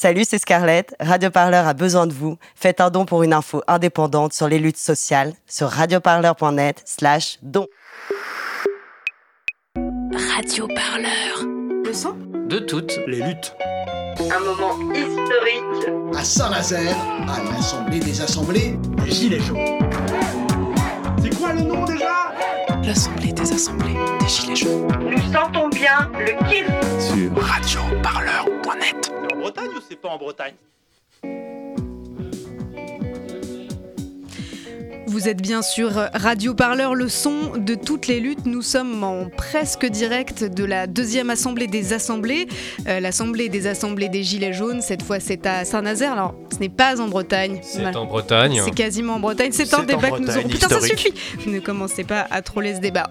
Salut, c'est Scarlett. Radio Parleur a besoin de vous. Faites un don pour une info indépendante sur les luttes sociales sur radioparleur.net slash don. Radio Parleur. Le son De toutes les luttes. Un moment historique. À Saint-Nazaire, à l'Assemblée des Assemblées, Les gilets jaunes. C'est quoi le nom déjà? L'Assemblée des Assemblées des Gilets jaunes. Nous sentons bien le kiff. Sur Radioparleur.net. C'est en Bretagne ou c'est pas en Bretagne? Vous êtes bien sur Radio Parleur, le son de toutes les luttes. Nous sommes en presque direct de la deuxième assemblée des assemblées, euh, l'assemblée des assemblées des Gilets jaunes. Cette fois, c'est à Saint-Nazaire. Alors, ce n'est pas en Bretagne. C'est en Bretagne. C'est quasiment en Bretagne. C'est un débat que nous Bretagne, aurons. Putain, ça suffit Ne commencez pas à troller ce débat.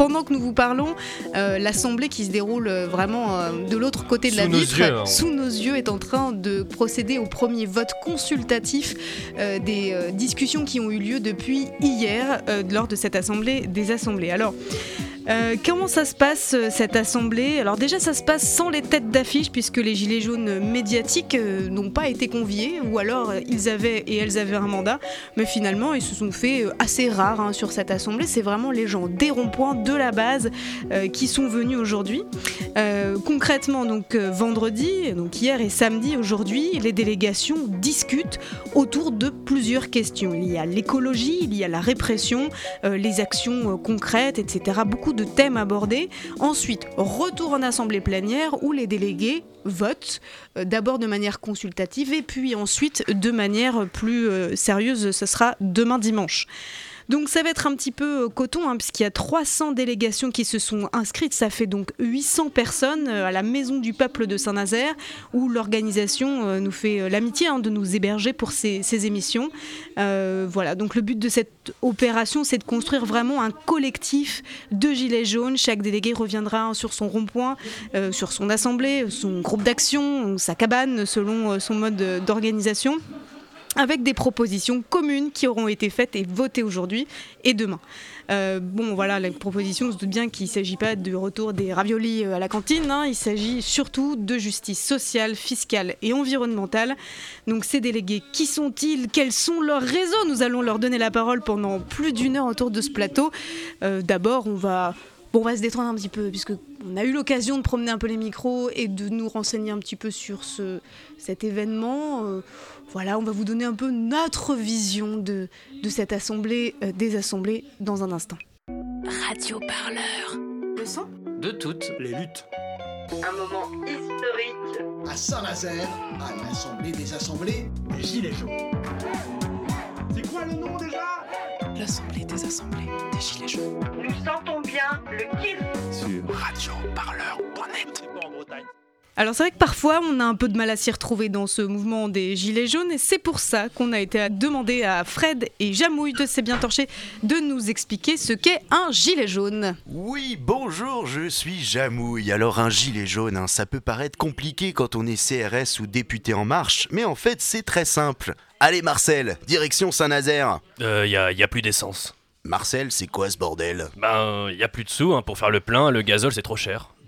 Pendant que nous vous parlons, euh, l'assemblée qui se déroule euh, vraiment euh, de l'autre côté de la Sous vitre, yeux, hein. sous nos yeux, est en train de procéder au premier vote consultatif euh, des discussions qui ont eu lieu depuis hier lors de cette assemblée des assemblées. Alors. Euh, comment ça se passe euh, cette assemblée? Alors déjà ça se passe sans les têtes d'affiche puisque les gilets jaunes médiatiques euh, n'ont pas été conviés ou alors ils avaient et elles avaient un mandat mais finalement ils se sont fait assez rares hein, sur cette assemblée. C'est vraiment les gens des ronds-points de la base qui sont venus aujourd'hui. Concrètement donc vendredi, donc hier et samedi aujourd'hui, les délégations discutent autour de plusieurs questions. Il y a l'écologie, il y a la répression, les actions concrètes, etc. thèmes abordés. Ensuite, retour en assemblée plénière où les délégués votent, euh, d'abord de manière consultative et puis ensuite de manière plus euh, sérieuse. Ce sera demain dimanche. Donc ça va être un petit peu euh, coton, hein, puisqu'il y a 300 délégations qui se sont inscrites. Ça fait donc 800 personnes euh, à la Maison du Peuple de Saint-Nazaire, où l'organisation euh, nous fait l'amitié hein, de nous héberger pour ces, émissions. Voilà, donc le but de cette opération, c'est de construire vraiment un collectif de gilets jaunes. Chaque délégué reviendra hein, sur son rond-point, sur son assemblée, son groupe d'action, sa cabane, selon son mode d'organisation avec des propositions communes qui auront été faites et votées aujourd'hui et demain. Euh, bon, voilà, les propositions, on se doute bien qu'il ne s'agit pas du retour des raviolis euh, à la cantine, hein, il s'agit surtout de justice sociale, fiscale et environnementale. Donc ces délégués, qui sont-ils? Quels sont leurs réseaux? Nous allons leur donner la parole pendant plus d'une heure autour de ce plateau. Euh, D'abord, on va... Bon, on va se détendre un petit peu, puisque on a eu l'occasion de promener un peu les micros et de nous renseigner un petit peu sur ce, cet événement. Voilà, on va vous donner un peu notre vision de, de cette assemblée, euh, des assemblées, dans un instant. Radio Parleur. Le son De toutes les luttes. Un moment historique. À Saint-Nazaire, à l'Assemblée des Assemblées, Les gilets jaunes. c'est quoi le nom déjà? L'Assemblée des Assemblées des Gilets jaunes. Alors c'est vrai que parfois on a un peu de mal à s'y retrouver dans ce mouvement des Gilets jaunes et c'est pour ça qu'on a été à demander à Fred et Jamouille de C'est bien torché de nous expliquer ce qu'est un gilet jaune. Oui, bonjour, je suis Jamouille. Alors un gilet jaune, hein, ça peut paraître compliqué quand on est CRS ou député en marche, mais en fait c'est très simple. Allez Marcel, direction Saint-Nazaire. Euh, y a, y a plus d'essence. Marcel, c'est quoi ce bordel? Ben, y a plus de sous hein, pour faire le plein, le gazole c'est trop cher.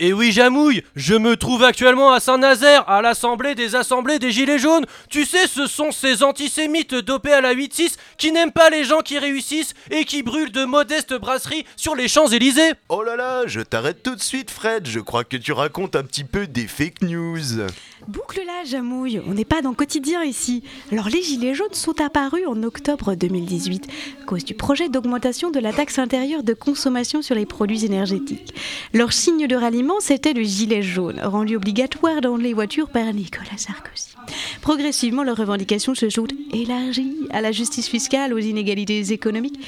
'Et oui, Jamouille, je me trouve actuellement à Saint-Nazaire, à l'Assemblée des Assemblées des Gilets jaunes. Tu sais, ce sont ces antisémites dopés à la 8-6 qui n'aiment pas les gens qui réussissent et qui brûlent de modestes brasseries sur les Champs-Élysées. Oh là là, je t'arrête tout de suite Fred, je crois que tu racontes un petit peu des fake news. Boucle là, Jamouille, on n'est pas dans le quotidien ici. Alors les gilets jaunes sont apparus en octobre 2018 à cause du projet d'augmentation de la taxe intérieure de consommation sur les produits énergétiques. Leur signe de ralliement, c'était le gilet jaune, rendu obligatoire dans les voitures par Nicolas Sarkozy. Progressivement, leurs revendications se sont élargies à la justice fiscale, aux inégalités économiques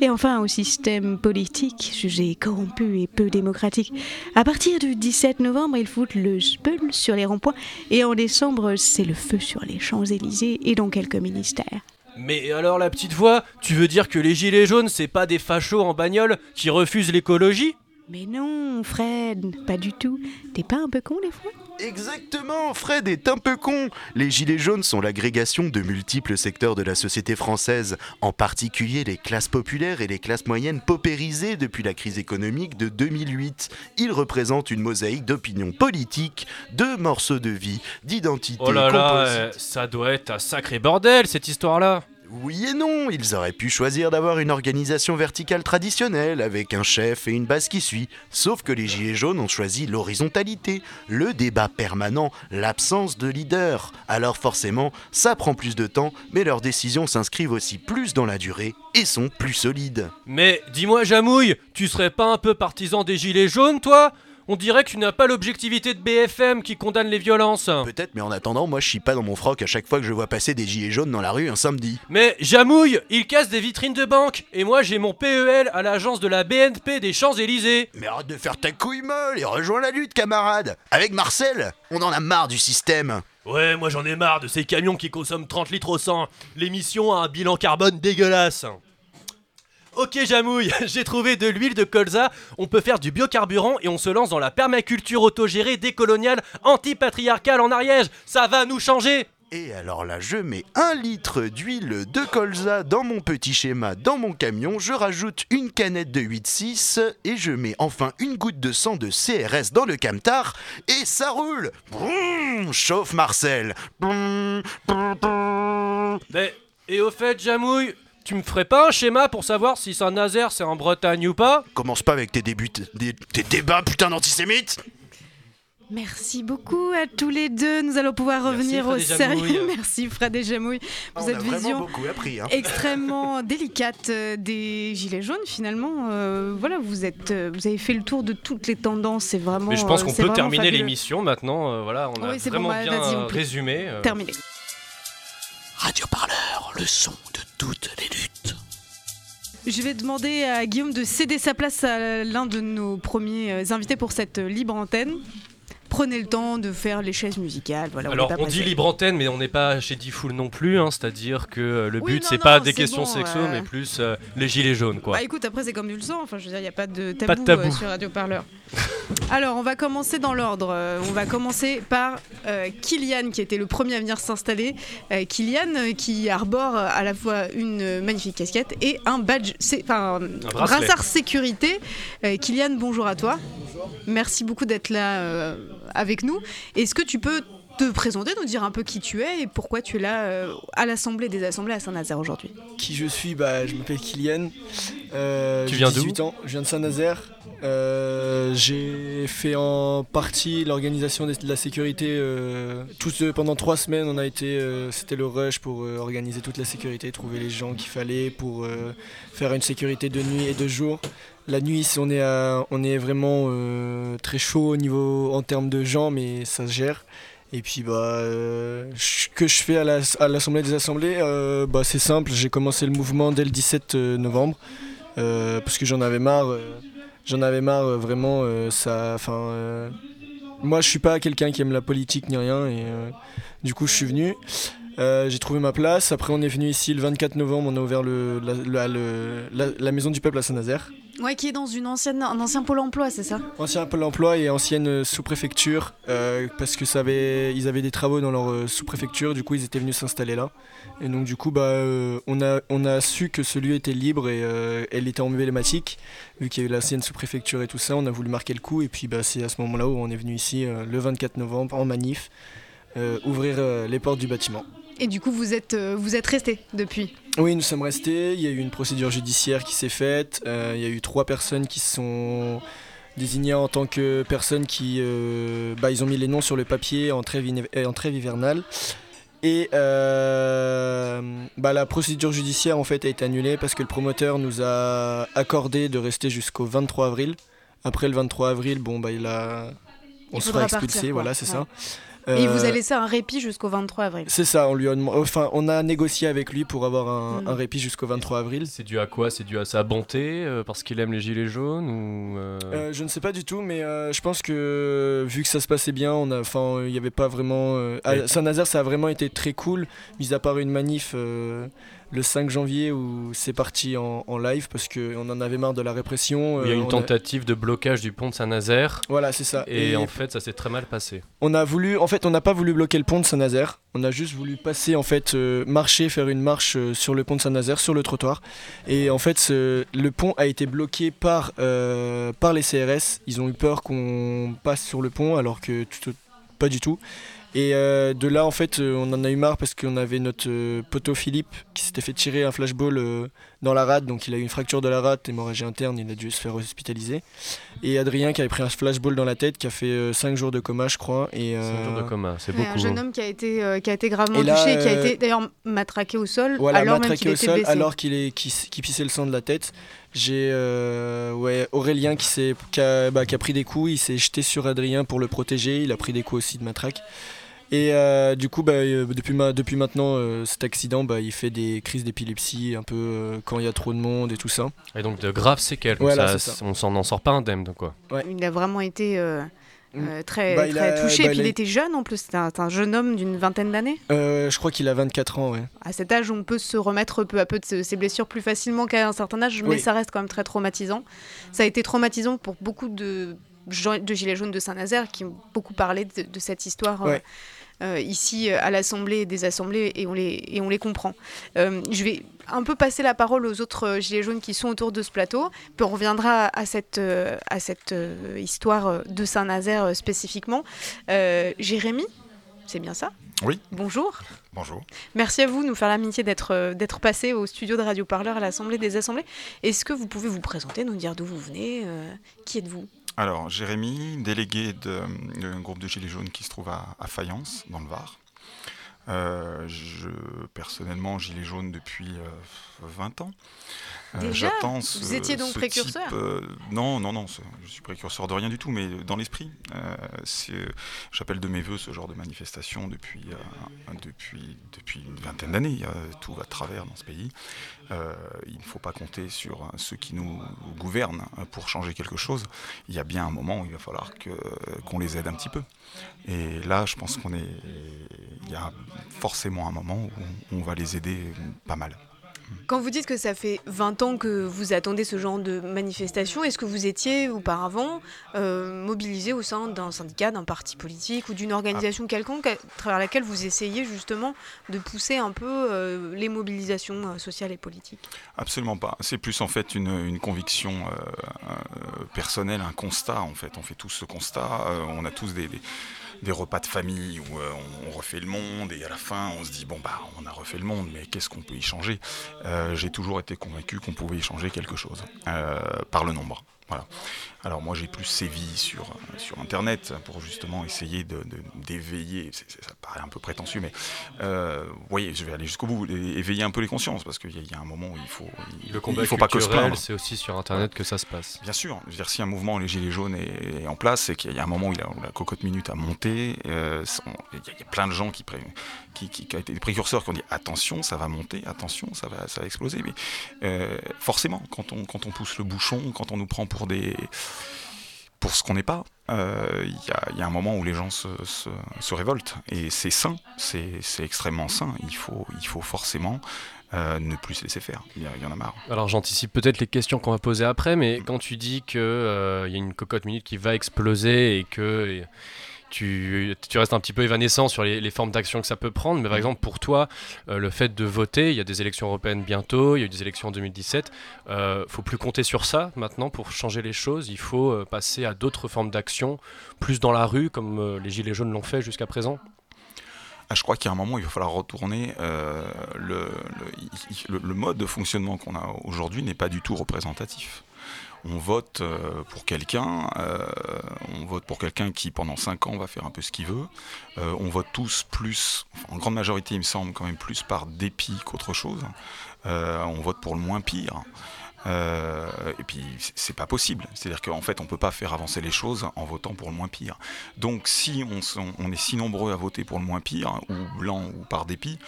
et enfin au système politique, jugé corrompu et peu démocratique. À partir du 17 novembre, ils foutent le spell sur les ronds-points et en décembre, c'est le feu sur les Champs-Élysées et dans quelques ministères. Mais alors la petite voix, tu veux dire que les gilets jaunes, c'est pas des fachos en bagnole qui refusent l'écologie? Mais non, Fred, pas du tout. T'es pas un peu con des fois? Exactement, Fred est un peu con. Les Gilets jaunes sont l'agrégation de multiples secteurs de la société française, en particulier les classes populaires et les classes moyennes paupérisées depuis la crise économique de 2008. Ils représentent une mosaïque d'opinions politiques, de morceaux de vie, d'identité Oh là là, euh, ça doit être un sacré bordel cette histoire-là. Oui et non, ils auraient pu choisir d'avoir une organisation verticale traditionnelle avec un chef et une base qui suit. Sauf que les Gilets jaunes ont choisi l'horizontalité, le débat permanent, l'absence de leader. Alors forcément, ça prend plus de temps, mais leurs décisions s'inscrivent aussi plus dans la durée et sont plus solides. Mais dis-moi Jamouille, tu serais pas un peu partisan des gilets jaunes toi? On dirait que tu n'as pas l'objectivité de BFM qui condamne les violences. Peut-être, mais en attendant, moi je chie pas dans mon froc à chaque fois que je vois passer des Gilets jaunes dans la rue un samedi. Mais Jamouille, il casse des vitrines de banque et moi j'ai mon PEL à l'agence de la BNP des Champs-Élysées. Mais arrête de faire ta couille molle et rejoins la lutte, camarade Avec Marcel, on en a marre du système Ouais, moi j'en ai marre de ces camions qui consomment 30 litres au 100. L'émission a un bilan carbone dégueulasse. Ok Jamouille, j'ai trouvé de l'huile de colza, on peut faire du biocarburant et on se lance dans la permaculture autogérée décoloniale anti-patriarcale en Ariège. Ça va nous changer. Et alors là, je mets un litre d'huile de colza dans mon petit schéma dans mon camion, je rajoute une canette de 8,6 et je mets enfin une goutte de sang de CRS dans le camtar. Et ça roule. Chauffe Marcel. Mais, et au fait Jamouille, tu me ferais pas un schéma pour savoir si Saint-Nazaire c'est en Bretagne ou pas Commence pas avec tes, débuts, des- tes débats putain d'antisémites Merci beaucoup à tous les deux. Nous allons pouvoir Merci, revenir Fred au et sérieux. Jamouille. Merci Fred et Jamouille pour On cette vision appris hein. extrêmement délicate euh, des gilets jaunes. Finalement, euh, voilà, vous êtes, euh, vous avez fait le tour de toutes les tendances. C'est vraiment. Mais je pense qu'on peut terminer l'émission maintenant, euh, voilà, on a Oui, c'est bon, vraiment bah, bien résumé. euh. Terminé. Radio Parleur, le son de toutes les luttes. Je vais demander à Guillaume de céder sa place à l'un de nos premiers euh, invités pour cette euh, libre antenne. Prenez le temps de faire les chaises musicales. Voilà, Alors, on dit libre antenne, mais on n'est pas chez Diffoul non plus, hein, c'est-à-dire que euh, le Oui, but non, c'est non, pas des questions bon, sexuelles, euh. mais plus euh, les gilets jaunes, quoi. Bah écoute, après c'est comme du le sang, enfin je veux dire, il n'y a pas de tabou, Pas de tabou. euh, sur Radio Parleur. Alors, on va commencer dans l'ordre. Euh, on va commencer par euh, Kylian, qui était le premier à venir s'installer. Euh, Kylian, euh, qui arbore à la fois une magnifique casquette et un badge, c'est- enfin, brassard sécurité. Euh, Kylian, bonjour à toi. Merci beaucoup d'être là euh, avec nous. Est-ce que tu peux te présenter, nous dire un peu qui tu es et pourquoi tu es là euh, à l'Assemblée des Assemblées à Saint-Nazaire aujourd'hui Qui je suis bah, Je m'appelle Kylian. Euh, Tu viens d'où 18 ans. Je viens de Saint-Nazaire. Euh, j'ai fait en partie l'organisation de la sécurité. euh, tous, euh, pendant trois semaines, on a été. euh, C'était le rush pour euh, organiser toute la sécurité, trouver les gens qu'il fallait pour euh, faire une sécurité de nuit et de jour. La nuit, on est, à- on est vraiment euh, très chaud au niveau en termes de gens, mais ça se gère. Et puis bah, euh, que je fais à la- à l'Assemblée des Assemblées, euh, bah, c'est simple, j'ai commencé le mouvement dès le 17 novembre, euh, parce que j'en avais marre, j'en avais marre vraiment, ça, enfin, moi je suis pas quelqu'un qui aime la politique ni rien, et du coup je suis venu, j'ai trouvé ma place, après on est venu ici le 24 novembre, on a ouvert le- la- la Maison du Peuple à Saint-Nazaire. Ouais, qui est dans une ancienne, un ancien pôle emploi, c'est ça? Ancien Pôle emploi et ancienne sous-préfecture, euh, parce que ça avait, ils avaient des travaux dans leur euh, sous-préfecture, du coup ils étaient venus s'installer là. Et donc du coup bah, euh, on, a, on a su que ce lieu était libre et elle était emblématique, vu qu'il y a eu l'ancienne sous-préfecture et tout ça, on a voulu marquer le coup et puis bah, c'est à ce moment-là où on est venu ici le 24 novembre en manif, ouvrir les portes du bâtiment. Et du coup, vous êtes, euh, vous êtes resté depuis. Oui, nous sommes restés. Il y a eu une procédure judiciaire qui s'est faite. Euh, il y a eu trois personnes qui se sont désignés en tant que personnes qui. euh, bah, ils ont mis les noms sur le papier en trêve, en trêve hivernale. Et euh, bah, la procédure judiciaire en fait a été annulée parce que le promoteur nous a accordé de rester jusqu'au 23 avril. Après le 23 avril, bon bah il a, on Il se fera faudra expulser, partir, quoi. voilà, c'est Ouais. ça. Et il vous Euh, a laissé un répit jusqu'au 23 avril. C'est ça, on lui a, enfin, on a négocié avec lui pour avoir un, Mm. un répit jusqu'au 23 avril. C'est dû à quoi? C'est dû à sa bonté euh, Parce qu'il aime les gilets jaunes ou euh, Euh, je ne sais pas du tout, mais euh, je pense que vu que ça se passait bien, on a, enfin, il n'y avait pas vraiment. euh, à. Saint-Nazaire, ça a vraiment été très cool, mis à part une manif euh, le 5 janvier où c'est parti en, en live parce qu'on en avait marre de la répression. Il y a euh, une on tentative de blocage du pont de Saint-Nazaire. Voilà, c'est ça. Et, en fait, ça s'est très mal passé. On a voulu, en fait, on n'a pas voulu bloquer le pont de Saint-Nazaire. On a juste voulu passer, en fait, euh, marcher, faire une marche euh, sur le pont de Saint-Nazaire, sur le trottoir. Et en fait, le pont a été bloqué par, par les CRS. Ils ont eu peur qu'on passe sur le pont, alors que tout- pas du tout. Et euh, de là, en fait, euh, on en a eu marre parce qu'on avait notre euh, poteau Philippe qui s'était fait tirer un flashball dans la rate, donc il a eu une fracture de la rate, hémorragie interne, il a dû se faire hospitaliser. Et Adrien qui avait pris un flashball dans la tête, qui a fait 5 jours de coma, je crois. Et, 5 jours de euh, coma, c'est beaucoup. un jeune homme qui a été, euh, qui a été gravement Et là, touché, qui a euh, été d'ailleurs matraqué au sol, Voilà, alors même matraqué au était sol, blessé. alors qu'il est qui, s- qui pissait le sang de la tête. J'ai euh, ouais, Aurélien qui, s'est, qui, a, bah, qui a pris des coups, il s'est jeté sur Adrien pour le protéger, il a pris des coups aussi de matraque. Et euh, du coup, bah, euh, depuis, ma- depuis maintenant, euh, cet accident, bah, il fait des crises d'épilepsie un peu euh, quand il y a trop de monde et tout ça. Et donc de graves séquelles. donc Voilà, ça- ça. On s'en en sort pas indemne, quoi. Il a vraiment été euh, euh, très, Bah, il très a- touché. bah, et puis il était jeune en plus, c'était un, jeune homme d'une vingtaine d'années. Euh, je crois qu'il a 24 ans, ouais. À cet âge, on peut se remettre peu à peu de ses blessures plus facilement qu'à un certain âge, mais Oui. ça reste quand même très traumatisant. Ça a été traumatisant pour beaucoup de, Gilets jaunes de Saint-Nazaire qui ont beaucoup parlé de, de cette histoire. Ouais. euh, ici euh, à l'Assemblée des assemblées et on les, et on les comprend. Euh, je vais un peu passer la parole aux autres euh, Gilets jaunes qui sont autour de ce plateau, puis on reviendra à cette, euh, à cette euh, histoire euh, de Saint-Nazaire euh, spécifiquement. Euh, Jérémy, c'est bien ça? Oui. Bonjour. Bonjour. Merci à vous de nous faire l'amitié d'être euh, d'être passé au studio de Radio Parleur à l'Assemblée des Assemblées. Est-ce que vous pouvez vous présenter, nous dire d'où vous venez euh, Qui êtes-vous? Alors, Jérémy, délégué d'un groupe de Gilets jaunes qui se trouve à, Fayence, dans le Var. Euh, je, personnellement, Gilet jaune depuis euh, 20 ans. Euh, Déjà Vous étiez donc précurseur type, euh, Non, non, non, je suis précurseur de rien du tout, mais dans l'esprit. Euh, J'appelle de mes voeux ce genre de manifestation depuis, depuis, depuis une vingtaine d'années. Tout va de travers dans ce pays. Il ne faut pas compter sur ceux qui nous gouvernent pour changer quelque chose. Il y a bien un moment où il va falloir qu'on les aide un petit peu. Et là, je pense qu'on est. Il y a forcément un moment où on va les aider pas mal. Quand vous dites que ça fait 20 ans que vous attendez ce genre de manifestation, est-ce que vous étiez auparavant euh, mobilisé au sein d'un syndicat, d'un parti politique ou d'une organisation quelconque à travers laquelle vous essayez justement de pousser un peu euh, les mobilisations euh, sociales et politiques? Absolument pas. C'est plus en fait une, une conviction personnelle, un constat en fait. On fait tous ce constat. on a tous des, des- des repas de famille où euh, on, refait le monde et à la fin on se dit bon bah on a refait le monde mais qu'est-ce qu'on peut y changer? Euh, J'ai toujours été convaincu qu'on pouvait y changer quelque chose euh, par le nombre. Voilà. Alors moi j'ai plus sévi sur, sur internet pour justement essayer de- de- d'éveiller, c'est- ça paraît un peu prétentieux mais euh, vous voyez je vais aller jusqu'au bout, éveiller un peu les consciences parce qu'il y, a- il y a un moment où il faut, il, Le combat il faut pas que se culturel, plaindre. c'est aussi sur Internet que ça se passe. Bien sûr, je veux dire, si un mouvement, les Gilets jaunes, est, est en place, c'est qu'il y a un moment où, la cocotte minute a monté. euh, il, y a, il y a plein de gens qui, pré- qui, qui, qui ont été des précurseurs qui ont dit attention, ça va monter, attention, ça va, ça va exploser. Mais euh, forcément, quand on, quand on pousse le bouchon, quand on nous prend pour des pour ce qu'on n'est pas, euh, il y, a, il y a un moment où les gens se, se, se révoltent. Et c'est sain, c'est extrêmement sain. Il faut, il faut forcément euh, ne plus se laisser faire. Il y, a- il y en a marre. Alors j'anticipe peut-être les questions qu'on va poser après, mais quand tu dis qu'il y a une cocotte minute qui va exploser et que tu, tu restes un petit peu évanescent sur les, les formes d'action que ça peut prendre, mais par exemple pour toi, euh, le fait de voter, il y a des élections européennes bientôt, il y a eu des élections en 2017, euh, faut plus compter sur ça maintenant pour changer les choses, il faut euh, passer à d'autres formes d'action, plus dans la rue comme euh, les Gilets jaunes l'ont fait jusqu'à présent? Ah, je crois qu'il y a un moment où il va falloir retourner. euh, le, le- il- le- le mode de fonctionnement qu'on a aujourd'hui n'est pas du tout représentatif. On vote euh, pour quelqu'un, euh, on vote pour quelqu'un qui pendant 5 ans va faire un peu ce qu'il veut. Euh, on vote tous plus, en grande majorité il me semble quand même plus par dépit qu'autre chose. On vote pour le moins pire. Et puis c'est pas possible. C'est-à-dire qu'en fait on peut pas faire avancer les choses en votant pour le moins pire. Donc si on, est si nombreux à voter pour le moins pire, ou blanc ou par dépit,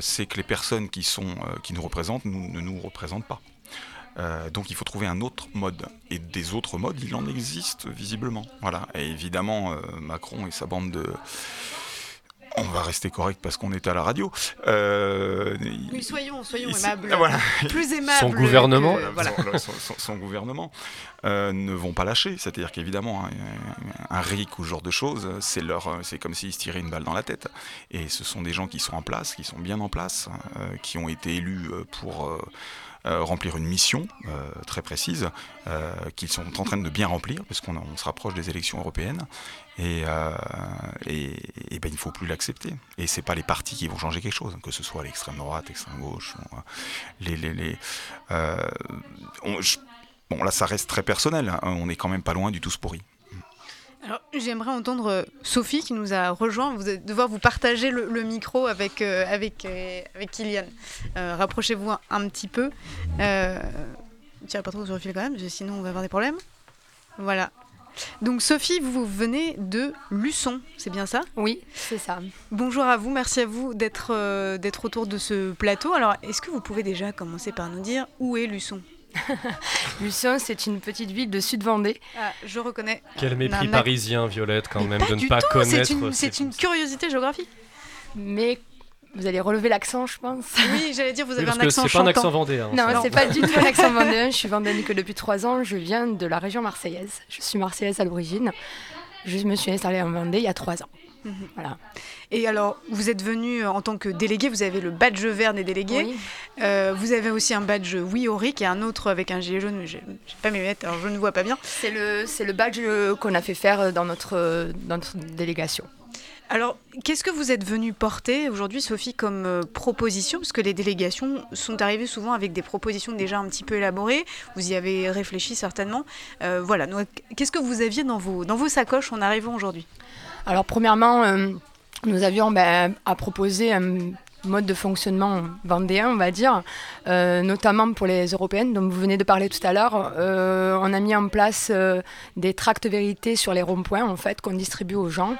c'est que les personnes qui, nous représentent ne nous représentent pas. Euh, donc il faut trouver un autre mode. Et des autres modes, il en existe visiblement. Voilà. Et évidemment, euh, Macron et sa bande de... On va rester correct parce qu'on est à la radio. Euh, Oui, soyons, soyons Ici- aimables. voilà. Plus aimables. Son gouvernement. que- voilà. son, son- son- son gouvernement euh, ne vont pas lâcher. C'est-à-dire qu'évidemment, un, un RIC ou ce genre de choses, c'est leur, c'est comme s'ils se tiraient une balle dans la tête. Et ce sont des gens qui sont en place, qui sont bien en place, euh, qui ont été élus euh, pour euh, euh, remplir une mission euh, très précise, euh, qu'ils sont en train de bien remplir, parce qu'on on se rapproche des élections européennes. Et, euh, et, ben, il ne faut plus l'accepter. Et c'est pas les partis qui vont changer quelque chose, que ce soit l'extrême droite, l'extrême gauche, euh, les, euh, bon là ça reste très personnel. hein, on est quand même pas loin du tous pourri. Alors, j'aimerais entendre euh, Sophie qui nous a rejoint. Vous allez devoir vous partager le, le micro avec, euh, avec, euh, avec Kylian. Euh, Rapprochez-vous un, un petit peu. Tirez pas trop sur le fil quand même, parce que sinon on va avoir des problèmes. Voilà. Donc Sophie, vous venez de Luçon, c'est bien ça? Oui, c'est ça. Bonjour à vous, merci à vous d'être d'être autour de ce plateau. Alors, est-ce que vous pouvez déjà commencer par nous dire où est Luçon? Luçon, c'est une petite ville de Sud-Vendée. Ah, je reconnais. Quel mépris parisien, Violette, quand même, de ne pas tout, connaître. C'est une, ces- c'est une curiosité géographique. Mais vous allez relever l'accent, je pense. Oui, j'allais dire, vous Oui, avez parce un que accent c'est pas un accent vendéen. Non, Non. c'est pas du tout un accent vendéen. Je suis vendéenne que depuis trois ans. Je viens de la région marseillaise. Je suis marseillaise à l'origine. Je me suis installée en Vendée il y a trois ans. Mhm. Voilà. Et alors, vous êtes venu en tant que délégué, vous avez le badge vert des délégués. Oui. Euh, vous avez aussi un badge Oui Auric et un autre avec un gilet jaune, mais je ne pas mes lunettes, alors je ne vois pas bien. C'est le, c'est le badge euh, qu'on a fait faire dans notre, euh, dans notre délégation. Alors, qu'est-ce que vous êtes venu porter aujourd'hui, Sophie, comme euh, proposition? Parce que les délégations sont arrivées souvent avec des propositions déjà un petit peu élaborées. Vous y avez réfléchi certainement. Euh, voilà. Qu'est-ce que vous aviez dans vos, dans vos sacoches en arrivant aujourd'hui? Alors, premièrement, euh, nous avions ben, à proposer un mode de fonctionnement vendéen, on va dire, euh, notamment pour les européennes, dont vous venez de parler tout à l'heure. Euh, on a mis en place des tracts vérité sur les ronds-points, en fait, qu'on distribue aux gens.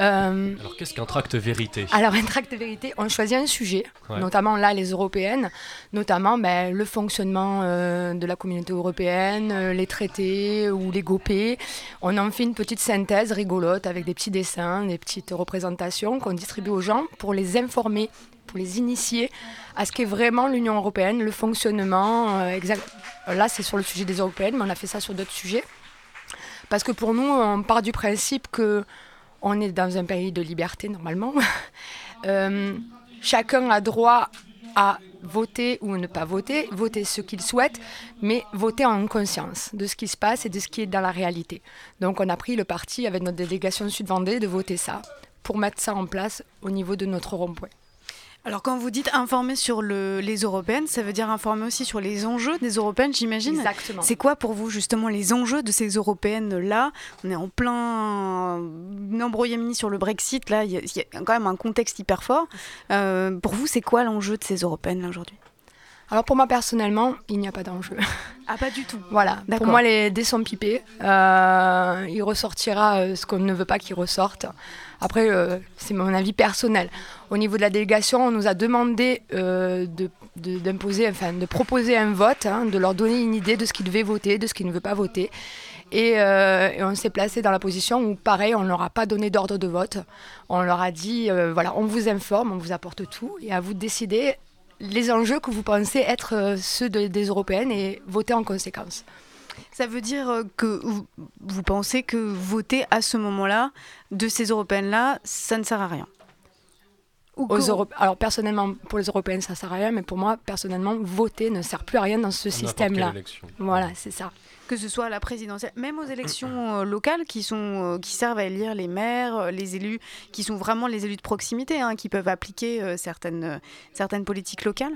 Euh, Alors, qu'est-ce qu'un tract vérité? Alors, un tract de vérité, on choisit un sujet, Ouais. notamment là, les européennes, notamment ben, le fonctionnement euh, de la communauté européenne, euh, les traités ou les GOP. On en fait une petite synthèse rigolote avec des petits dessins, des petites représentations qu'on distribue aux gens pour les informer, pour les initier à ce qu'est vraiment l'Union européenne, le fonctionnement. euh, exact. Là, c'est sur le sujet des européennes, mais on a fait ça sur d'autres sujets. Parce que pour nous, on part du principe que on est dans un pays de liberté normalement. Euh, chacun a droit à voter ou ne pas voter, voter ce qu'il souhaite, mais voter en conscience de ce qui se passe et de ce qui est dans la réalité. Donc on a pris le parti avec notre délégation Sud-Vendée de voter ça pour mettre ça en place au niveau de notre rond-point. Alors, quand vous dites informer sur le- les européennes, ça veut dire informer aussi sur les enjeux des européennes, j'imagine Exactement. C'est quoi pour vous justement les enjeux de ces européennes-là? On est en plein embrouillamini sur le Brexit, là, il y, a- il y a quand même un contexte hyper fort. Euh, pour vous, c'est quoi l'enjeu de ces européennes là aujourd'hui? Alors pour moi personnellement, il n'y a pas d'enjeu. Ah, pas du tout. Voilà, D'accord. pour moi les dés sont pipés. Euh, il ressortira euh, ce qu'on ne veut pas qu'il ressorte. Après, euh, c'est mon avis personnel. Au niveau de la délégation, on nous a demandé euh, de, enfin, de proposer un vote, hein, de leur donner une idée de ce qu'ils devaient voter, de ce qu'ils ne veulent pas voter. Et, euh, on s'est placé dans la position où, pareil, on ne leur a pas donné d'ordre de vote. On leur a dit, voilà, on vous informe, on vous apporte tout, et à vous de décider les enjeux que vous pensez être ceux de- des européennes et voter en conséquence. Ça veut dire euh, que vous, pensez que voter à ce moment-là de ces européennes-là, ça ne sert à rien? Aux Alors personnellement, pour les européennes, ça sert à rien, mais pour moi, personnellement, voter ne sert plus à rien dans ce système-là. Voilà, c'est ça. que ce soit à la présidentielle, même aux élections euh, locales qui, sont, euh, qui servent à élire les maires, euh, les élus, qui sont vraiment les élus de proximité, hein, qui peuvent appliquer euh, certaines, euh, certaines politiques locales?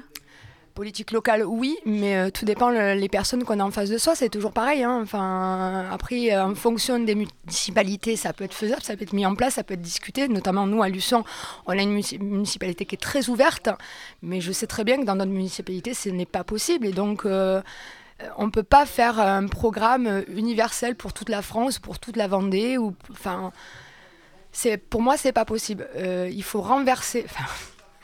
Politique locale, oui, mais euh, tout dépend le- les personnes qu'on a en face de soi. C'est toujours pareil. hein. Enfin, après, euh, en fonction des municipalités, ça peut être faisable, ça peut être mis en place, ça peut être discuté. Notamment nous à Luçon, on a une munici- municipalité qui est très ouverte, mais je sais très bien que dans notre municipalité, ce n'est pas possible. Et donc, euh, on ne peut pas faire un programme universel pour toute la France, pour toute la Vendée. Enfin, pour moi, c'est pas possible. Il faut renverser.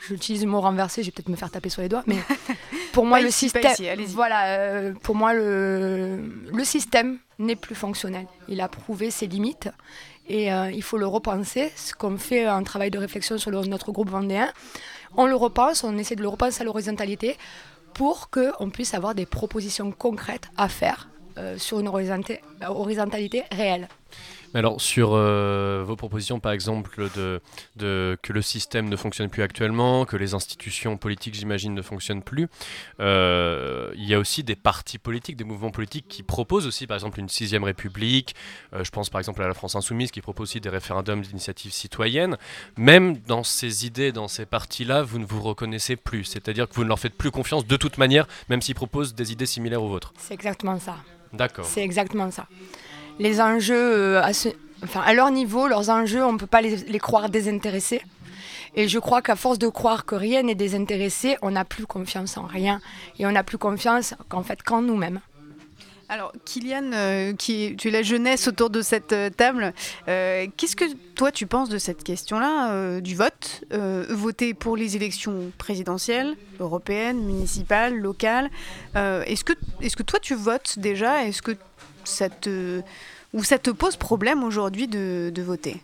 J'utilise le mot renverser, je vais peut-être me faire taper sur les doigts, mais pour moi, le ici, système, ici, voilà, euh, pour moi, le, le système n'est plus fonctionnel. Il a prouvé ses limites et euh, il faut le repenser. Ce qu'on fait un travail de réflexion sur le- notre groupe vendéen, on le repense, on essaie de le repenser à l'horizontalité pour qu'on puisse avoir des propositions concrètes à faire euh, sur une horizontalité réelle. Mais alors, sur euh, vos propositions, par exemple, de, de- que le système ne fonctionne plus actuellement, que les institutions politiques, j'imagine, ne fonctionnent plus, euh, il y a aussi des partis politiques, des mouvements politiques qui proposent aussi, par exemple, une sixième république. Euh, je pense, par exemple, à la France Insoumise qui propose aussi des référendums d'initiative citoyenne. Même dans ces idées, dans ces partis-là, vous ne vous reconnaissez plus. C'est-à-dire que vous ne leur faites plus confiance de toute manière, même s'ils proposent des idées similaires aux vôtres. C'est exactement ça. D'accord. C'est exactement ça. Les enjeux, euh, à, enfin, à leur niveau, leurs enjeux, on ne peut pas les, croire désintéressés. Et je crois qu'à force de croire que rien n'est désintéressé, on n'a plus confiance en rien. Et on n'a plus confiance qu'en fait qu'en nous-mêmes. Alors, Kylian, euh, qui est, tu es la jeunesse autour de cette euh, table, qu'est-ce que toi tu penses de cette question-là, du vote Voter pour les élections présidentielles, européennes, municipales, locales. Est-ce, que, est-ce que toi tu votes déjà? Est-ce que ça te, ou ça te pose problème aujourd'hui de, de voter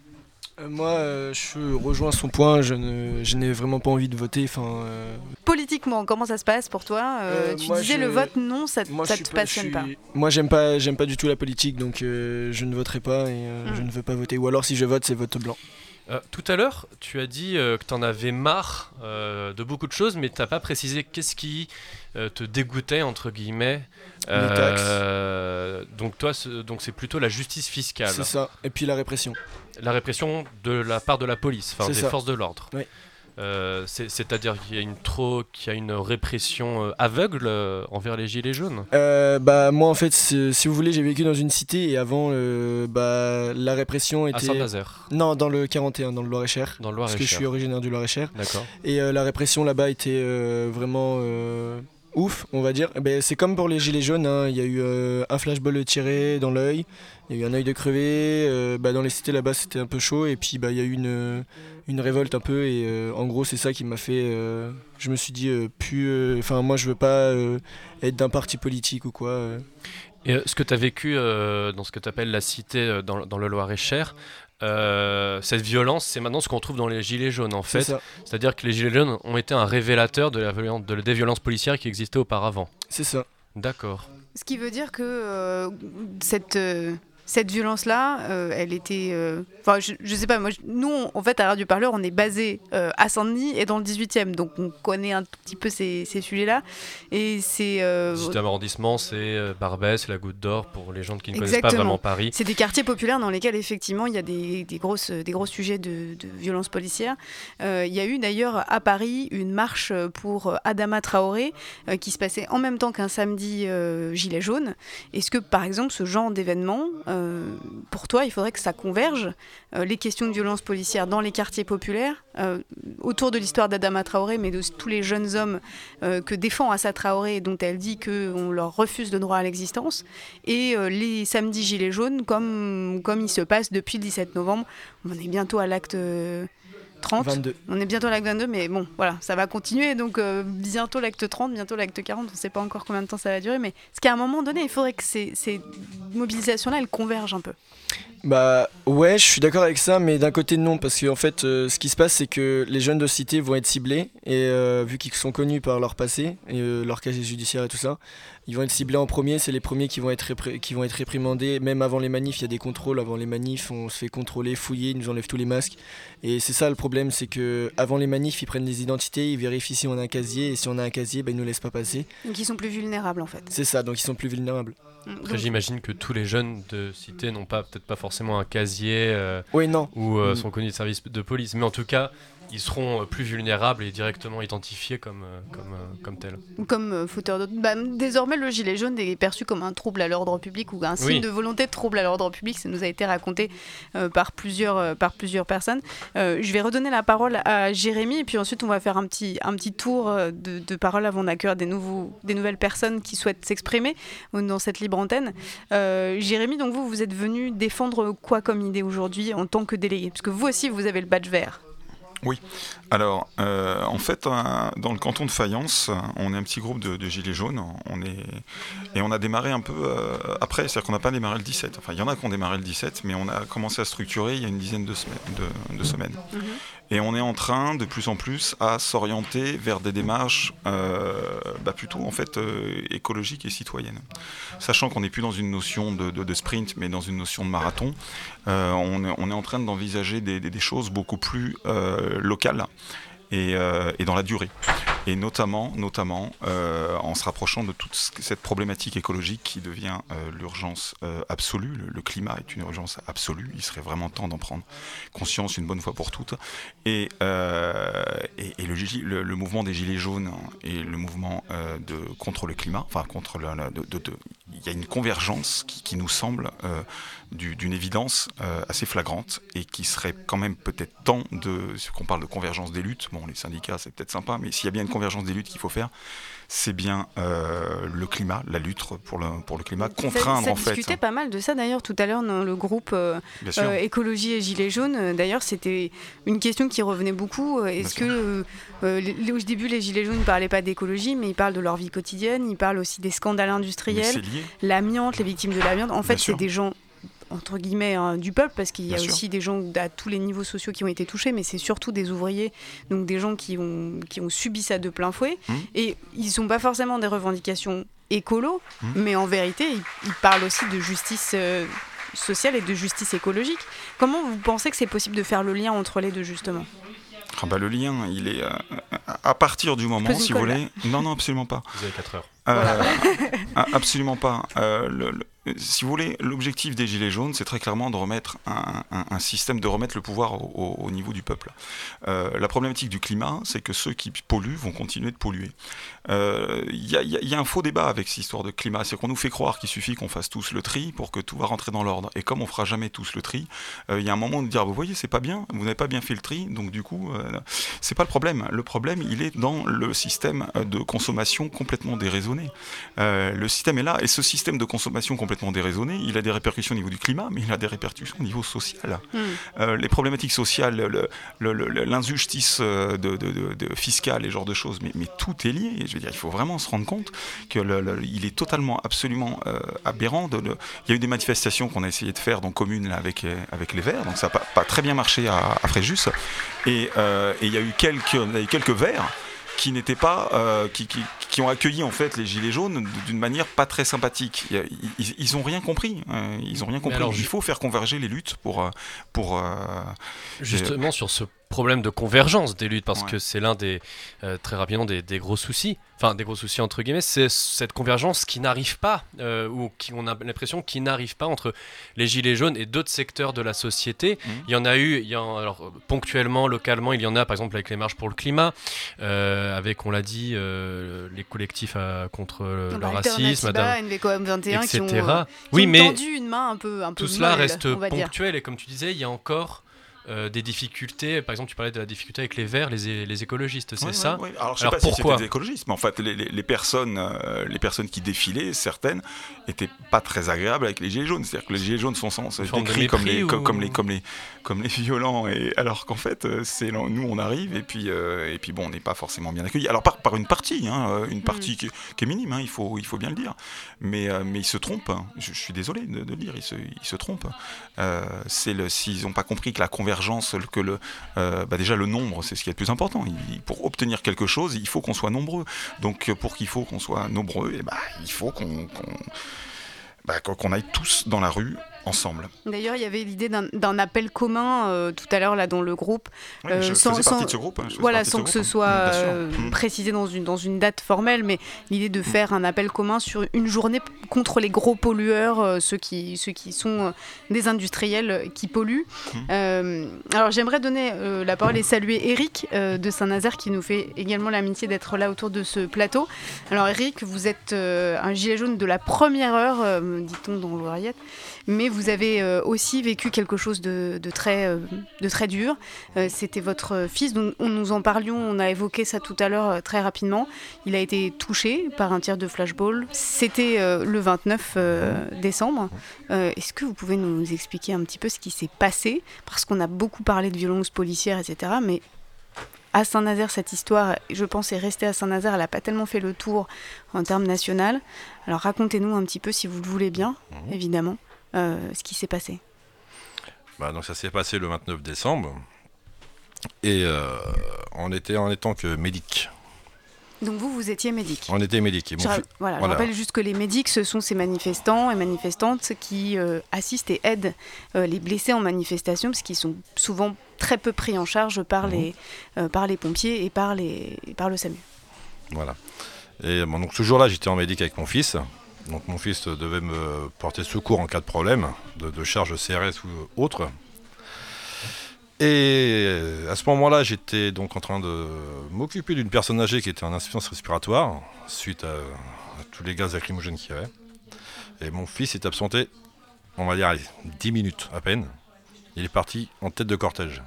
Euh, moi, euh, je rejoins son point. Je, ne, je n'ai vraiment pas envie de voter. Enfin, euh, Politiquement, comment ça se passe pour toi Euh, Euh, Tu disais je- le vote, non, ça, moi, ça je te pas- passionne pas. Moi, j'aime pas, j'aime pas du tout la politique, donc euh, je ne voterai pas et euh, je ne veux pas voter. Ou alors, si je vote, c'est vote blanc. Euh, tout à l'heure, tu as dit euh, que tu en avais marre euh, de beaucoup de choses, mais tu n'as pas précisé qu'est-ce qui euh, te dégoûtait, entre guillemets. Euh, donc, toi, ce- donc c'est plutôt la justice fiscale. C'est ça. Et puis la répression. La répression de la part de la police, enfin C'est des ça. forces de l'ordre. Oui. Euh, c'est- C'est-à-dire qu'il y a une trop, qu'il y a une répression euh, aveugle euh, envers les gilets jaunes? Euh, bah moi en fait c'est- si vous voulez j'ai vécu dans une cité et avant euh, bah la répression était Saint-Nazaire. non dans le 41 dans le Loir-et-Cher Dans le parce que je Loir-et-Cher. suis originaire du Loir-et-Cher D'accord. et la répression là-bas était vraiment ouf on va dire Eh ben, c'est comme pour les gilets jaunes hein. il y a eu euh, un flashball tiré dans l'œil il y a eu un œil de crevé euh, bah, dans les cités là-bas c'était un peu chaud et puis bah il y a eu une révolte un peu et euh, en gros c'est ça qui m'a fait je me suis dit plus enfin moi je veux pas être d'un parti politique ou quoi. Et ce que tu as vécu dans ce que tu appelles la cité dans le Loir-et-Cher, euh, cette violence, c'est maintenant ce qu'on trouve dans les Gilets jaunes en C'est fait. ça. C'est-à-dire que les Gilets jaunes ont été un révélateur de la violence, de, des violences policières qui existaient auparavant. C'est ça. D'accord. Ce qui veut dire que euh, cette, euh, cette violence-là, euh, elle était. euh, Enfin, je, je sais pas, moi, je- nous, on- en fait, à Radio Parleur, on est basé euh, à Saint-Denis et dans le 18e, donc on connaît un petit peu ces, ces sujets-là. Et c'est. Le 18e arrondissement, c'est Barbès, la Goutte d'Or pour les gens qui ne connaissent pas vraiment Paris. C'est des quartiers populaires dans lesquels effectivement il y a des, des grosses, des gros sujets de, de violences policières. Euh, il y a eu d'ailleurs à Paris une marche pour Adama Traoré qui se passait en même temps qu'un samedi gilet jaune. Est-ce que par exemple ce genre d'événement, euh, pour toi, il faudrait que ça converge euh, les questions de violences policières dans les quartiers populaires euh, autour de l'histoire d'Adama Traoré, mais de tous les jeunes hommes que défend Assa Traoré dont elle dit qu'on leur refuse le droit à l'existence, et les samedis gilets jaunes, comme, comme il se passe depuis le 17 novembre. On est bientôt à l'acte 30. 22. On est bientôt à l'acte 22, mais bon, voilà, ça va continuer. Donc euh, bientôt l'acte 30, bientôt l'acte 40. On ne sait pas encore combien de temps ça va durer, mais ce qu'à un moment donné, il faudrait que ces, ces mobilisations-là, elles convergent un peu. Bah ouais, je suis d'accord avec ça, mais d'un côté non, parce qu'en fait, euh, ce qui se passe, c'est que les jeunes de cité vont être ciblés, et euh, vu qu'ils sont connus par leur passé, et leur casier judiciaire et tout ça, ils vont être ciblés en premier, c'est les premiers qui vont, être qui vont être réprimandés, même avant les manifs, il y a des contrôles, avant les manifs, on se fait contrôler, fouiller, ils nous enlèvent tous les masques, et c'est ça le problème, c'est que avant les manifs, ils prennent les identités, ils vérifient si on a un casier, et si on a un casier, bah, ils nous laissent pas passer. Donc ils sont plus vulnérables en fait. C'est ça, donc ils sont plus vulnérables. Après, j'imagine que tous les jeunes de cité n'ont pas peut-être pas forcément un casier euh, Oui, non. ou euh, Mm. sont connus de services de police, mais en tout cas, ils seront euh, plus vulnérables et directement identifiés comme, euh, comme, euh, comme tels. Comme euh, fauteur de... bah, désormais, le gilet jaune est perçu comme un trouble à l'ordre public ou un signe Oui. de volonté de trouble à l'ordre public. Ça nous a été raconté euh, par, plusieurs, euh, par plusieurs personnes. Euh, je vais redonner la parole à Jérémy et puis ensuite on va faire un petit, un petit tour de, de parole avant d'accueillir des, nouveaux, des nouvelles personnes qui souhaitent s'exprimer dans cette libre antenne. Jérémy, donc vous, vous êtes venu défendre quoi comme idée aujourd'hui en tant que délégué? Parce que vous aussi, vous avez le badge vert. Oui. Alors, euh, en fait, euh, dans le canton de Fayence, on est un petit groupe de, de gilets jaunes. On est et on a démarré un peu euh, après, c'est-à-dire qu'on n'a pas démarré le 17. Enfin, il y en a qui ont démarré le 17, mais on a commencé à structurer il y a une dizaine de semaines. De, de semaines. Et on est en train de plus en plus à s'orienter vers des démarches euh, bah, plutôt en fait écologiques et citoyennes. Sachant qu'on n'est plus dans une notion de, sprint, mais dans une notion de marathon, on, est, on est en train d'envisager des, des- des choses beaucoup plus locales et, euh, et dans la durée. Et notamment, notamment euh, en se rapprochant de toute ce- cette problématique écologique qui devient euh, l'urgence absolue. Le, climat est une urgence absolue. Il serait vraiment temps d'en prendre conscience une bonne fois pour toutes. Et, le, mouvement des Gilets jaunes et le mouvement de, contre le climat, enfin contre il y a une convergence qui nous semble du- d'une évidence euh, assez flagrante et qui serait quand même peut-être temps de, ce qu'on parle de convergence des luttes, bon les syndicats c'est peut-être sympa, mais s'il y a bien une convergence des luttes qu'il faut faire, c'est bien euh, le climat, la lutte pour le, pour le climat, contraindre ça, en fait. discutait pas mal de ça d'ailleurs tout à l'heure dans le groupe euh, euh, écologie et gilets jaunes. D'ailleurs, c'était une question qui revenait beaucoup. Est-ce que les- au début les gilets jaunes ne parlaient pas d'écologie, mais ils parlent de leur vie quotidienne, ils parlent aussi des scandales industriels, l'amiante, les victimes de l'amiante. En fait, c'est des gens entre guillemets hein, du peuple parce qu'il y a Bien sûr. aussi des gens à tous les niveaux sociaux qui ont été touchés mais c'est surtout des ouvriers donc des gens qui ont qui ont subi ça de plein fouet Mmh. et ils sont pas forcément des revendications écolo Mmh. mais en vérité ils, ils parlent aussi de justice euh, sociale et de justice écologique comment vous pensez que c'est possible de faire le lien entre les deux justement? Ah bah, le lien, il est euh, à partir du moment, si vous voulez. Non, non, absolument pas. Vous avez 4 heures. Euh, absolument pas. Euh, le- le- si vous voulez, l'objectif des Gilets jaunes, c'est très clairement de remettre un, système, de remettre le pouvoir au niveau du peuple. Euh, la problématique du climat, c'est que ceux qui polluent vont continuer de polluer. Euh, Il y, a- il y a- il y a un faux débat avec cette histoire de climat, c'est qu'on nous fait croire qu'il suffit qu'on fasse tous le tri pour que tout va rentrer dans l'ordre. Et comme on fera jamais tous le tri, euh, il y a un moment de dire, vous voyez, c'est pas bien, vous n'avez pas bien fait le tri, donc du coup, euh, c'est pas le problème. Le problème, il est dans le système euh, de consommation complètement déraisonné. Euh, le système est là, et ce système de consommation complètement déraisonné, il a des répercussions au niveau du climat, mais il a des répercussions au niveau social. Hmm. Euh, les problématiques sociales, le- le- le- l'injustice euh, de, de- de- fiscale, et ce genre de choses, mais, mais tout est lié. Je veux dire, il faut vraiment se rendre compte que le- le- il est totalement, absolument euh, aberrant. De, le- Il y a eu des manifestations qu'on a essayé de faire dans commune là, avec, euh, avec les Verts, donc ça n'a pas, pas très bien marché à, à Fréjus. Et, euh, et il y a eu quelques, il y a eu quelques Verts qui n'étaient pas, euh, qui, qui- qui ont accueilli en fait les gilets jaunes d'une manière pas très sympathique. Ils, ils ont rien compris. euh, ils ont rien compris. alors, il faut faire converger les luttes pour, pour. euh, Justement sur ce problème de convergence des luttes, parce Ouais. que c'est l'un des, euh, très rapidement, des, des gros soucis, enfin des gros soucis entre guillemets, c'est cette convergence qui n'arrive pas, euh, ou qui, on a l'impression qu'il n'arrive pas entre les gilets jaunes et d'autres secteurs de la société. Mhm. Il y en a eu, il y en, alors ponctuellement, localement, il y en a par exemple avec les marches pour le climat, euh, avec, on l'a dit, euh, les collectifs contre le, le Bah, racisme, Alternativa, NVCOM 21 qui ont, etc. qui oui, ont mais tendu une main un peu un peu tout cela reste ponctuel et comme tu disais, il y a encore euh, des difficultés. Par exemple, tu parlais de la difficulté avec les verts, les, écologistes, c'est ça ouais, ouais. Alors, je sais pas si pourquoi c'était des écologistes, mais en fait, les, les- les personnes, euh, les personnes qui défilaient, certaines, étaient pas très agréables avec les gilets jaunes. C'est-à-dire que les gilets jaunes sont de décrits comme ou- comme, comme les, comme les, comme les violents, et alors qu'en fait, euh, c'est nous, on arrive et puis, euh, et puis bon, on n'est pas forcément bien accueillis. Alors par, par une partie, hein, une partie qui, qui est minime, hein, il faut, il faut bien le dire. Mais, euh, mais ils se trompent. hein. Je, je suis désolé de, de le dire, ils se, ils se trompent. Euh, c'est le, s'ils n'ont pas compris que la que le, euh, bah déjà le nombre, c'est ce qui est le plus important. Pour obtenir quelque chose, il faut qu'on soit nombreux. Donc euh, pour qu'il faut qu'on soit nombreux, eh bah, il faut qu'on qu'on- bah, qu'on aille tous dans la rue ensemble. D'ailleurs, il y avait l'idée d'un- appel commun euh, tout à l'heure là dans le groupe. Oui, je faisais partie de ce groupe, hein, voilà, sans que ce hein. soit sûr. euh, précisé dans une, dans une date formelle, mais l'idée de faire un appel commun sur une journée contre les gros pollueurs, euh, ceux, qui, ceux qui sont euh, des industriels euh, qui polluent. Mm. Euh, alors j'aimerais donner euh, la parole et saluer Eric euh, de Saint-Nazaire qui nous fait également l'amitié d'être là autour de ce plateau. Alors Eric, vous êtes euh, un gilet jaune de la première heure, euh, dit-on dans l'oreillette, mais vous avez euh, aussi vécu quelque chose de, de très, euh, de très dur. Euh, C'était votre fils, dont on nous en parlions, on a évoqué ça tout à l'heure très rapidement. Il a été touché par un tir de flashball. C'était le 29 euh, décembre. Est-ce que vous pouvez nous expliquer un petit peu ce qui s'est passé? Parce qu'on a beaucoup parlé de violences policières, etc. Mais à Saint-Nazaire, cette histoire, je pense, est restée à Saint-Nazaire. Elle n'a pas tellement fait le tour en termes national. Alors racontez-nous un petit peu, si vous le voulez bien, évidemment, euh, ce qui s'est passé. Bah, donc ça s'est passé le 29 décembre. Et euh, on était en étant que médic. Donc vous, vous étiez médic. On était médic. Mon Je, voilà, je voilà. rappelle juste que les médics, ce sont ces manifestants et manifestantes qui euh, assistent et aident euh, les blessés en manifestation, parce qu'ils sont souvent très peu pris en charge par, Mhm. les, euh, par les pompiers et par, les, par le SAMU. Voilà. Et bon, donc ce jour-là, j'étais en médic avec mon fils. Donc mon fils devait me porter secours en cas de problème, de, charge CRS ou autre. Et à ce moment-là, j'étais donc en train de m'occuper d'une personne âgée qui était en insuffisance respiratoire suite à, tous les gaz lacrymogènes qu'il y avait. Et mon fils est absenté, on va dire, allez, 10 minutes à peine. Il est parti en tête de cortège.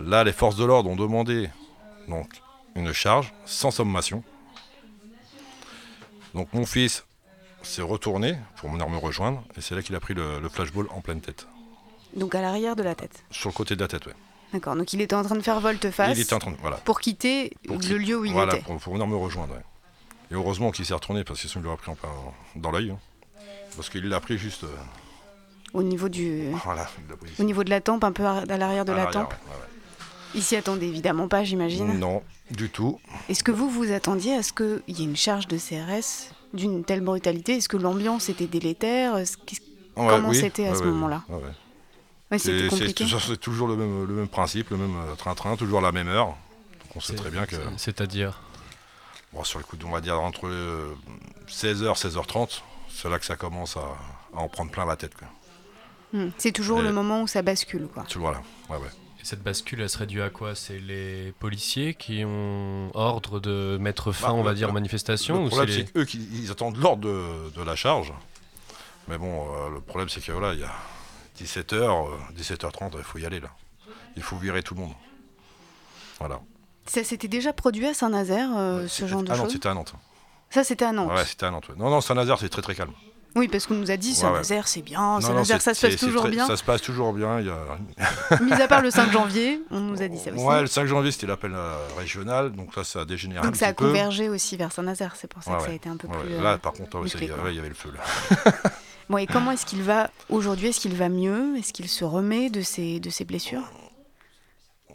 Là, les forces de l'ordre ont demandé donc une charge sans sommation. Donc mon fils s'est retourné pour venir me rejoindre et c'est là qu'il a pris le, le flashball en pleine tête. Donc à l'arrière de la tête. Sur le côté de la tête, ouais. D'accord, donc il était en train de faire volte-face Il était en train de- voilà. pour quitter Pour le lieu où il voilà, était. Pour, pour venir me rejoindre, ouais. Et heureusement qu'il s'est retourné parce que sinon il l'aurait pris en plein dans l'œil. hein. Parce qu'il l'a pris juste. euh, Au niveau, du, voilà, au de la tempe, un peu à l'arrière de À la tempe. ouais, ouais, ouais. Il s'y attendait évidemment pas, j'imagine. Non, du tout. Est-ce que vous vous attendiez à ce qu'il y ait une charge de CRS d'une telle brutalité? Est-ce que l'ambiance était délétère? Ouais, Comment oui, c'était à ouais, ce ouais, moment-là? ouais, ouais. Ouais, c'était Et c'est- compliqué. C'est c'est toujours le même, le même principe, le même euh, train-train, toujours la même heure. Donc on sait très bien que. C'est-à-dire? Bon, sur le coup, on va dire entre 16h, 16h30, c'est là que ça commence à, à en prendre plein la tête. Hmm, C'est toujours Et- le moment où ça bascule, quoi. Tu vois là, ouais, ouais. Et cette bascule, elle serait due à quoi? C'est les policiers qui ont ordre de mettre fin, Bah, on va le- dire, aux manifestations Le ou problème, c'est les- qu'eux, qui- ils attendent l'ordre de, de la charge. Mais bon, euh, le problème, c'est que voilà, il y a 17h, 17h30, il faut y aller là. Il faut virer tout le monde. Voilà. Ça s'était déjà produit à Saint-Nazaire, euh, ce genre de Ah non, choses? c'était à Nantes. Ça, c'était à Nantes. Ouais, c'était à Nantes. ouais. Non, non, Saint-Nazaire, c'est très très calme. Oui, parce qu'on nous a dit Ouais, Saint-Nazaire, c'est bien, Saint-Nazaire, ça se passe toujours bien. Ça se passe toujours bien. Il y a... Mis à part le 5 janvier, on nous a dit ça aussi. Ouais, le 5 janvier, c'était l'appel euh, régional, donc là, ça a dégénéré un Donc ça a peu. convergé aussi vers Saint-Nazaire, c'est pour ça Ouais, que ça a été un peu plus. ouais. euh, Là, par contre, il y avait le feu là. Bon, et comment est-ce qu'il va aujourd'hui Est-ce qu'il va mieux? Est-ce qu'il se remet de ses, de ses blessures?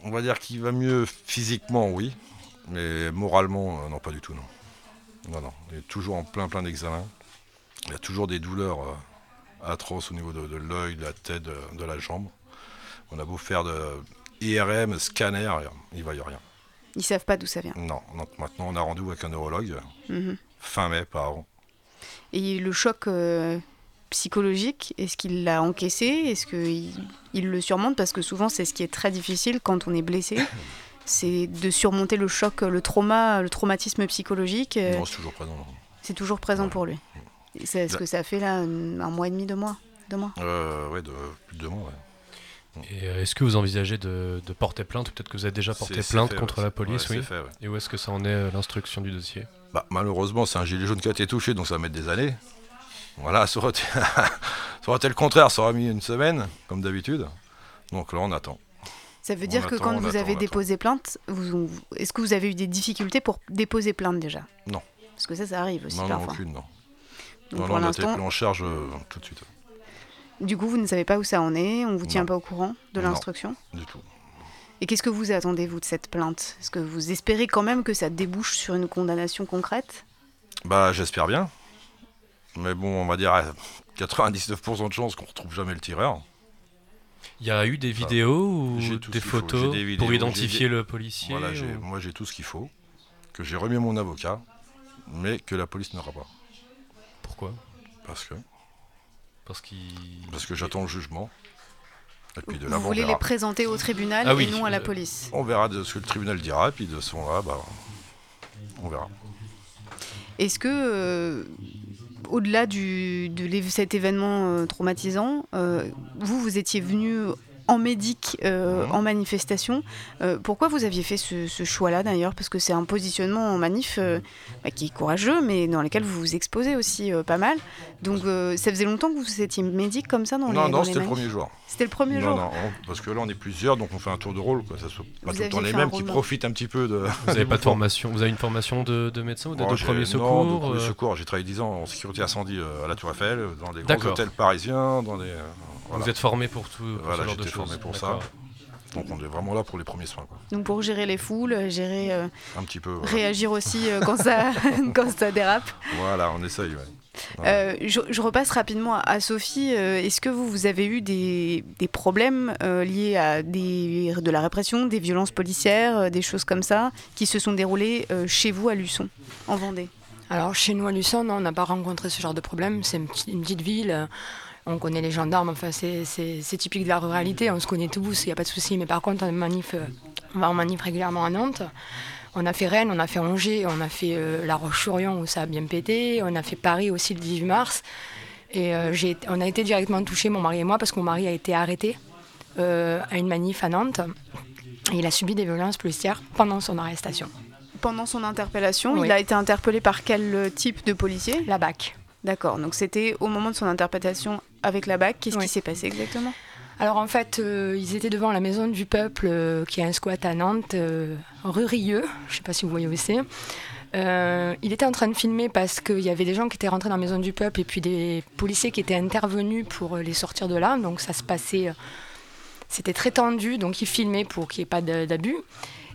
On va dire qu'il va mieux physiquement, oui, mais moralement, euh, non, pas du tout, non. Non, non, il est toujours en plein, plein d'examens. Il y a toujours des douleurs euh, atroces au niveau de, de l'œil, de la tête, de, de la jambe. On a beau faire de IRM, scanner, il va y a rien. Ils savent pas d'où ça vient. Non, maintenant on a rendez-vous avec un neurologue, Mhm. fin mai par an. Et le choc euh, psychologique, est-ce qu'il l'a encaissé? Est-ce qu'il il le surmonte? Parce que souvent, c'est ce qui est très difficile quand on est blessé. C'est de surmonter le choc, le trauma, le traumatisme psychologique. euh, Non, c'est toujours présent. c'est toujours présent pour lui. C'est ce que ça fait là un, un mois et demi, deux mois, deux mois? Euh, ouais, de plus de deux mois, ouais. Et euh, est-ce que vous envisagez de, de porter plainte ou Peut-être que vous avez déjà porté C'est- c'est plainte fait, contre ouais, la police, ouais, oui. c'est fait, ouais. Et où est-ce que ça en est euh, l'instruction du dossier? Bah, malheureusement, c'est un gilet jaune qui a été touché, donc ça va mettre des années. Voilà, ça aurait été, ça aurait été le contraire, ça aurait mis une semaine, comme d'habitude. Donc là, on attend. Ça veut On dire que attend, quand vous attend, avez déposé plainte, vous, est-ce que vous avez eu des difficultés pour déposer plainte déjà? Non. Parce que ça, ça arrive aussi Non, non, parfois. aucune, non. Donc non, pour non, on a été l'instant- pris en charge euh, tout de suite. Du coup, vous ne savez pas où ça en est, on vous tient Non. pas au courant de l'instruction Du tout. Et qu'est-ce que vous attendez, vous, de cette plainte? Est-ce que vous espérez quand même que ça débouche sur une condamnation concrète? Bah, j'espère bien. Mais bon, on va dire à 99% de chances qu'on retrouve jamais le tireur. Il y a eu des vidéos ou J'ai tout des photos J'ai des vidéos, pour identifier des- le policier Voilà, ou- moi j'ai tout ce qu'il faut, que j'ai remis à mon avocat, mais que la police n'aura pas. Pourquoi Parce que Parce qu'il. parce que j'attends le jugement. Et puis de là, Vous on voulez verra. les présenter au tribunal Ah oui, et non à la euh, police. On verra de ce que le tribunal dira, et puis de ce moment-là, bah, on verra. Est-ce que, euh, au-delà du, de cet événement euh, traumatisant, euh, vous, vous étiez venu en médic, euh, Mhm. en manifestation. Euh, pourquoi vous aviez fait ce, ce choix-là d'ailleurs? Parce que c'est un positionnement en manif euh, bah, qui est courageux, mais dans lequel vous vous exposez aussi euh, pas mal. Donc euh, ça faisait longtemps que vous étiez médic comme ça dans les non, dans non, les c'était le premier jour. C'était le premier non, jour Non, on- parce que là, on est plusieurs, donc on fait un tour de rôle. Quoi. Ça soit pas Vous tout le temps les mêmes qui roulement. profitent un petit peu de. Vous n'avez pas de formation Vous avez une formation de, de médecin ou de, de j'ai- premier non, secours de premier euh, secours. J'ai travaillé 10 ans en sécurité incendie à la Tour Eiffel, dans des grands hôtels parisiens, dans des. Vous êtes formé pour tout pour Voilà, ce genre de choses. formé pour ça. Donc on est vraiment là pour les premiers soins. Quoi. Donc pour gérer les foules, gérer, euh, Un petit peu. voilà. réagir aussi euh, quand, ça, quand ça dérape. Voilà, on essaye. Ouais. Euh, je, je repasse rapidement à, Sophie. Euh, Est-ce que vous, vous avez eu des, des problèmes euh, liés à des, de la répression, des violences policières, euh, des choses comme ça, qui se sont déroulées euh, chez vous à Luçon, en Vendée? Alors chez nous à Luçon, non, on n'a pas rencontré ce genre de problème. C'est une petite ville. On connaît les gendarmes, enfin c'est- typique de la ruralité, on se connaît tous, il n'y a pas de souci. Mais par contre, on, manif, on va en manif régulièrement à Nantes. On a fait Rennes, on a fait Angers, on a fait euh, La Roche-sur-Yon où ça a bien pété, on a fait Paris aussi le 18 mars. Et euh, on a été directement touchés, mon mari et moi, parce que mon mari a été arrêté euh, à une manif à Nantes. Et il a subi des violences policières pendant son arrestation. Pendant son interpellation, Oui. il a été interpellé par quel type de policier? La BAC. D'accord, donc c'était au moment de son interpellation avec la BAC. Qu'est-ce Oui. qui s'est passé exactement? Alors en fait, euh, ils étaient devant la maison du peuple, euh, qui est un squat à Nantes, euh, rue Rieux, je ne sais pas si vous voyez où c'est. Euh, il était en train de filmer parce qu'il y avait des gens qui étaient rentrés dans la maison du peuple et puis des policiers qui étaient intervenus pour les sortir de là. Donc ça se passait, c'était très tendu, donc il filmait pour qu'il n'y ait pas d'abus.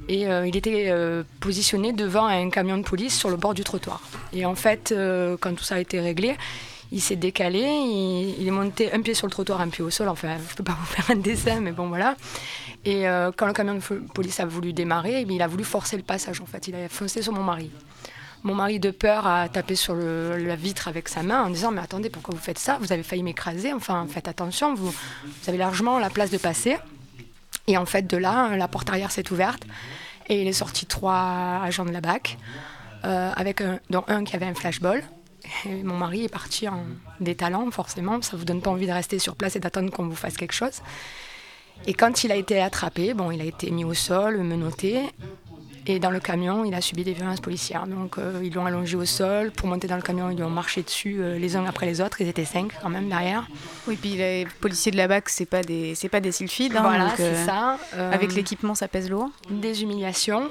Et euh, il était euh, positionné devant un camion de police sur le bord du trottoir. Et en fait, euh, quand tout ça a été réglé, il s'est décalé, il, est monté un pied sur le trottoir, un pied au sol. Enfin, je peux pas vous faire un dessin, mais bon, voilà. Et quand le camion de police a voulu démarrer, eh il a voulu forcer le passage, en fait. Il a foncé sur mon mari. Mon mari, de peur, a tapé sur la vitre avec sa main en disant Mais attendez, pourquoi vous faites ça? Vous avez failli m'écraser. Enfin, faites attention, vous avez largement la place de passer. Et en fait, de là, la porte arrière s'est ouverte et il est sorti trois agents de la BAC, euh, avec dont un qui avait un flashball. Mon mari est parti en détalant, forcément. Ça vous donne pas envie de rester sur place et d'attendre qu'on vous fasse quelque chose. Et quand il a été attrapé, bon, il a été mis au sol, menotté. Et dans le camion, il a subi des violences policières. Donc, euh, ils l'ont allongé au sol. Pour monter dans le camion, ils lui ont marché dessus euh, les uns après les autres. Ils étaient cinq quand même derrière. Oui, puis les policiers de la BAC, c'est pas des, c'est pas des sylphides. hein, Voilà, c'est euh, ça. Avec l'équipement, ça pèse lourd. Des humiliations,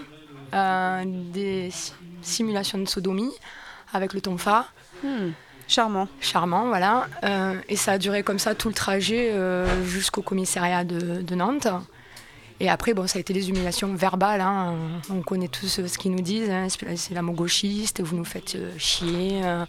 des si- simulations de sodomie avec le tonfa. Hmm, Charmant. Charmant, voilà. Euh, et ça a duré comme ça tout le trajet euh, jusqu'au commissariat de, de Nantes. Et après, bon, ça a été des humiliations verbales. hein. On, on connaît tous euh, ce qu'ils nous disent. hein. C'est la gauchiste, vous nous faites euh, chier. euh.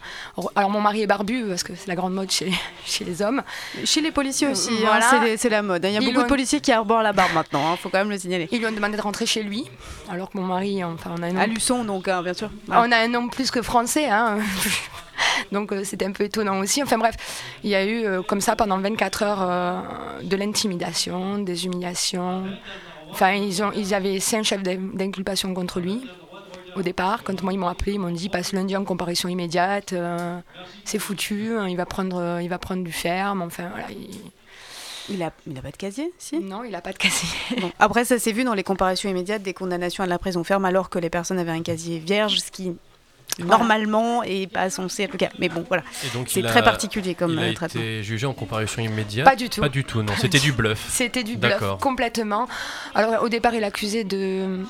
Alors, mon mari est barbu parce que c'est la grande mode chez, chez les hommes. Chez les policiers aussi, hein, Voilà. c'est la mode. Il y a Ils beaucoup de policiers qui arborent la barbe maintenant, il faut quand même le signaler. Ils lui ont demandé de rentrer chez lui, alors que mon mari, enfin, on a un nom À Luçon, donc, bien sûr. On a un nom plus que français, hein. donc euh, c'était un peu étonnant aussi. Enfin bref, il y a eu euh, comme ça pendant 24 heures euh, de l'intimidation, des humiliations. Enfin, ils, ont, ils avaient cinq chefs d'in- d'inculpation contre lui au départ. Quand moi ils m'ont appelé, ils m'ont dit passe lundi en comparution immédiate, euh, c'est foutu, hein, il va prendre, il va prendre du ferme. Enfin voilà. Il... Il a, il a pas de casier, si? Non, il a pas de casier. Bon, Après, ça s'est vu dans les comparations immédiates des condamnations à la prison ferme, alors que les personnes avaient un casier vierge, ce qui normalement est pas censé être le cas. Mais bon, voilà. Et C'est très particulier comme il a euh, été jugé en comparution immédiate Pas du tout. Pas du tout, non. C'était du bluff. C'était du bluff, complètement. Alors au départ, il accusé de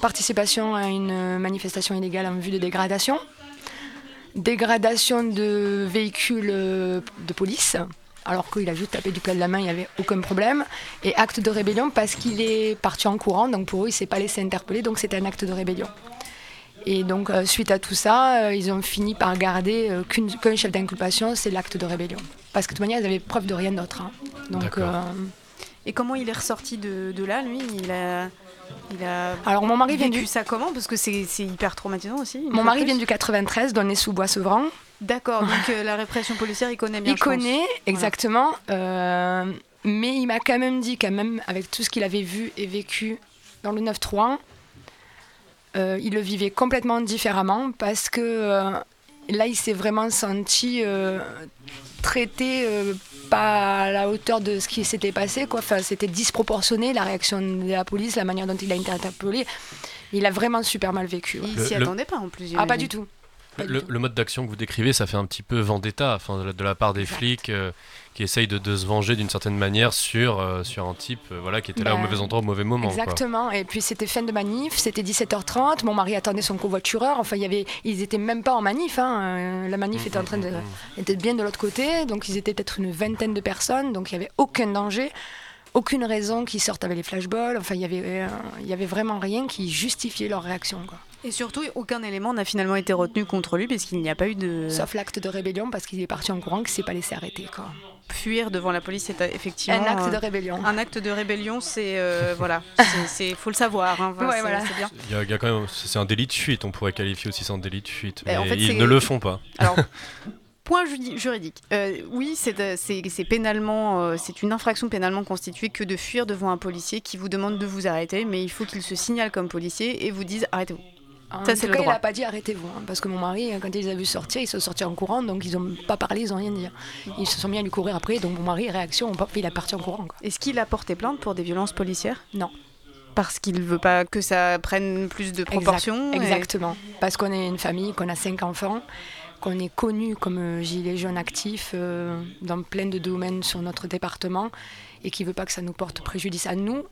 participation à une manifestation illégale en vue de dégradation, dégradation de véhicules euh, de police, alors qu'il a juste tapé du plat de la main, il n'y avait aucun problème, et acte de rébellion parce qu'il est parti en courant, donc pour eux, il ne s'est pas laissé interpeller, donc c'était un acte de rébellion. Et donc, euh, suite à tout ça, euh, ils ont fini par garder euh, qu'une- qu'un chef d'inculpation, c'est l'acte de rébellion. Parce que de toute manière, ils avaient preuve de rien d'autre. hein. Donc, euh, Et comment il est ressorti de, de là, lui? Il a, il a Alors, mon mari vient vécu du- ça comment? Parce que c'est hyper traumatisant aussi. mon mari vient du 93, Donnay-sous-Bois-Sevran. D'accord, donc euh, la répression policière, il connaît bien. Il je pense. connaît, exactement. euh, mais il m'a quand même dit, quand même, avec tout ce qu'il avait vu et vécu dans le 9-3, euh, il le vivait complètement différemment parce que euh, là, il s'est vraiment senti euh, traité euh, pas à la hauteur de ce qui s'était passé. Quoi. Enfin, c'était disproportionné, la réaction de la police, la manière dont il a été interpellé. Il a vraiment super mal vécu. ouais. Il s'y le- attendait pas en plus. Ah, pas du tout. Le, le mode d'action que vous décrivez, ça fait un petit peu vendetta, enfin, de, la, de la part des flics euh, qui essayent de, de se venger d'une certaine manière sur, euh, sur un type euh, voilà, qui était là au Ben, mauvais endroit au mauvais moment. quoi. Exactement. Et puis c'était fin de manif, c'était 17h30. Mon mari attendait son covoitureur. Enfin, il y avait, ils étaient même pas en manif. hein. Euh, La manif était en train de, était bien de l'autre côté. Donc ils étaient peut-être une vingtaine de personnes. Donc il y avait aucun danger, aucune raison qu'ils sortent avec les flashballs. Enfin, il y avait, euh, il y avait vraiment rien qui justifiait leur réaction. Quoi. Et surtout, aucun élément n'a finalement été retenu contre lui, puisqu'il n'y a pas eu de. Sauf l'acte de rébellion parce qu'il est parti en courant, qu'il s'est pas laissé arrêter. Quoi. Fuir devant la police, c'est euh, effectivement. Un acte de euh, rébellion. Un acte de rébellion, c'est. euh, voilà. C'est-. Faut le savoir. hein. Enfin, Ouais, c'est- voilà. C'est bien. Il y a, il y a quand même, c'est un délit de fuite, on pourrait qualifier aussi ça en délit de fuite, mais Eh, en fait, ils ne le font pas. Alors, point juridique. Euh, oui, c'est euh, pénalement, euh, c'est une infraction pénalement constituée que de fuir devant un policier qui vous demande de vous arrêter, mais il faut qu'il se signale comme policier et vous dise arrêtez-vous. En Ça, tout c'est le cas, il n'a pas dit arrêtez-vous, hein, parce que mon mari, quand il les a vus sortir, ils sont sortis en courant, donc ils n'ont pas parlé, ils n'ont rien dit. Ils se sont mis à lui courir après, donc mon mari, réaction, il est parti en courant. quoi. Est-ce qu'il a porté plainte pour des violences policières? Non. Parce qu'il veut pas que ça prenne plus de proportions. Exact- et- Exactement. Parce qu'on est une famille, qu'on a cinq enfants, qu'on est connu comme euh, gilet jaune actif euh, dans plein de domaines sur notre département, et qui ne veut pas que ça nous porte préjudice à nous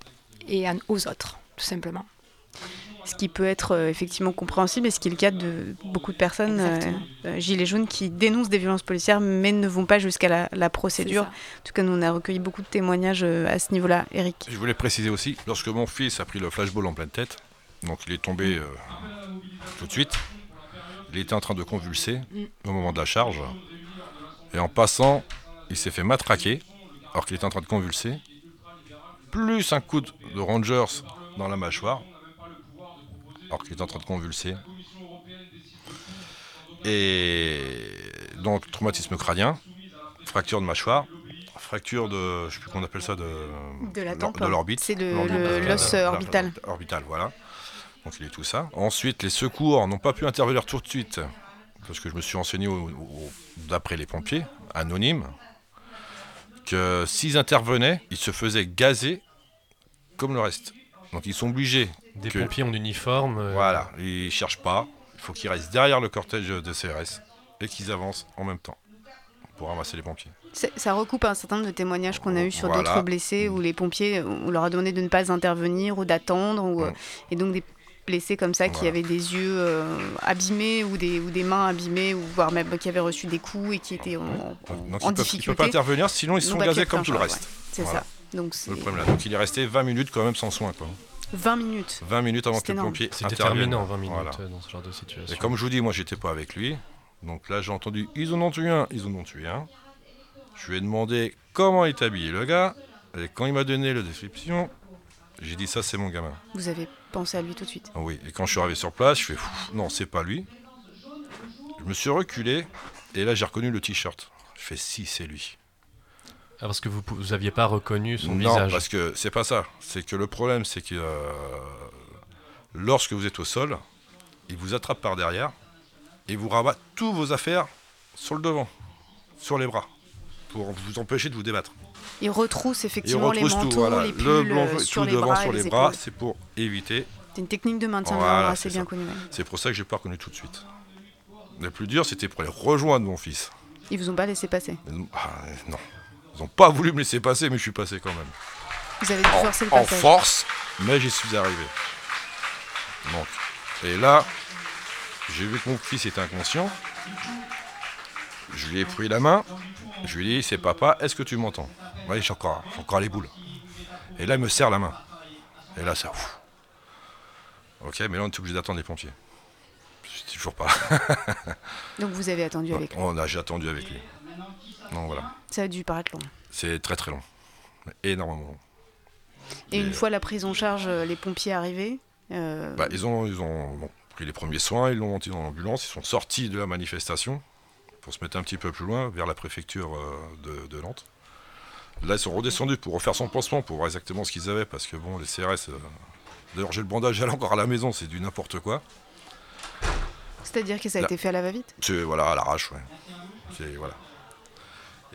et à- aux autres, tout simplement. Ce qui peut être euh, effectivement compréhensible et ce qui est le cas de beaucoup de personnes, euh, euh, gilets jaunes, qui dénoncent des violences policières mais ne vont pas jusqu'à la, la procédure. En tout cas, nous, on a recueilli beaucoup de témoignages à ce niveau-là. Eric. Je voulais préciser aussi, lorsque mon fils a pris le flashball en pleine tête, donc il est tombé euh, tout de suite, il était en train de convulser au moment de la charge, et en passant, il s'est fait matraquer, alors qu'il était en train de convulser, plus un coup de Rangers dans la mâchoire, alors qu'il était en train de convulser. Et donc traumatisme crânien, fracture de mâchoire, fracture de, je sais plus comment on appelle ça, de, De de l'orbite. C'est le- euh, l'os, euh, orbital. Orbital, voilà. Donc il est tout ça. Ensuite, les secours n'ont pas pu intervenir tout de suite, parce que je me suis renseigné d'après les pompiers, anonymes, que s'ils intervenaient, ils se faisaient gazer comme le reste. Donc ils sont obligés. Des que- pompiers en uniforme. euh, Voilà, ils cherchent pas. Il faut qu'ils restent derrière le cortège de CRS et qu'ils avancent en même temps pour ramasser les pompiers. Ça recoupe un certain nombre de témoignages qu'on a eu sur Voilà. d'autres blessés où les pompiers, on leur a demandé de ne pas intervenir ou d'attendre. ou, euh, Et donc des blessés comme ça qui avaient des yeux euh, abîmés ou des, ou des mains abîmées ou voire même qui avaient reçu des coups et qui étaient en, en- Donc en ils peuvent, ils difficulté. peuvent pas intervenir, sinon ils sont gazés comme tout le reste. ouais. C'est Voilà. ça. Donc c'est Le problème là. Donc il est resté 20 minutes quand même sans soin. Quoi. 20 minutes. 20 minutes avant que le pompier C'est en 20 minutes Voilà. euh, dans ce genre de situation. Et comme je vous dis, moi j'étais pas avec lui. Donc là j'ai entendu ils en ont tué un, ils en ont tué un. Je lui ai demandé comment est habillé le gars. Et quand il m'a donné la description, j'ai dit ça c'est mon gamin. Vous avez pensé à lui tout de suite. Oui, et quand je suis arrivé sur place, je fais non, c'est pas lui. Je me suis reculé et là j'ai reconnu le t-shirt. Je fais si, c'est lui. Ah, parce que vous vous aviez pas reconnu son non, visage. parce que c'est pas ça. C'est que le problème, c'est que euh, lorsque vous êtes au sol, il vous attrape par derrière et vous rabat tous vos affaires sur le devant, sur les bras, pour vous empêcher de vous débattre. Il retrousse Il effectivement les retrousse manteaux, tout, voilà. les pulls le blanc, euh, tout sur les devant bras sur les les bras, c'est pour éviter. C'est une technique de maintien de Voilà, assez c'est bien ça. connue. C'est pour ça que j'ai pas reconnu tout de suite. Le plus dur, c'était pour les rejoindre mon fils. Ils vous ont pas laissé passer. Ah, non. Ils n'ont pas voulu me laisser passer, mais je suis passé quand même. Vous avez dû En, forcer le en passage. force, mais j'y suis arrivé. Donc, et là, j'ai vu que mon fils était inconscient. Je lui ai pris la main. Je lui ai dit, c'est papa, est-ce que tu m'entends? Oui, j'ai encore, j'ai encore les boules. Et là, il me serre la main. Et là, ça. ouf. Ok, mais là, on est obligé d'attendre les pompiers. je toujours pas. Donc vous avez attendu avec lui. On a, j'ai attendu avec lui. Donc voilà. Ça a dû paraître long. C'est très très long. Énormément long. Et une fois la prise en charge, euh, les pompiers arrivés euh, Bah, ils ont, ils ont bon, pris les premiers soins, ils l'ont monté dans l'ambulance, ils sont sortis de la manifestation pour se mettre un petit peu plus loin, vers la préfecture euh, de, de Nantes. Là, ils sont redescendus pour refaire son pansement, pour voir exactement ce qu'ils avaient, parce que bon, les CRS. euh, D'ailleurs, j'ai le bandage, j'allais encore à la maison, c'est du n'importe quoi. C'est-à-dire que ça a Là. été fait à la va-vite? Voilà à l'arrache, ouais. C'est voilà.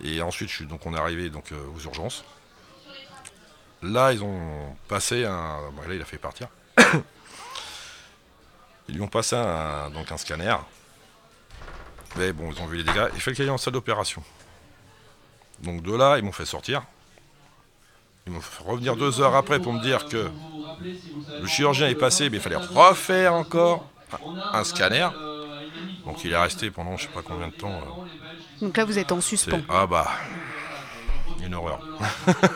Et ensuite, donc on est arrivé donc euh, aux urgences. Là, ils ont passé un. là, il a fait partir. ils lui ont passé un, donc un scanner. Mais bon, ils ont vu les dégâts. Il fait qu'il y ait en salle d'opération. Donc de là, ils m'ont fait sortir. Ils m'ont fait revenir deux heures après pour me dire que le chirurgien est passé, mais il fallait refaire encore un scanner. Donc il est resté pendant je sais pas combien de temps. euh, Donc là, vous êtes en suspens. Ah bah, une horreur.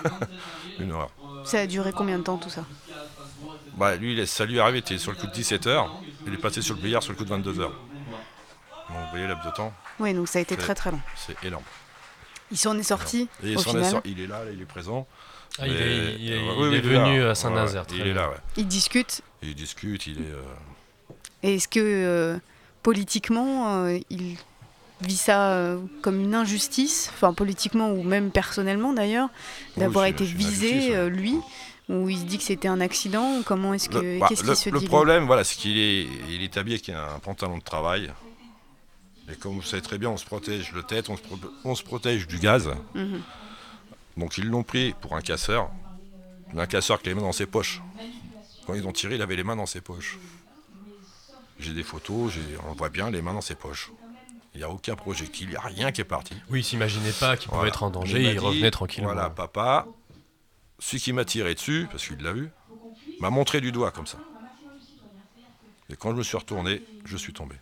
une horreur. Ça a duré combien de temps tout ça? Bah lui, ça lui est arrivé, il était sur le coup de 17h, il est passé sur le billard sur le coup de 22h. Donc vous voyez l'abs de temps. Oui, donc ça a été très très long. C'est énorme. Il s'en est sorti Et il, est final. sorti- il est là, là, il est présent. Ah, il est- il est- euh, il est là, venu à Saint-Nazaire, Ouais, Il est là, ouais. Il discute. Il discute, il est... euh, Et est-ce que euh, politiquement, euh, il vit ça euh, comme une injustice, enfin politiquement ou même personnellement d'ailleurs, d'avoir été visé, ouais. euh, lui Ou il se dit que c'était un accident Comment est-ce que Le, bah, qu'est-ce le- qu'il se le dit lui problème, voilà, c'est qu'il est, il est habillé avec un pantalon de travail. Et comme vous savez très bien, on se protège le tête, on se, pro- on se protège du gaz. Mhm. Donc ils l'ont pris pour un casseur. Un casseur qui a les mains dans ses poches. Quand ils ont tiré, il avait les mains dans ses poches. J'ai des photos, on voit bien les mains dans ses poches. Il n'y a aucun projectile, il n'y a rien qui est parti. Oui, il s'imaginait pas qu'il pouvait Voilà. être en danger, il dit, revenait tranquillement. Voilà, papa, celui qui m'a tiré dessus, parce qu'il l'a vu, m'a montré du doigt comme ça. Et quand je me suis retourné, je suis tombé.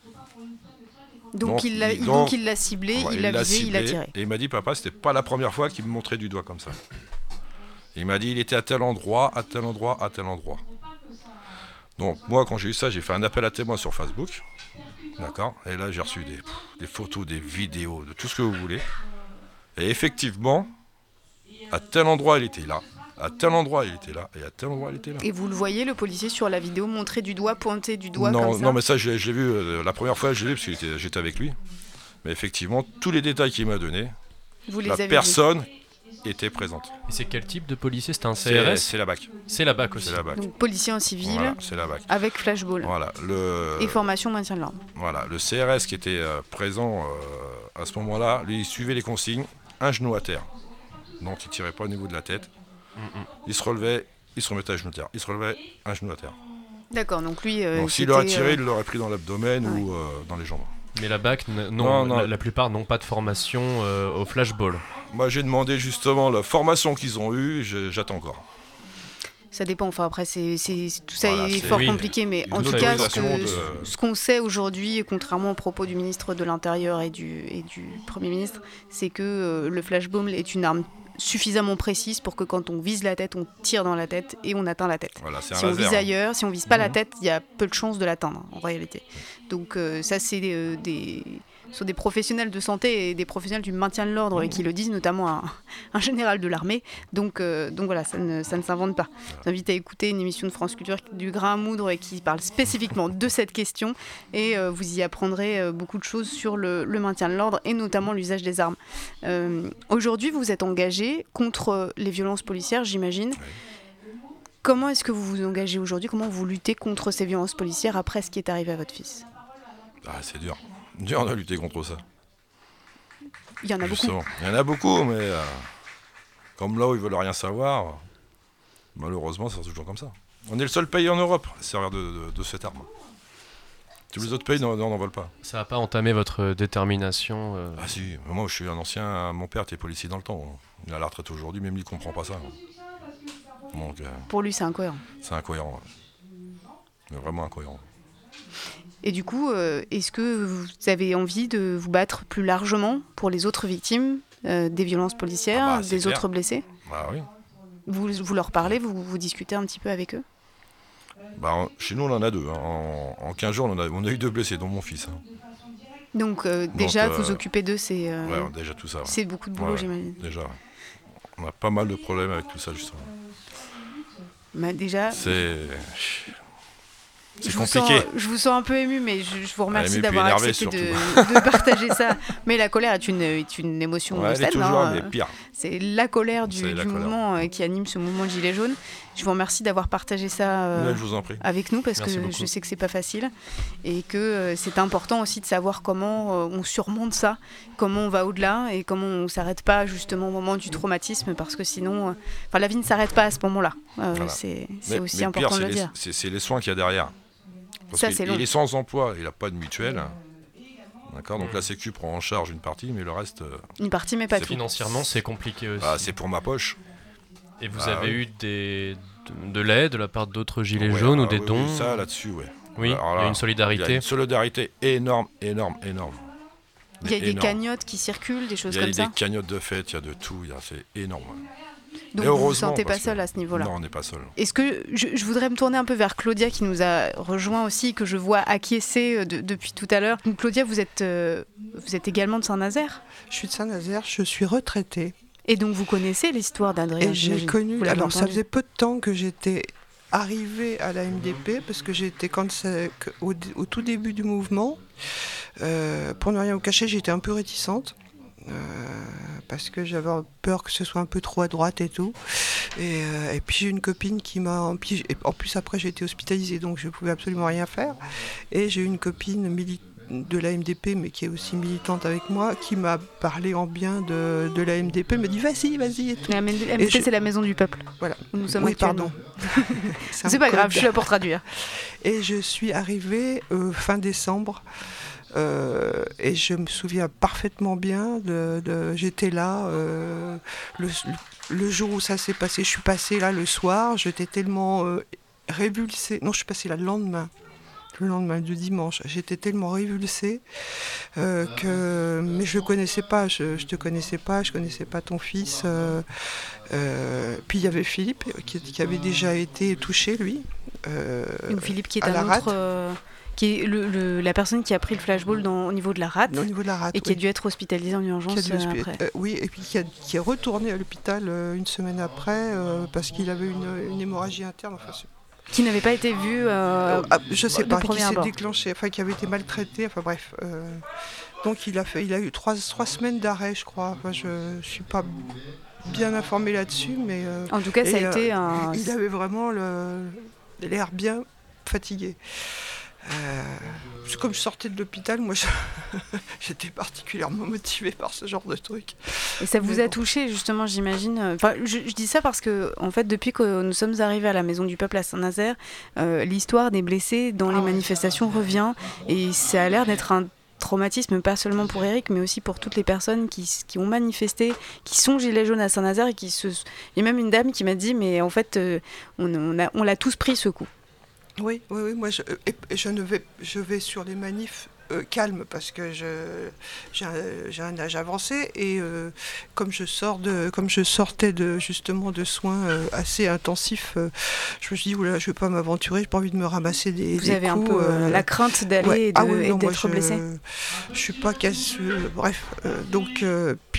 Donc il l'a il- donc- donc il l'a ciblé, Ouais, il l'a visé, il l'a tiré. Et il m'a dit, papa, c'était pas la première fois qu'il me montrait du doigt comme ça. Il m'a dit, il était à tel endroit, à tel endroit, à tel endroit. Donc moi, quand j'ai eu ça, j'ai fait un appel à témoins sur Facebook. D'accord Et là, j'ai reçu des, photos, des vidéos, de tout ce que vous voulez. Et effectivement, à tel endroit, il était là. À tel endroit, il était là. Et à tel endroit, il était là. Et vous le voyez, le policier sur la vidéo, montrer du doigt, pointer du doigt non, comme ça non, mais ça, je l'ai vu. euh, la première fois, je l'ai vu parce que j'étais- avec lui. Mais effectivement, tous les détails qu'il m'a donnés, Vous les la vus. Était présente. Et c'est quel type de policier? C'est un CRS C'est la BAC. C'est la BAC aussi. C'est la BAC. Donc policier en civil, Voilà, c'est la BAC. avec flashball. Voilà, le, Et formation maintien de l'ordre. voilà, le CRS qui était euh, présent euh, à ce moment-là, lui, il suivait les consignes, un genou à terre. Donc il tirait pas au niveau de la tête. Il se relevait, il se remettait à genoux à terre. Il se relevait, un genou à terre. D'accord, donc lui. euh, Donc s'il l'aurait tiré, euh, il l'aurait pris dans l'abdomen ou euh, dans les jambes. Mais la BAC, non, Non, non. La, la plupart n'ont pas de formation euh, au flashball. Moi j'ai demandé justement la formation qu'ils ont eue, je- j'attends encore. Ça dépend, enfin après, c'est, tout ça Voilà, est fort oui. compliqué, mais en tout cas, ce, de- ce qu'on sait aujourd'hui, contrairement aux propos du ministre de l'Intérieur et du, et du Premier ministre, c'est que euh, le flashbomb est une arme suffisamment précise pour que quand on vise la tête, on tire dans la tête et on atteint la tête. Voilà, si on laser, vise hein. ailleurs, si on vise pas la Mhm. tête, il y a peu de chances de l'atteindre en réalité. Donc euh, ça, c'est euh, des sont des professionnels de santé et des professionnels du maintien de l'ordre qui le disent, notamment un, un général de l'armée. Donc, euh, donc voilà, ça ne, ça ne s'invente pas. J'invite à écouter une émission de France Culture du grain à moudre et qui parle spécifiquement de cette question. Et euh, vous y apprendrez euh, beaucoup de choses sur le, le maintien de l'ordre et notamment l'usage des armes. Euh, Aujourd'hui, vous êtes engagé contre les violences policières, j'imagine. Comment est-ce que vous vous engagez aujourd'hui? Comment vous luttez contre ces violences policières après ce qui est arrivé à votre fils? Ah, c'est dur. Dur de lutter contre ça. Il y en a Justement. beaucoup. Il y en a beaucoup, mais euh, comme là où ils veulent rien savoir, malheureusement, c'est toujours comme ça. On est le seul pays en Europe à servir de, de- de cette arme. Tous les autres pays n'en n'en veulent pas. Ça n'a pas entamé votre détermination euh, Ah si, moi je suis un ancien, mon père était policier dans le temps. hein. Il est à la retraite aujourd'hui, même lui il comprend pas ça. hein. Donc euh, Pour lui, c'est incohérent. c'est incohérent. ouais. Mais vraiment incohérent. Et du coup, euh, est-ce que vous avez envie de vous battre plus largement pour les autres victimes euh, des violences policières, Ah bah, des clair. autres blessés? Bah oui. vous, vous leur parlez, vous, vous discutez un petit peu avec eux? Bah, chez nous, on en a deux. hein. En, en 15 jours, on, a, on a eu deux blessés, dont mon fils. hein. Donc euh, déjà, Donc, vous euh, occupez d'eux, c'est euh, Ouais, déjà tout ça. ouais. c'est beaucoup de boulot, Ouais, j'imagine. Déjà, on a pas mal de problèmes avec tout ça, justement. Bah, déjà, C'est. C'est je vous, sens, compliqué. je vous sens un peu ému, mais je, je vous remercie ému, d'avoir accepté de, partager ça. Mais la colère est une, est une émotion Ouais, elle est saine, toujours, hein. mais pire. C'est la colère du, C'est la du colère. mouvement euh, qui anime ce mouvement de Gilets jaunes. Je vous remercie d'avoir partagé ça euh, avec nous parce Merci que beaucoup. je sais que c'est pas facile et que euh, c'est important aussi de savoir comment euh, on surmonte ça, comment on va au-delà et comment on s'arrête pas justement au moment du traumatisme parce que sinon, enfin la vie ne s'arrête pas à ce moment-là. Voilà. C'est aussi mais important pire, de le les- dire. C'est les soins qu'il y a derrière. Parce Ça, c'est long. il est sans emploi, il n'a pas de mutuelle. D'accord Donc la Sécu prend en charge une partie, mais le reste. euh, Une partie, mais pas tout. Financièrement, c'est compliqué aussi. Ah, c'est pour ma poche. Et vous Ah, avez oui. eu des, de, de l'aide de la part d'autres gilets Ouais, jaunes ou ah, des oui, dons oui, Ça, là-dessus, ouais. Oui, Alors il y a là, une solidarité. Il y a une solidarité énorme, énorme, énorme. Il y a des énorme. cagnottes qui circulent, des choses Il y a comme des ça. cagnottes de fête, il y a de tout, il y a- c'est énorme. Donc Et vous vous heureusement, sentez pas que- seul à ce niveau-là. Non, on n'est pas seul. Est-ce que je, je voudrais me tourner un peu vers Claudia qui nous a rejoint aussi, que je vois acquiescer euh, de- depuis tout à l'heure. Donc, Claudia, vous êtes, euh, vous êtes également de Saint-Nazaire? Je suis de Saint-Nazaire, je suis retraitée. Et donc vous connaissez l'histoire d'Adrien j'ai connu. Vous Alors, ça faisait peu de temps que j'étais arrivée à la MDP parce que j'étais quand au tout début du mouvement. Euh, pour ne rien vous cacher, j'étais un peu réticente. Euh, parce que j'avais peur que ce soit un peu trop à droite et tout. Et, euh, et puis j'ai une copine qui m'a... En plus, après j'ai été hospitalisée donc je pouvais absolument rien faire. Et j'ai une copine militaire de la MDP, mais qui est aussi militante avec moi, qui m'a parlé en bien de, de la MDP. Me dit vas-y, vas-y. et tout. La MDP, je- c'est la maison du peuple. Voilà. Où nous sommes oui, pardon. C'est pas grave, je suis là pour traduire. Et je suis arrivée euh, fin décembre. Euh, et je me souviens parfaitement bien de, de- j'étais là euh, le, le jour où ça s'est passé. Je suis passée là le soir j'étais tellement euh, révulsée. Non je suis passée là le lendemain le lendemain du dimanche. J'étais tellement révulsée euh, que mais je le connaissais pas. Je, je te connaissais pas je connaissais pas ton fils puis il y avait Philippe qui, qui avait déjà été touché lui Donc Philippe qui est à la un autre, qui est le- le- la personne qui a pris le flashball dans, au niveau de la rate. Au niveau de la rate, Et qui a dû être hospitalisé en urgence euh, après. euh, oui, et puis qui, a- qui est retourné à l'hôpital euh, une semaine après parce qu'il avait une, une hémorragie interne. Enfin, Qui n'avait pas été vu. euh, Ah, je sais pas, qui s'est déclenché, enfin qui avait été maltraité, enfin bref. euh, donc il a, fait, il a eu trois, trois semaines d'arrêt, je crois. Enfin, je ne suis pas bien informée là-dessus, mais... euh, En tout cas, ça a été un- Il avait vraiment l'air bien fatigué. Euh, comme je sortais de l'hôpital, moi j'étais particulièrement motivée par ce genre de truc. Et ça vous Mais a bon. touché justement, j'imagine. euh, Enfin, je, je dis ça parce que, en fait, depuis que nous sommes arrivés à la Maison du Peuple à Saint-Nazaire, euh, l'histoire des blessés dans les manifestations revient et ça a l'air d'être un traumatisme pas seulement pour Eric mais aussi pour toutes les personnes qui, ont manifesté qui sont gilets jaunes à Saint-Nazaire et qui se il y a même une dame qui m'a dit mais en fait on, on a- on l'a tous pris ce coup Oui, oui, oui. Moi, je, et je ne vais, je vais sur les manifs euh, calmes parce que j'ai, un, âge avancé et euh, comme je sors de, comme je sortais de justement de soins euh, assez intensifs, je me suis dit oula, je vais pas m'aventurer, j'ai pas envie de me ramasser des. Vous des avez un peu, la crainte d'aller et de- Ah oui, d'être je- blessé. Je suis pas casseux. Bref, donc,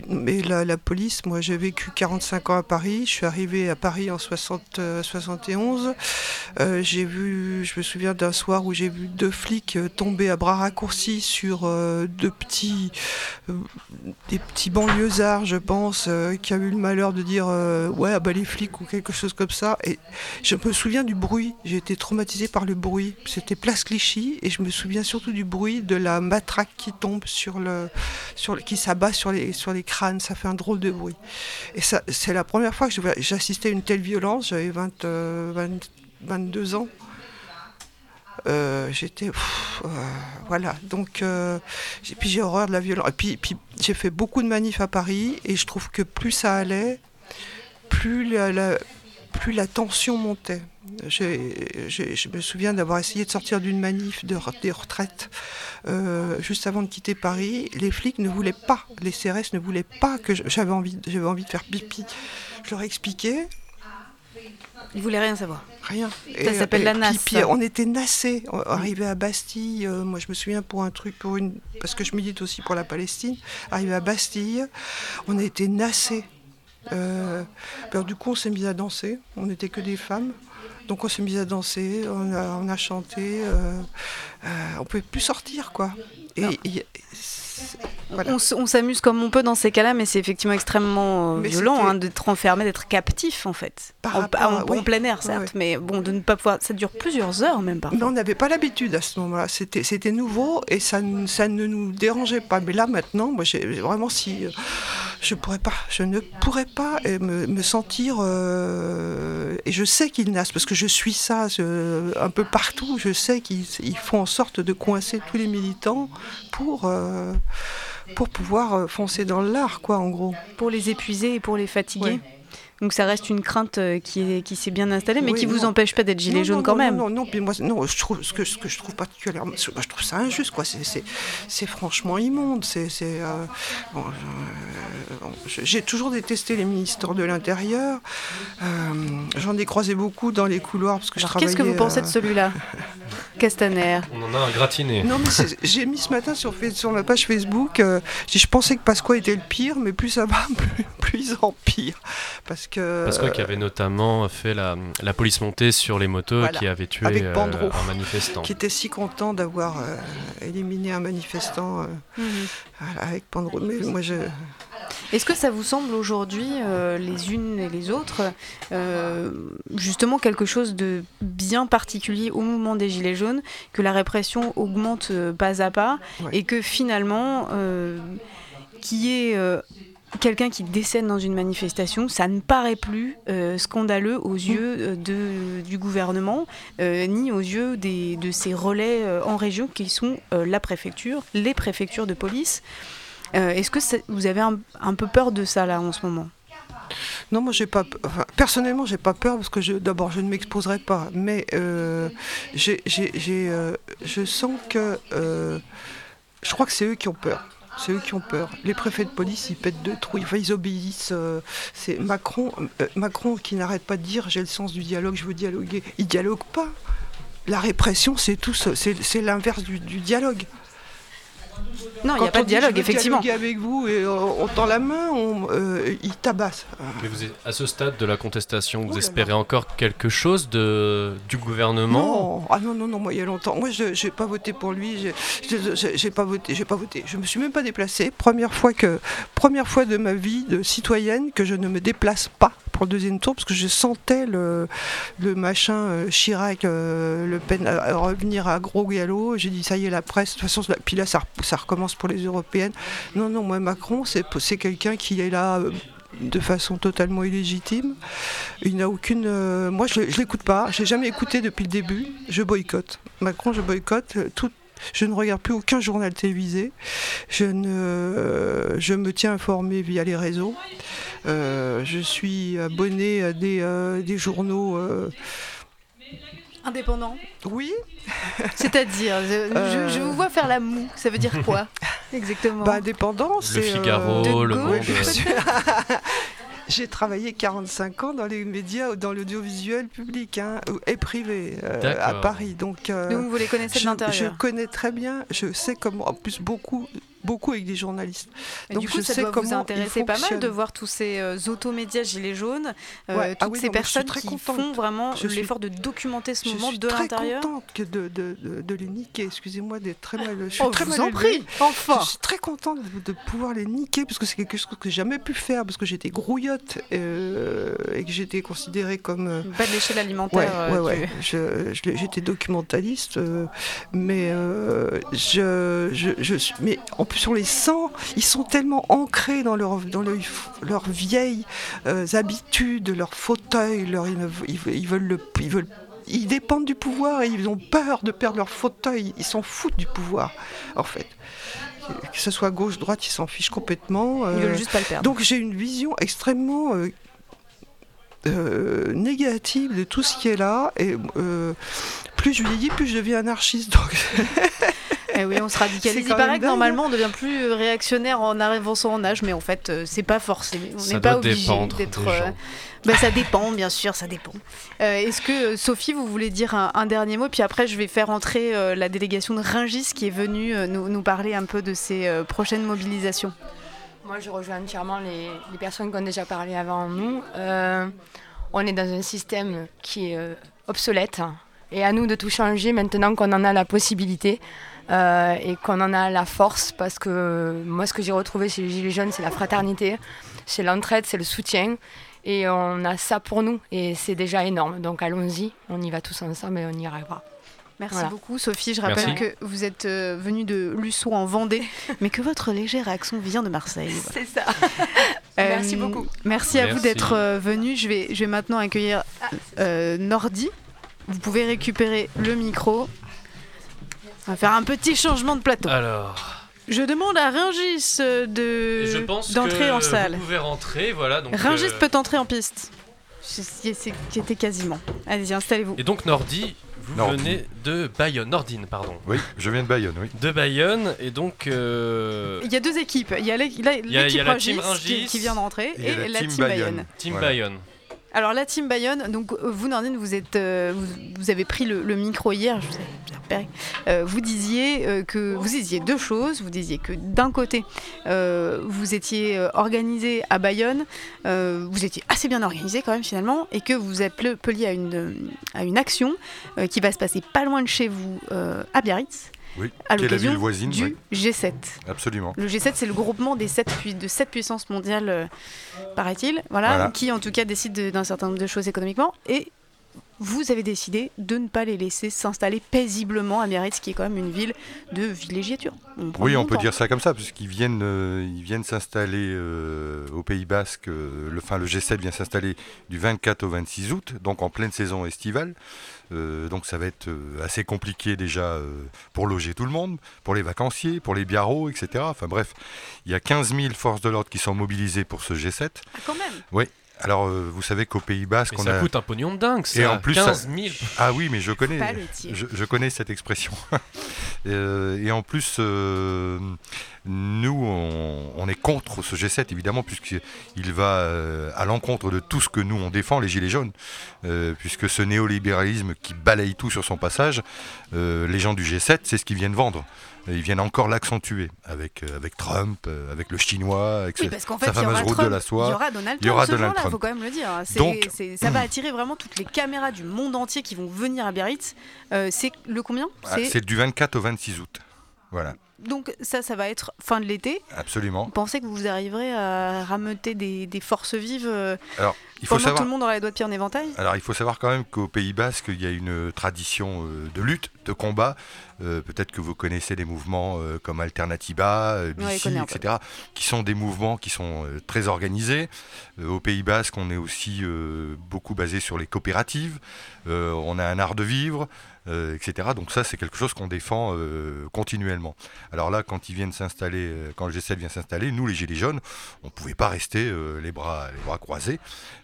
mais la, la police, moi j'ai vécu 45 ans à Paris. Je suis arrivée à Paris en 60, euh, 71. Euh, j'ai vu, je me souviens d'un soir où j'ai vu deux flics tomber à bras raccourcis sur euh, deux petits, euh, des petits banlieusards, je pense, euh, qui avaient eu le malheur de dire ouais, ah bah les flics ou quelque chose comme ça. Et je me souviens du bruit. J'ai été traumatisée par le bruit. C'était Place Clichy et je me souviens surtout du bruit de la matraque qui tombe sur le, sur qui s'abat sur les, sur les crânes. Ça fait un drôle de bruit. Et ça, c'est la première fois que j'assistais à une telle violence. J'avais 20, euh, 20 22 ans. Euh, j'étais euh, voilà. Donc euh, puis j'ai horreur de la violence. Et puis, j'ai fait beaucoup de manifs à Paris et je trouve que plus ça allait plus la, plus la tension montait. Je me souviens d'avoir essayé de sortir d'une manif de, des retraites euh, juste avant de quitter Paris. Les flics ne voulaient pas les CRS ne voulaient pas que j'avais envie j'avais envie de faire pipi. Je leur ai expliqué Ils voulaient rien savoir. Rien. Ça s'appelle la NAS. Puis, on était nassés. On- Arrivé à Bastille, euh, moi je me souviens pour un truc, pour une, parce que je milite aussi pour la Palestine. Arrivé à Bastille, on a été nassés. Euh, alors, du coup, on s'est mis à danser. On n'était que des femmes. Donc on s'est mis à danser, on a, on a chanté. euh, euh, on pouvait plus sortir, quoi. Et, et- c'est- voilà. On, s'amuse comme on peut dans ces cas-là, mais c'est effectivement extrêmement euh, Mais violent hein, d'être enfermé, d'être captif en fait. Par en, rapport plein air, certes, mais bon, de ne pas pouvoir. Ça dure plusieurs heures même parfois. Mais on n'avait pas l'habitude à ce moment-là. C'était, c'était nouveau et ça, ne- ça ne nous dérangeait pas. Mais là, maintenant, moi, j'ai vraiment si euh, je pourrais pas, je ne pourrais pas euh, me, me sentir. euh, et je sais qu'ils naissent parce que je suis ça je- un peu partout. Je sais qu'ils ils font en sorte de coincer tous les militants pour. euh, pour pouvoir euh, foncer dans l'art, quoi, en gros. Pour les épuiser et pour les fatiguer. Ouais. Donc ça reste une crainte euh, qui, est- qui s'est bien installée, mais Oui, qui vous non. empêche pas d'être gilet Non, jaune non, quand non, même. Non, non, non, puis moi, non, je trouve ce que, ce que je trouve particulièrement, moi, je trouve ça injuste, quoi. C'est, franchement immonde. C'est, euh, bon, bon, je- j'ai toujours détesté les ministres de l'Intérieur. Euh, j'en ai croisé beaucoup dans les couloirs parce que je travaillais. qu'est-ce que vous pensez de celui-là? Castaner. On en a un gratiné. non, mais j'ai mis ce matin sur, ma page Facebook, euh, je pensais que Pasqua était le pire, mais plus ça va, plus, plus ils empirent. Parce que. Parce qu'il avait notamment fait la, la police montée sur les motos Voilà. qui avait tué Avec euh, Pandro, un manifestant. Qui était si content d'avoir euh, éliminé un manifestant euh, Mhm. voilà, avec Pandro. Mais moi, je. Est-ce que ça vous semble aujourd'hui, euh, les unes et les autres, euh, justement quelque chose de bien particulier au mouvement des Gilets jaunes, que la répression augmente euh, pas à pas, Ouais. et que finalement, euh, qui est quelqu'un qui décède dans une manifestation, ça ne paraît plus euh, scandaleux aux yeux de, du gouvernement, euh, ni aux yeux des, de ces relais euh, en région qui sont la préfecture, les préfectures de police. Euh, Est-ce que vous avez un, un peu peur de ça là en ce moment? Non, moi, j'ai pas. enfin, personnellement, j'ai pas peur parce que d'abord, je ne m'exposerai pas. Mais euh, j'ai, j'ai- euh, je sens que. je crois que c'est eux qui ont peur. C'est eux qui ont peur. Les préfets de police, ils pètent de trouille. Enfin, ils obéissent. c'est Macron, Macron qui n'arrête pas de dire j'ai le sens du dialogue, je veux dialoguer. Il dialogue pas. La répression, c'est tout. ce- C'est, l'inverse du dialogue. Non, il n'y a pas de dialogue, effectivement. avec vous et on tend la main, on, euh, il tabasse. Mais vous êtes à ce stade de la contestation, vous Oh là espérez encore quelque chose de, du gouvernement? Non, ah non, non, non, moi il y a longtemps. Moi je n'ai pas voté pour lui, j'ai- pas voté, j'ai pas voté. Je me suis même pas déplacée. Première fois, que, première fois de ma vie de citoyenne que je ne me déplace pas pour le deuxième tour parce que je sentais le, le machin euh, Chirac, euh, Le Pen euh, revenir à gros galop. J'ai dit ça y est, la presse, de toute façon, puis là ça, ça recommence pour les européennes. Non, non, moi Macron, c'est quelqu'un qui est là. euh, de façon totalement illégitime. Il n'a aucune. euh, moi, je ne l'écoute pas. Je l'ai jamais écouté depuis le début. Je boycotte. Macron, je boycotte. euh, Tout, je ne regarde plus aucun journal télévisé. Je, ne, je me tiens informé via les réseaux. Je suis abonné à des, des journaux. Euh, Indépendant Oui. C'est-à-dire, je, Euh. je- je vous vois faire la moue. Ça veut dire quoi Exactement. Bah, indépendant, c'est. Figaro, De Le gauche, Monde. bien sûr. J'ai travaillé 45 ans dans les médias, dans l'audiovisuel public hein, et privé euh, à. Paris. Donc, euh, Donc vous les connaissez de je, l'intérieur. je connais très bien, je sais comment, en plus beaucoup, beaucoup avec des journalistes. Et Donc du coup, je ça sais doit vous comment ils intéresser pas mal de voir tous ces euh, automédias gilets jaunes, euh, Ouais, ah toutes oui, ces non, je suis personnes très qui contente. font vraiment Je suis- l'effort de documenter ce Je moment suis de très l'intérieur. contente que de, de, de, de les niquer. Excusez-moi d'être très mal. Je suis Oh, très je vous mal en prie, enfin. Je suis très contente de, pouvoir les niquer parce que c'est quelque chose que j'ai jamais pu faire parce que j'étais grouillotte euh, et que j'étais considérée comme. euh, Pas de l'échelle alimentaire. Ouais, ouais, tu- Je- je J'étais documentaliste, mais je, je, je suis- mais en on les sent, ils sont tellement ancrés dans leur dans leur, leurs vieilles euh, habitudes, leur fauteuil, leur, ils, ils veulent- le, ils veulent ils dépendent du pouvoir et ils ont peur de perdre leur fauteuil. Ils s'en foutent du pouvoir, en fait. Que ce soit gauche, droite, ils s'en fichent complètement. Ils veulent euh, juste pas le perdre. Donc j'ai une vision extrêmement euh, euh, négative de tout ce qui est là. Et euh, plus je vieillis, plus je deviens anarchiste. Donc, Eh oui, on se radicalise. C'est Il quand paraît même que normalement on devient plus euh, réactionnaire en avançant en âge, mais en fait euh, c'est pas forcé. On Ça n'est pas obligé d'être. gens. bah, ça dépend, bien sûr, ça dépend. Euh, Est-ce que euh, Sophie, vous voulez dire un, un dernier mot? Puis après, je vais faire entrer euh, la délégation de Ringis qui est venue euh, nous, nous parler un peu de ses euh, prochaines mobilisations. Moi, je rejoins entièrement les, les personnes qui ont déjà parlé avant nous. Euh, on est dans un système qui est euh, obsolète et à nous de tout changer maintenant qu'on en a la possibilité euh, et qu'on en a la force parce que euh, moi, ce que j'ai retrouvé chez les Gilets jaunes, c'est la fraternité, c'est l'entraide, c'est le soutien. Et on a ça pour nous et c'est déjà énorme. Donc allons-y, on y va tous ensemble et on y arrivera. Merci Voilà. beaucoup, Sophie. Je rappelle Merci. que vous êtes euh, venue de Luçon en Vendée, mais que votre légère accent vient de Marseille. C'est ça. Euh, Merci beaucoup. Merci à vous d'être euh, venu. Je vais, je vais maintenant accueillir euh, Nordi. Vous pouvez récupérer le micro. On va faire un petit changement de plateau. Alors, Je demande à Ringis euh, de je pense d'entrer que en salle. vous pouvez rentrer, voilà. Donc, Ringis euh, peut entrer en piste. C'était quasiment. Allez-y, installez-vous. Et donc Nordi, vous venez de Bayonne, Nordine, pardon. Oui, je viens de Bayonne, oui. De Bayonne, et donc... euh, Il y a deux équipes. Il y a l'équipe Ringis qui, vient de rentrer et et, la la team team Bayonne. Bayonne. Team Voilà. Bayonne. Alors la team Bayonne, donc euh, vous Nordine, vous euh, avez pris le, micro hier, je vous ai repéré. Euh, vous disiez que vous disiez deux choses. Vous disiez que d'un côté, vous étiez organisé à Bayonne, vous étiez assez bien organisé quand même finalement, et que vous appeliez à une à une action qui va se passer pas loin de chez vous à Biarritz. Oui, à l'occasion du oui. G7. Absolument. Le G7, c'est le groupement des sept, pui- de sept puissances mondiales, euh, paraît-il, voilà, Voilà. qui en tout cas décident de- d'un certain nombre de choses économiquement. Et vous avez décidé de ne pas les laisser s'installer paisiblement à Biarritz, qui est quand même une ville de villégiature. On Oui, on peut dire ça comme ça, puisqu'ils viennent, euh, ils viennent s'installer euh, au Pays Basque. euh, le, enfin, le G7 vient s'installer du 24 au 26 août, donc en pleine saison estivale. Euh, donc ça va être euh, assez compliqué déjà euh, pour loger tout le monde, pour les vacanciers, pour les biarros, etc. Enfin bref, il y a 15 000 forces de l'ordre qui sont mobilisées pour ce G7. Ah, quand même Oui. Alors, euh, vous savez qu'au Pays Basque, Mais on ça a... coûte un pognon de dingue, ça. Et en plus, 15 ça- 000. Ah oui, mais je connais, je, je connais cette expression. Euh, et en plus, euh, nous, on, on est contre ce G7, évidemment, puisqu'il va euh, à l'encontre de tout ce que nous, on défend, les Gilets jaunes, euh, puisque ce néolibéralisme qui balaye tout sur son passage, euh, les gens du G7, c'est ce qu'ils viennent vendre. Ils viennent encore l'accentuer avec, euh, avec Trump, euh, avec le chinois, avec Oui, sa- parce fait, sa fameuse route Trump, de la soie. il y aura Donald Il y aura Trump Donald Trump. faut quand même le dire. C'est- Donc- ça va attirer vraiment toutes les caméras du monde entier qui vont venir à Biarritz. Euh, c'est le combien? Ah, C'est du 24 au 26 août. Voilà, Donc ça, ça va être fin de l'été. absolument. Vous pensez que vous arriverez à rameuter des, des forces vives euh, Alors, il faut savoir. tout le monde aura les doigts de pied en éventail? Alors il faut savoir quand même qu'au Pays Basque, il y a une tradition euh, de lutte, de combat. Euh, Peut-être que vous connaissez des mouvements euh, comme Alternatiba, euh, Ouais, BICI, etc., qui sont des mouvements qui sont euh, très organisés. Euh, au Pays Basque, on est aussi euh, beaucoup basé sur les coopératives. Euh, on a un art de vivre. Euh, etc. Donc ça, c'est quelque chose qu'on défend euh, continuellement. Alors là, quand ils viennent s'installer, euh, quand le G7 vient s'installer, nous, les Gilets jaunes, on ne pouvait pas rester euh, les, bras, les bras croisés.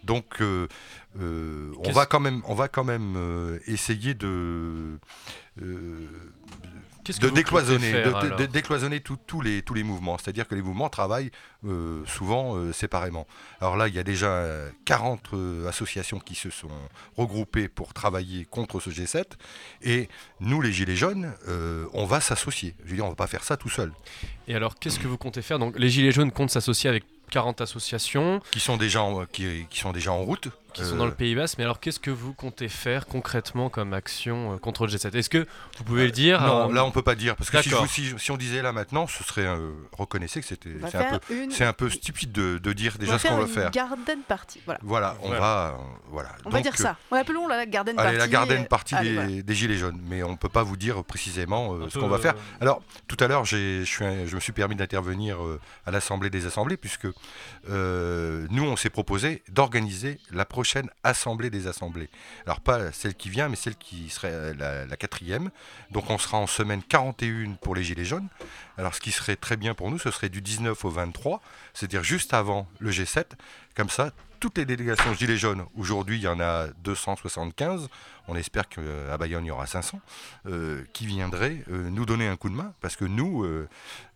Donc on va quand même, on va quand même essayer de Qu'est-ce que de vous décloisonner, de, décloisonner tous les, tous les mouvements. C'est-à-dire que les mouvements travaillent euh, souvent euh, séparément. Alors là, il y a déjà euh, 40 euh, associations qui se sont regroupées pour travailler contre ce G7. Et nous, les Gilets jaunes, on va s'associer. Je veux dire, on ne va pas faire ça tout seul. Et alors, qu'est-ce que vous comptez faire? Donc, les Gilets jaunes comptent s'associer avec 40 associations. Qui sont déjà en, qui, qui sont déjà en route. Qui sont Euh, dans le Pays Basque. Mais alors, qu'est-ce que vous comptez faire concrètement comme action euh, contre le G7 Est-ce que vous pouvez le dire Non, euh, là on peut pas dire parce que si, je D'accord. vous- si, si on disait là maintenant, ce serait euh, reconnaissez que c'était c'est un faire peu une- c'est un peu stupide de, de dire On déjà va ce qu'on faire une faire. garden party. Voilà. Voilà, on Voilà. va euh, voilà. On va dire euh, ça. On appelons la garden party. Allez, la garden euh, party des, voilà. des gilets jaunes, mais on peut pas vous dire précisément euh, ce qu'on va faire. euh, Alors, tout à l'heure, j'ai- je me suis permis d'intervenir euh, à l'Assemblée des Assemblées, puisque euh, nous, on s'est proposé d'organiser la prochaine Assemblée des Assemblées. Alors, pas celle qui vient, mais celle qui serait euh, la, quatrième. Donc, on sera en semaine 41 pour les Gilets jaunes. Alors, ce qui serait très bien pour nous, ce serait du 19 au 23, c'est-à-dire juste avant le G7. Comme ça, toutes les délégations Gilets jaunes, aujourd'hui il y en a 275, on espère qu'à Bayonne il y aura 500, euh, qui viendraient euh, nous donner un coup de main, parce que nous, euh,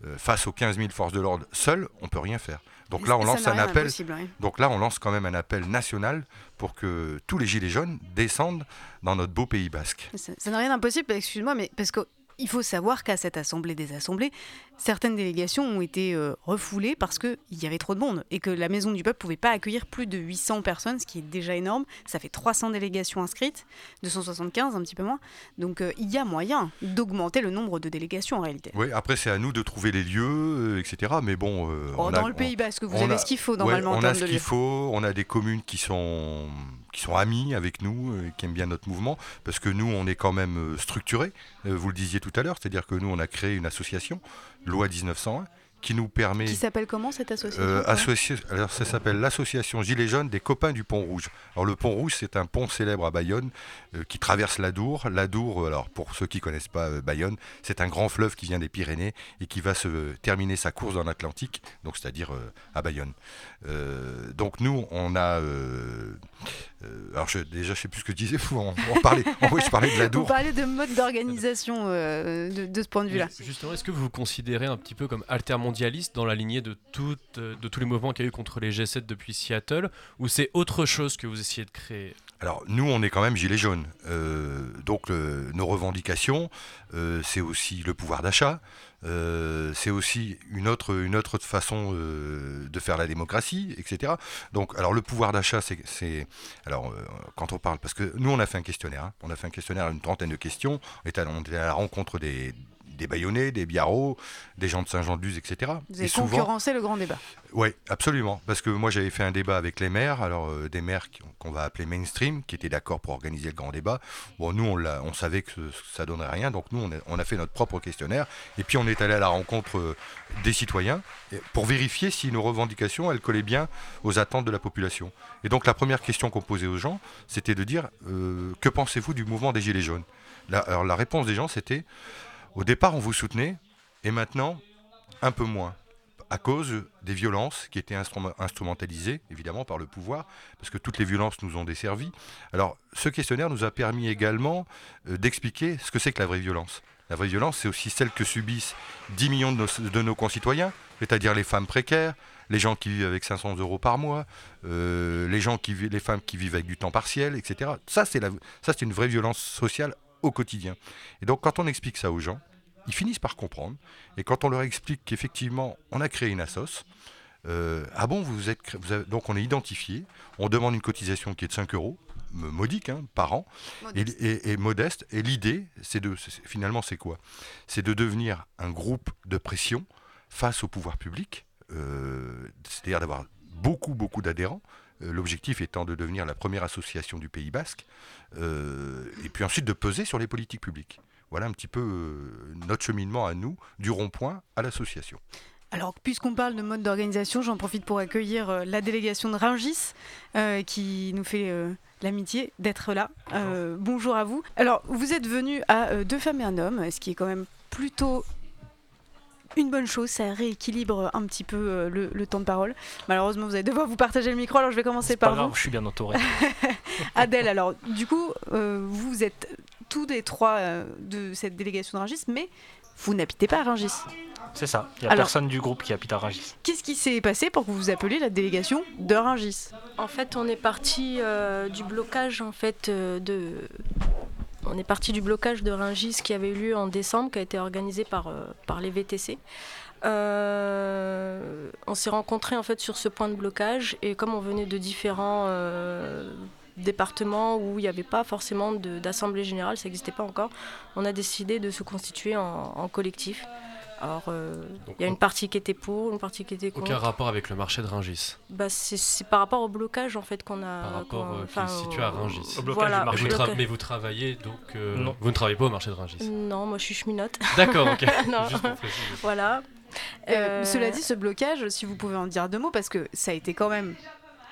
euh, face aux 15 000 forces de l'ordre, seuls, on peut rien faire. Donc là, on lance un appel. d'impossible, oui. Donc là, on lance quand même un appel national pour que tous les gilets jaunes descendent dans notre beau Pays Basque. Ça ça n'a rien d'impossible, excuse-moi, mais parce qu'il faut savoir qu'à cette assemblée des assemblées, certaines délégations ont été euh, refoulées parce qu'il y avait trop de monde et que la Maison du Peuple ne pouvait pas accueillir plus de 800 personnes, ce qui est déjà énorme. Ça fait 300 délégations inscrites, 275, un petit peu moins. Donc euh, il y a moyen d'augmenter le nombre de délégations en réalité. Oui, après c'est à nous de trouver les lieux, euh, etc. Mais bon, euh, Oh, on dans a- le Pays Basque, vous avez a- ce qu'il faut ouais, normalement en on a ce qu'il faut. On a des communes qui sont qui sont amies avec nous, euh, qui aiment bien notre mouvement, parce que nous on est quand même euh, structurés. Euh, vous le disiez tout à l'heure, c'est-à-dire que nous on a créé une association, loi 1901, qui nous permet Qui s'appelle comment cette association euh, alors ça s'appelle l'association Gilets jaunes des copains du Pont Rouge. Alors le Pont Rouge, c'est un pont célèbre à Bayonne euh, qui traverse l'Adour. L'Adour, alors pour ceux qui connaissent pas euh, Bayonne, c'est un grand fleuve qui vient des Pyrénées et qui va se terminer sa course dans l'Atlantique, donc c'est-à-dire à Bayonne. Donc nous, on a, euh, alors je, déjà je sais plus ce que je disais, vous en, on parlait, oui, je parlais de Vous l'Adour. parlez de mode d'organisation euh, de, de ce point de vue-là. Justement, est-ce que vous vous considérez un petit peu comme altermondialiste dans la lignée de, de tous les mouvements qu'il y a eu contre les G7 depuis Seattle Ou c'est autre chose que vous essayez de créer? Alors nous, on est quand même gilets jaunes. Euh, donc nos revendications, euh, c'est aussi le pouvoir d'achat. euh, c'est aussi une autre, une autre façon de faire la démocratie, etc. Donc, alors le pouvoir d'achat, c'est, alors quand on parle, parce que nous on a fait un questionnaire, hein. on a fait un questionnaire, une trentaine de questions, on on est à la rencontre des, des Bayonnais, des Biarros, des gens de Saint-Jean-de-Luz, etc. Vous avez Et souvent- concurrencé le grand débat. oui, absolument. Parce que moi, j'avais fait un débat avec les maires, alors euh, des maires qu'on va appeler mainstream, qui étaient d'accord pour organiser le grand débat. Bon, nous, on, savait que ça donnerait rien, donc nous, on a, on a fait notre propre questionnaire. Et puis, on est allé à la rencontre euh, des citoyens pour vérifier si nos revendications, elles collaient bien aux attentes de la population. Et donc, la première question qu'on posait aux gens, c'était de dire euh, que pensez-vous du mouvement des Gilets jaunes? La- Alors, la réponse des gens, c'était au départ, on vous soutenait, et maintenant, un peu moins à cause des violences qui étaient instrum- instrumentalisées, évidemment, par le pouvoir, parce que toutes les violences nous ont desservi. Alors, ce questionnaire nous a permis également euh, d'expliquer ce que c'est que la vraie violence. La vraie violence, c'est aussi celle que subissent 10 millions de nos, concitoyens, c'est-à-dire les femmes précaires, les gens qui vivent avec 500 euros par mois, euh, les, les femmes qui vivent avec du temps partiel, etc. Ça, c'est une vraie violence sociale au quotidien. Et donc, quand on explique ça aux gens, ils finissent par comprendre. Et quand on leur explique qu'effectivement, on a créé une assos, euh, ah bon, vous êtes, vous avez- donc on est identifié, on demande une cotisation qui est de 5 euros, modique, hein, par an, et, et- et modeste. Et l'idée, c'est de, finalement, c'est quoi? C'est de devenir un groupe de pression face au pouvoir public, euh, c'est-à-dire d'avoir beaucoup, beaucoup d'adhérents. Euh, L'objectif étant de devenir la première association du Pays Basque, euh, et puis ensuite de peser sur les politiques publiques. Voilà un petit peu euh, notre cheminement à nous, du rond-point à l'association. Alors, puisqu'on parle de mode d'organisation, j'en profite pour accueillir la délégation de Ringis, euh, qui nous fait euh, l'amitié d'être là. Euh, bonjour à vous. Alors, vous êtes venus à deux femmes et un homme, ce qui est quand même plutôt une bonne chose, ça rééquilibre un petit peu euh, le, le temps de parole. Malheureusement, vous allez devoir vous partager le micro, alors je vais commencer Pas par grave, vous. je suis bien entouré. Adèle, alors du coup, euh, vous êtes tous les trois euh, de cette délégation de Rungis, mais vous n'habitez pas à Rungis. C'est ça. Il n'y a Alors- personne du groupe qui habite à Rungis. Qu'est-ce qui s'est passé pour que vous vous appeliez la délégation de Rungis En fait, on est parti euh, du blocage en fait euh, de. On est parti du blocage de Ringis qui avait eu lieu en décembre, qui a été organisé par, euh, les VTC. Euh, on s'est rencontrés en fait sur ce point de blocage et comme on venait de différents euh, départements où il n'y avait pas forcément d'assemblée générale, ça n'existait pas encore, on a décidé de se constituer en collectif. Alors, euh, il y a une partie qui était pour, une partie qui était contre. Aucun rapport avec le marché de Rungis. Bah, c'est- c'est par rapport au blocage en fait qu'on a. Par rapport qu'on- euh, qui se situe à Rungis. Au blocage Voilà, du marché. Mais vous, blocage. mais vous travaillez donc. euh, Non. Vous ne travaillez pas au marché de Rungis. Non, moi je suis cheminote. D'accord, ok. Juste pour voilà. Euh, Euh, Cela dit, ce blocage, si vous pouvez en dire deux mots, parce que ça a été quand même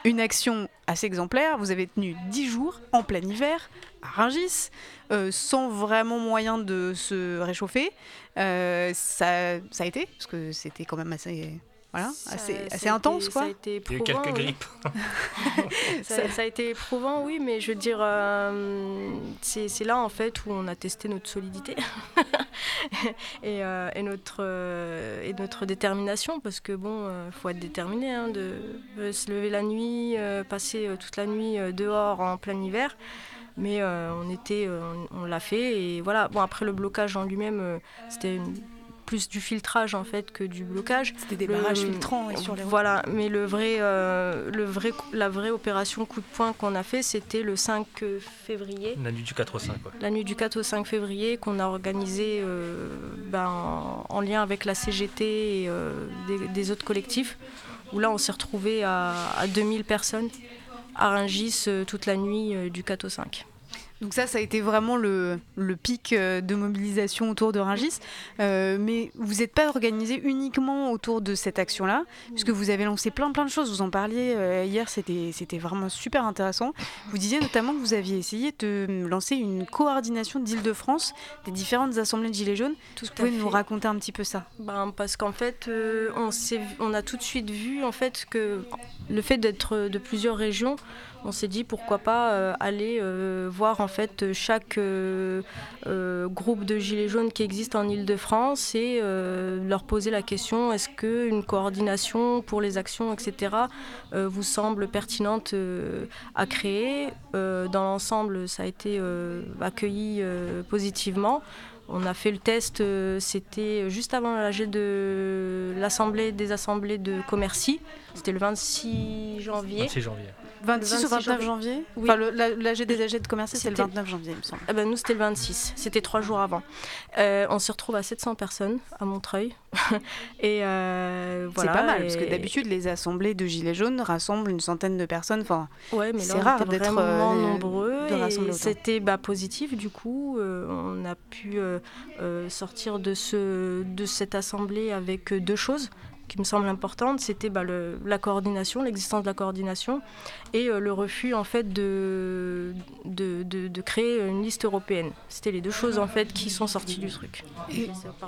une action assez exemplaire. Vous avez tenu dix jours en plein hiver à Rungis, euh, sans vraiment moyen de se réchauffer. Euh, ça, ça a été, parce que c'était quand même assez voilà, Ça- assez, ça assez a intense été- quoi. Ça a été Il y a eu éprouvant, quelques grippes. ça, ça a été éprouvant, oui, mais je veux dire, euh, c'est là en fait où on a testé notre solidité et, euh, et notre, euh, et notre détermination, parce que bon, il faut être déterminé, hein, de, de se lever la nuit, euh, passer euh, toute la nuit euh, dehors en plein hiver. Mais euh, on était, euh, on, on l'a fait et voilà. Bon après le blocage en lui-même, euh, c'était une- plus du filtrage en fait que du blocage. C'était des Le- barrages filtrants sur les routes. Voilà, mais le vrai, euh, le vrai, la vraie opération coup de poing qu'on a fait, c'était le 5 février. La nuit du 4 au 5. Ouais. La nuit du 4 au 5 février qu'on a organisé euh, ben, en, en lien avec la CGT et euh, des, des autres collectifs, où là on s'est retrouvé à, à 2000 personnes à Rungis euh, toute la nuit euh, du 4 au 5. Donc ça, ça a été vraiment le, le pic euh, de mobilisation autour de Rungis. Euh, mais vous n'êtes pas organisé uniquement autour de cette action-là, puisque vous avez lancé plein plein de choses. Vous en parliez euh, hier, c'était vraiment super intéressant. Vous disiez notamment que vous aviez essayé de lancer une coordination d'Île-de-France des différentes assemblées de Gilets jaunes. Tout vous pouvez nous raconter un petit peu ça? Ben, parce qu'en fait, euh, on, on a tout de suite vu en fait que le fait d'être de plusieurs régions, on s'est dit pourquoi pas euh, aller euh, voir en fait chaque euh, euh, groupe de gilets jaunes qui existe en Île-de-France et leur poser la question est-ce que une coordination pour les actions, etc., vous semble pertinente à créer Dans l'ensemble, ça a été accueilli positivement. On a fait le test, c'était juste avant l'AG de l'Assemblée des assemblées de Commercy. C'était le 26 janvier. 26 janvier. 26 Le ou 29 janvier Oui. Enfin, l'AG des AG de commerce, c'est le C'était- 29 janvier, il me semble. Ah ben, nous, c'était le 26. C'était trois jours avant. Euh, on se retrouve à 700 personnes à Montreuil. et euh, voilà. c'est pas mal, parce que d'habitude, les assemblées de Gilets jaunes rassemblent une centaine de personnes. Enfin, Ouais, mais c'est rare d'être vraiment euh, nombreux c'était bah, positif du coup. On a pu sortir de, ce, de cette assemblée avec deux choses qui me semblent importantes. C'était bah, la coordination, l'existence de la coordination et euh, le refus en fait de, de, créer une liste européenne. C'était les deux choses en fait qui sont sorties du truc.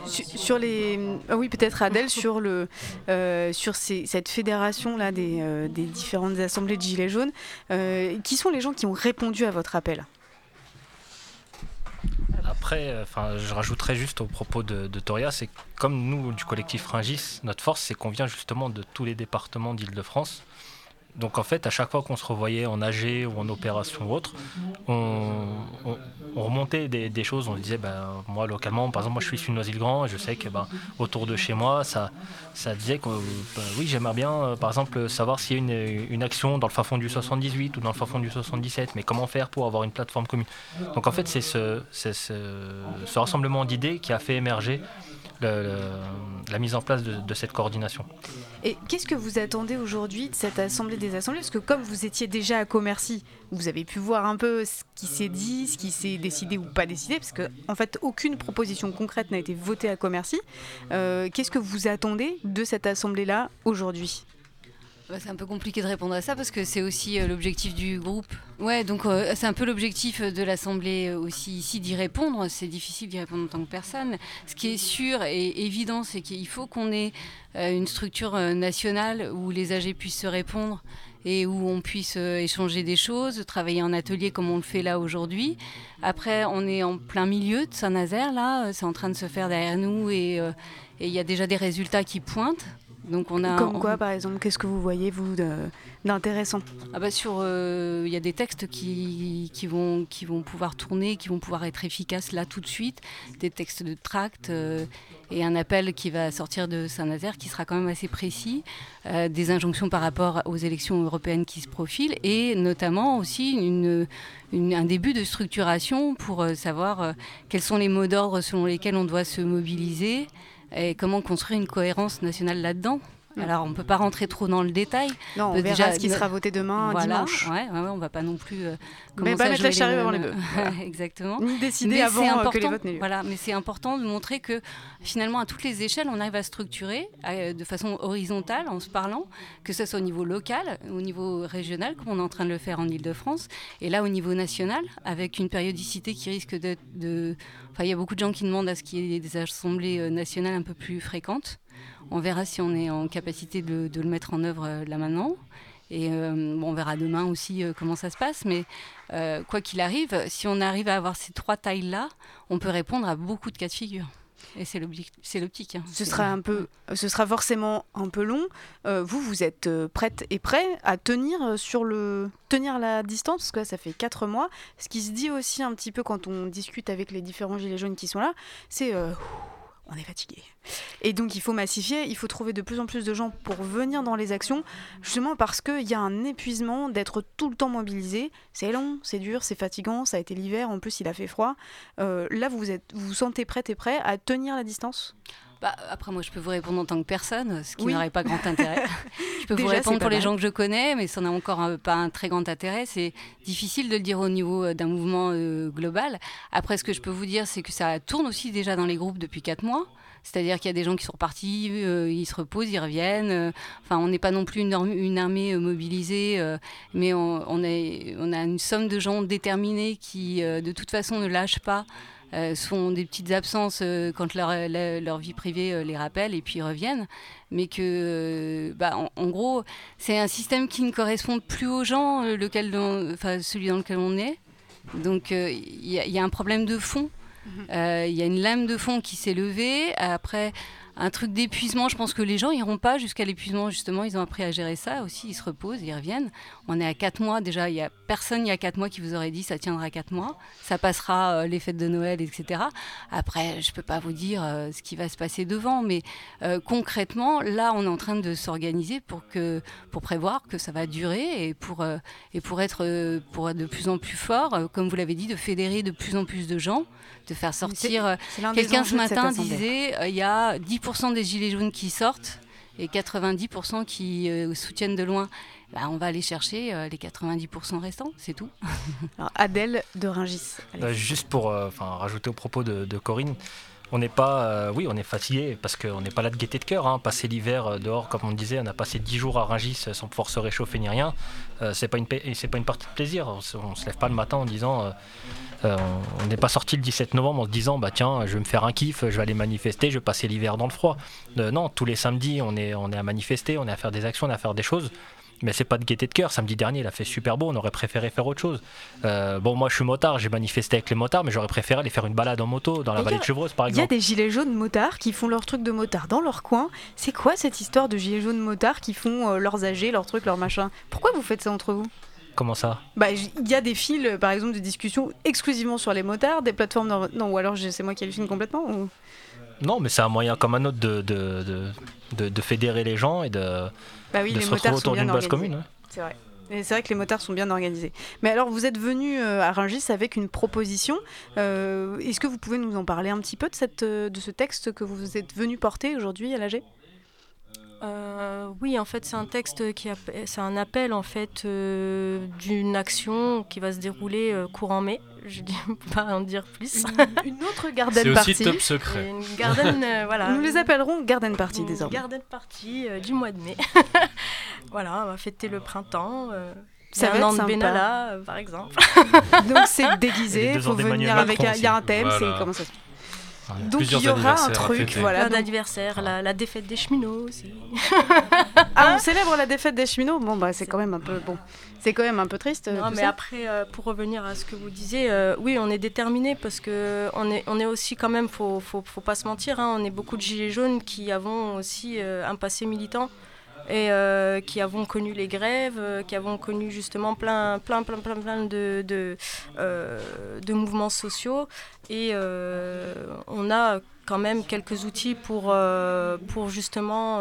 Sur, les, ah oui peut-être Adèle sur le, euh, sur ces- cette fédération là des, euh, des différentes assemblées de gilets jaunes, qui sont les gens qui ont répondu à votre appel? Après, euh, enfin, je rajouterais juste au propos de, Toria, c'est comme nous, du collectif Fringis, notre force, c'est qu'on vient justement de tous les départements d'Île-de-France. Donc en fait, à chaque fois qu'on se revoyait en AG ou en opération ou autre, on, on- on remontait des, choses. On disait, ben, moi localement, par exemple, moi je suis Noisy-le-Grand et je sais que ben, autour de chez moi, ça, ça disait que ben, oui, j'aimerais bien, euh, par exemple, savoir s'il y a une, action dans le fin fond du 78 ou dans le fin du 77, mais comment faire pour avoir une plateforme commune. Donc en fait, c'est ce, c'est ce, ce rassemblement d'idées qui a fait émerger la mise en place de- de cette coordination. Et qu'est-ce que vous attendez aujourd'hui de cette assemblée des assemblées? Parce que comme vous étiez déjà à Commercy, vous avez pu voir un peu ce qui s'est dit, ce qui s'est décidé ou pas décidé, parce que en fait aucune proposition concrète n'a été votée à Commercy. Euh, qu'est-ce que vous attendez de cette assemblée-là aujourd'hui? C'est un peu compliqué de répondre à ça parce que c'est aussi euh, l'objectif du groupe. Ouais, donc euh, c'est un peu l'objectif de l'Assemblée euh, aussi ici d'y répondre. C'est difficile d'y répondre en tant que personne. Ce qui est sûr et évident, c'est qu'il faut qu'on ait euh, une structure euh, nationale où les AG puissent se répondre et où on puisse euh, échanger des choses, travailler en atelier comme on le fait là aujourd'hui. Après, on est en plein milieu de Saint-Nazaire, là, euh, c'est en train de se faire derrière nous euh, et il y a déjà des résultats qui pointent. Donc on a, Comme on- quoi, par exemple, qu'est-ce que vous voyez, vous, d'intéressant ah bah sur, euh, il y a des textes qui, qui, vont, qui vont pouvoir tourner, qui vont pouvoir être efficaces là tout de suite, des textes de tract euh, et un appel qui va sortir de Saint-Nazaire qui sera quand même assez précis, euh, des injonctions par rapport aux élections européennes qui se profilent et notamment aussi une, une- un début de structuration pour savoir quels sont les mots d'ordre selon lesquels on doit se mobiliser et comment construire une cohérence nationale là-dedans? Alors, on ne peut pas rentrer trop dans le détail. Non, on Euh, verra ce qui sera voté demain, voilà, dimanche. Ouais, ouais, ouais, on va pas non plus euh, Mais pas à mettre la charrue avant les bœufs. Voilà. Exactement. Ni décider Mais avant, euh, que les votes n'aient lieu. Voilà, mais c'est important de montrer que finalement, à toutes les échelles, on arrive à structurer euh, de façon horizontale, en se parlant, que ce soit au niveau local, au niveau régional, comme on est en train de le faire en Ile-de-France, et là au niveau national, avec une périodicité qui risque d'être de. Enfin, il y a beaucoup de gens qui demandent à ce qu'il y ait des assemblées euh, nationales un peu plus fréquentes. On verra si on est en capacité de, de le mettre en œuvre euh, là maintenant. Et euh, bon, on verra demain aussi euh, comment ça se passe. Mais euh, quoi qu'il arrive, si on arrive à avoir ces trois tailles-là, on peut répondre à beaucoup de cas de figure. Et c'est l'optique. hein. Ce sera un peu, ce sera forcément un peu long. Vous, vous êtes prête et prêt à tenir sur le tenir la distance? Parce que là, ça fait quatre mois. Ce qui se dit aussi un petit peu quand on discute avec les différents gilets jaunes qui sont là, c'est on est fatigué. Et donc il faut massifier, il faut trouver de plus en plus de gens pour venir dans les actions, justement parce qu'il y a un épuisement d'être tout le temps mobilisé. C'est long, c'est dur, c'est fatigant, ça a été l'hiver, en plus il a fait froid. Euh, là, vous êtes, vous vous sentez prête et prêt à tenir la distance? Bah, après, moi, je peux vous répondre en tant que personne, ce qui Oui. n'aurait pas grand intérêt. je peux Déjà, vous répondre pour les gens que je connais, mais ça n'a encore pas un très grand intérêt. C'est difficile de le dire au niveau euh, d'un mouvement euh, global. Après, ce que je peux vous dire, c'est que ça tourne aussi déjà dans les groupes depuis quatre mois. C'est-à-dire qu'il y a des gens qui sont repartis, euh, ils se reposent, ils reviennent. euh, Enfin, on n'est pas non plus une, arm- une armée euh, mobilisée, mais on, on, est, on a une somme de gens déterminés qui, de toute façon, ne lâchent pas. Euh, font des petites absences euh, quand leur, la- leur vie privée euh, les rappelle et puis ils reviennent. Mais que, bah, en, en gros, c'est un système qui ne correspond plus aux gens, lequel dans- enfin, celui dans lequel on est. Donc il y, a- il y a un problème de fond. Euh, Il y a une lame de fond qui s'est levée. Après, un truc d'épuisement, je pense que les gens iront pas jusqu'à l'épuisement. Justement, ils ont appris à gérer ça aussi. Ils se reposent, ils reviennent. On est à 4 mois. Déjà, il y a personne il y a 4 mois qui vous aurait dit ça tiendra 4 mois. Ça passera euh, les fêtes de Noël, etc. Après, je peux pas vous dire euh, ce qui va se passer devant. Mais euh, concrètement, là, on est en train de s'organiser pour, que, pour prévoir que ça va durer et pour, et pour, être, pour être de plus en plus fort. comme vous l'avez dit, de fédérer de plus en plus de gens, de faire sortir. Quelqu'un ce matin disait il y a 10% des gilets jaunes qui sortent et 90% qui euh, soutiennent de loin. Bah, on va aller chercher euh, les 90% restants, c'est tout. Alors, Adèle de Ringis. Euh, juste pour euh, enfin, rajouter au propos de, de Corinne, on n'est pas, euh, oui, on est fatigué parce qu'on n'est pas là de gaieté de cœur. Hein. Passer l'hiver euh, dehors, comme on disait, on a passé 10 jours à Rungis euh, sans pouvoir se réchauffer ni rien. Euh, c'est pas une, c'est pas une partie de plaisir. On on se lève pas le matin en disant, on- n'est pas sorti le 17 novembre en se disant, bah tiens, je vais me faire un kiff, je vais aller manifester, je vais passer l'hiver dans le froid. Non, tous les samedis, on est, on est à manifester, on est à faire des actions, on est à faire des choses. Mais c'est pas de gaieté de cœur. Samedi dernier, il a fait super beau. On aurait préféré faire autre chose. Euh, bon, moi, je suis motard. J'ai manifesté avec les motards, mais j'aurais préféré aller faire une balade en moto dans la vallée de Chevreuse, par Il y a exemple. des gilets jaunes motards qui font leur truc de motard dans leur coin. C'est quoi cette histoire de gilets jaunes motards qui font euh, leurs AG, leurs trucs, leurs machins? Pourquoi vous faites ça entre vous? Comment ça? Bah, il y a des fils, euh, par exemple, de discussion exclusivement sur les motards, des plateformes. dans- Non, ou alors c'est moi qui hallucine complètement ou- Non, mais c'est un moyen comme un autre de, de, de, de- de fédérer les gens et de, Bah oui, de les se motards retrouver sont autour bien d'une base organisés. commune. hein. C'est vrai. C'est vrai que les motards sont bien organisés. Mais alors, vous êtes venu euh, à Rungis avec une proposition. Euh, Est-ce que vous pouvez nous en parler un petit peu de, cette, euh, de ce texte que vous êtes venu porter aujourd'hui à l'AG? Euh, oui, en fait, c'est un texte qui c'est un appel en fait euh, d'une action qui va se dérouler euh, courant mai. Je dis pas en dire plus. Une, une autre garden C'est aussi party. top secret. Une garden, euh, voilà. Nous les appellerons garden party Une désormais. Garden party euh, du mois de mai. voilà, on va fêter le printemps. euh, Ça il va un être an de sympa. Benalla, euh, par exemple. Donc c'est déguisé, faut d'Emmanuel venir avec il y a un thème, Voilà. c'est comment ça se Il y a Donc il y aura un truc, voilà. Plein donc- d'anniversaires, la, la défaite des cheminots aussi. Ah, on célèbre la défaite des cheminots? Bon bah c'est quand même un peu bon, c'est quand même un peu triste. euh, Non, mais ça. après, euh, pour revenir à ce que vous disiez, euh, oui, on est déterminé parce que on est, on est aussi quand même, faut, faut, faut pas se mentir, hein, on est beaucoup de gilets jaunes qui avons aussi euh, un passé militant et euh, qui avons connu les grèves, euh, qui avons connu justement plein, plein, plein, plein, plein de, de, euh, mouvements sociaux. Et on a quand même quelques outils pour, pour justement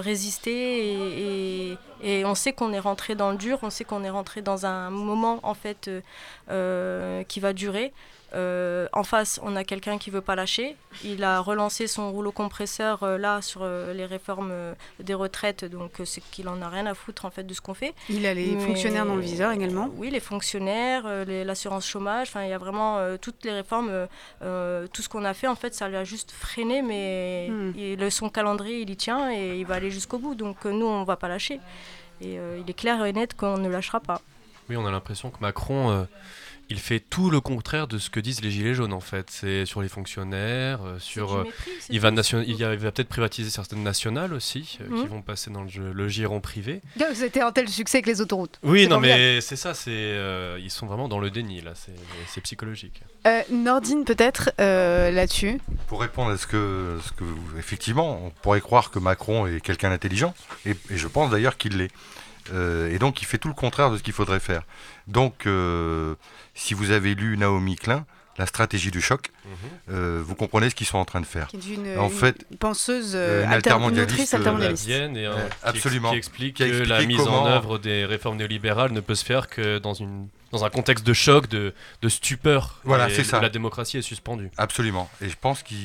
résister. Et, et- on sait qu'on est rentré dans le dur, on sait qu'on est rentré dans un moment en fait qui va durer. Euh, en face, on a quelqu'un qui veut pas lâcher. Il a relancé son rouleau compresseur euh, là sur euh, les réformes des retraites, donc c'est qu'il en a rien à foutre en fait de ce qu'on fait. Il a les Mais- fonctionnaires dans le viseur également. Oui, les fonctionnaires, l'assurance chômage, enfin il y a vraiment toutes les réformes, tout ce qu'on a fait en fait, ça l'a juste freiné, mais Hmm. il- le, son calendrier il y tient et il va aller jusqu'au bout. Donc nous on va pas lâcher. Et il est clair et net qu'on ne lâchera pas. Oui, on a l'impression que Macron, euh, il fait tout le contraire de ce que disent les gilets jaunes en fait. C'est sur les fonctionnaires, euh, sur euh, il va nation- il, y a- il va peut-être privatiser certaines nationales aussi euh, qui Mhm. vont passer dans le, jeu- le giron privé. C'était un tel succès que les autoroutes. Oui, non mais c'est ça, c'est euh, ils sont vraiment dans le déni là, c'est psychologique. Euh, Nordine, peut-être, euh, là-dessus? Pour répondre à ce que, ce que effectivement, on pourrait croire que Macron est quelqu'un d'intelligent, et, et je pense d'ailleurs qu'il l'est. Euh, et donc il fait tout le contraire de ce qu'il faudrait faire. Donc, euh, si vous avez lu Naomi Klein, La stratégie du choc, euh, vous comprenez ce qu'ils sont en train de faire. Qui est une, en une fait, penseuse euh, une alter- altermondialiste, altermondialiste. Vienne et un- qui- absolument. qui explique Qui que la mise en œuvre des réformes néolibérales ne peut se faire que dans une dans un contexte de choc, de, de stupeur. Voilà, c'est ça. La démocratie est suspendue. Absolument. Et je pense qu'ils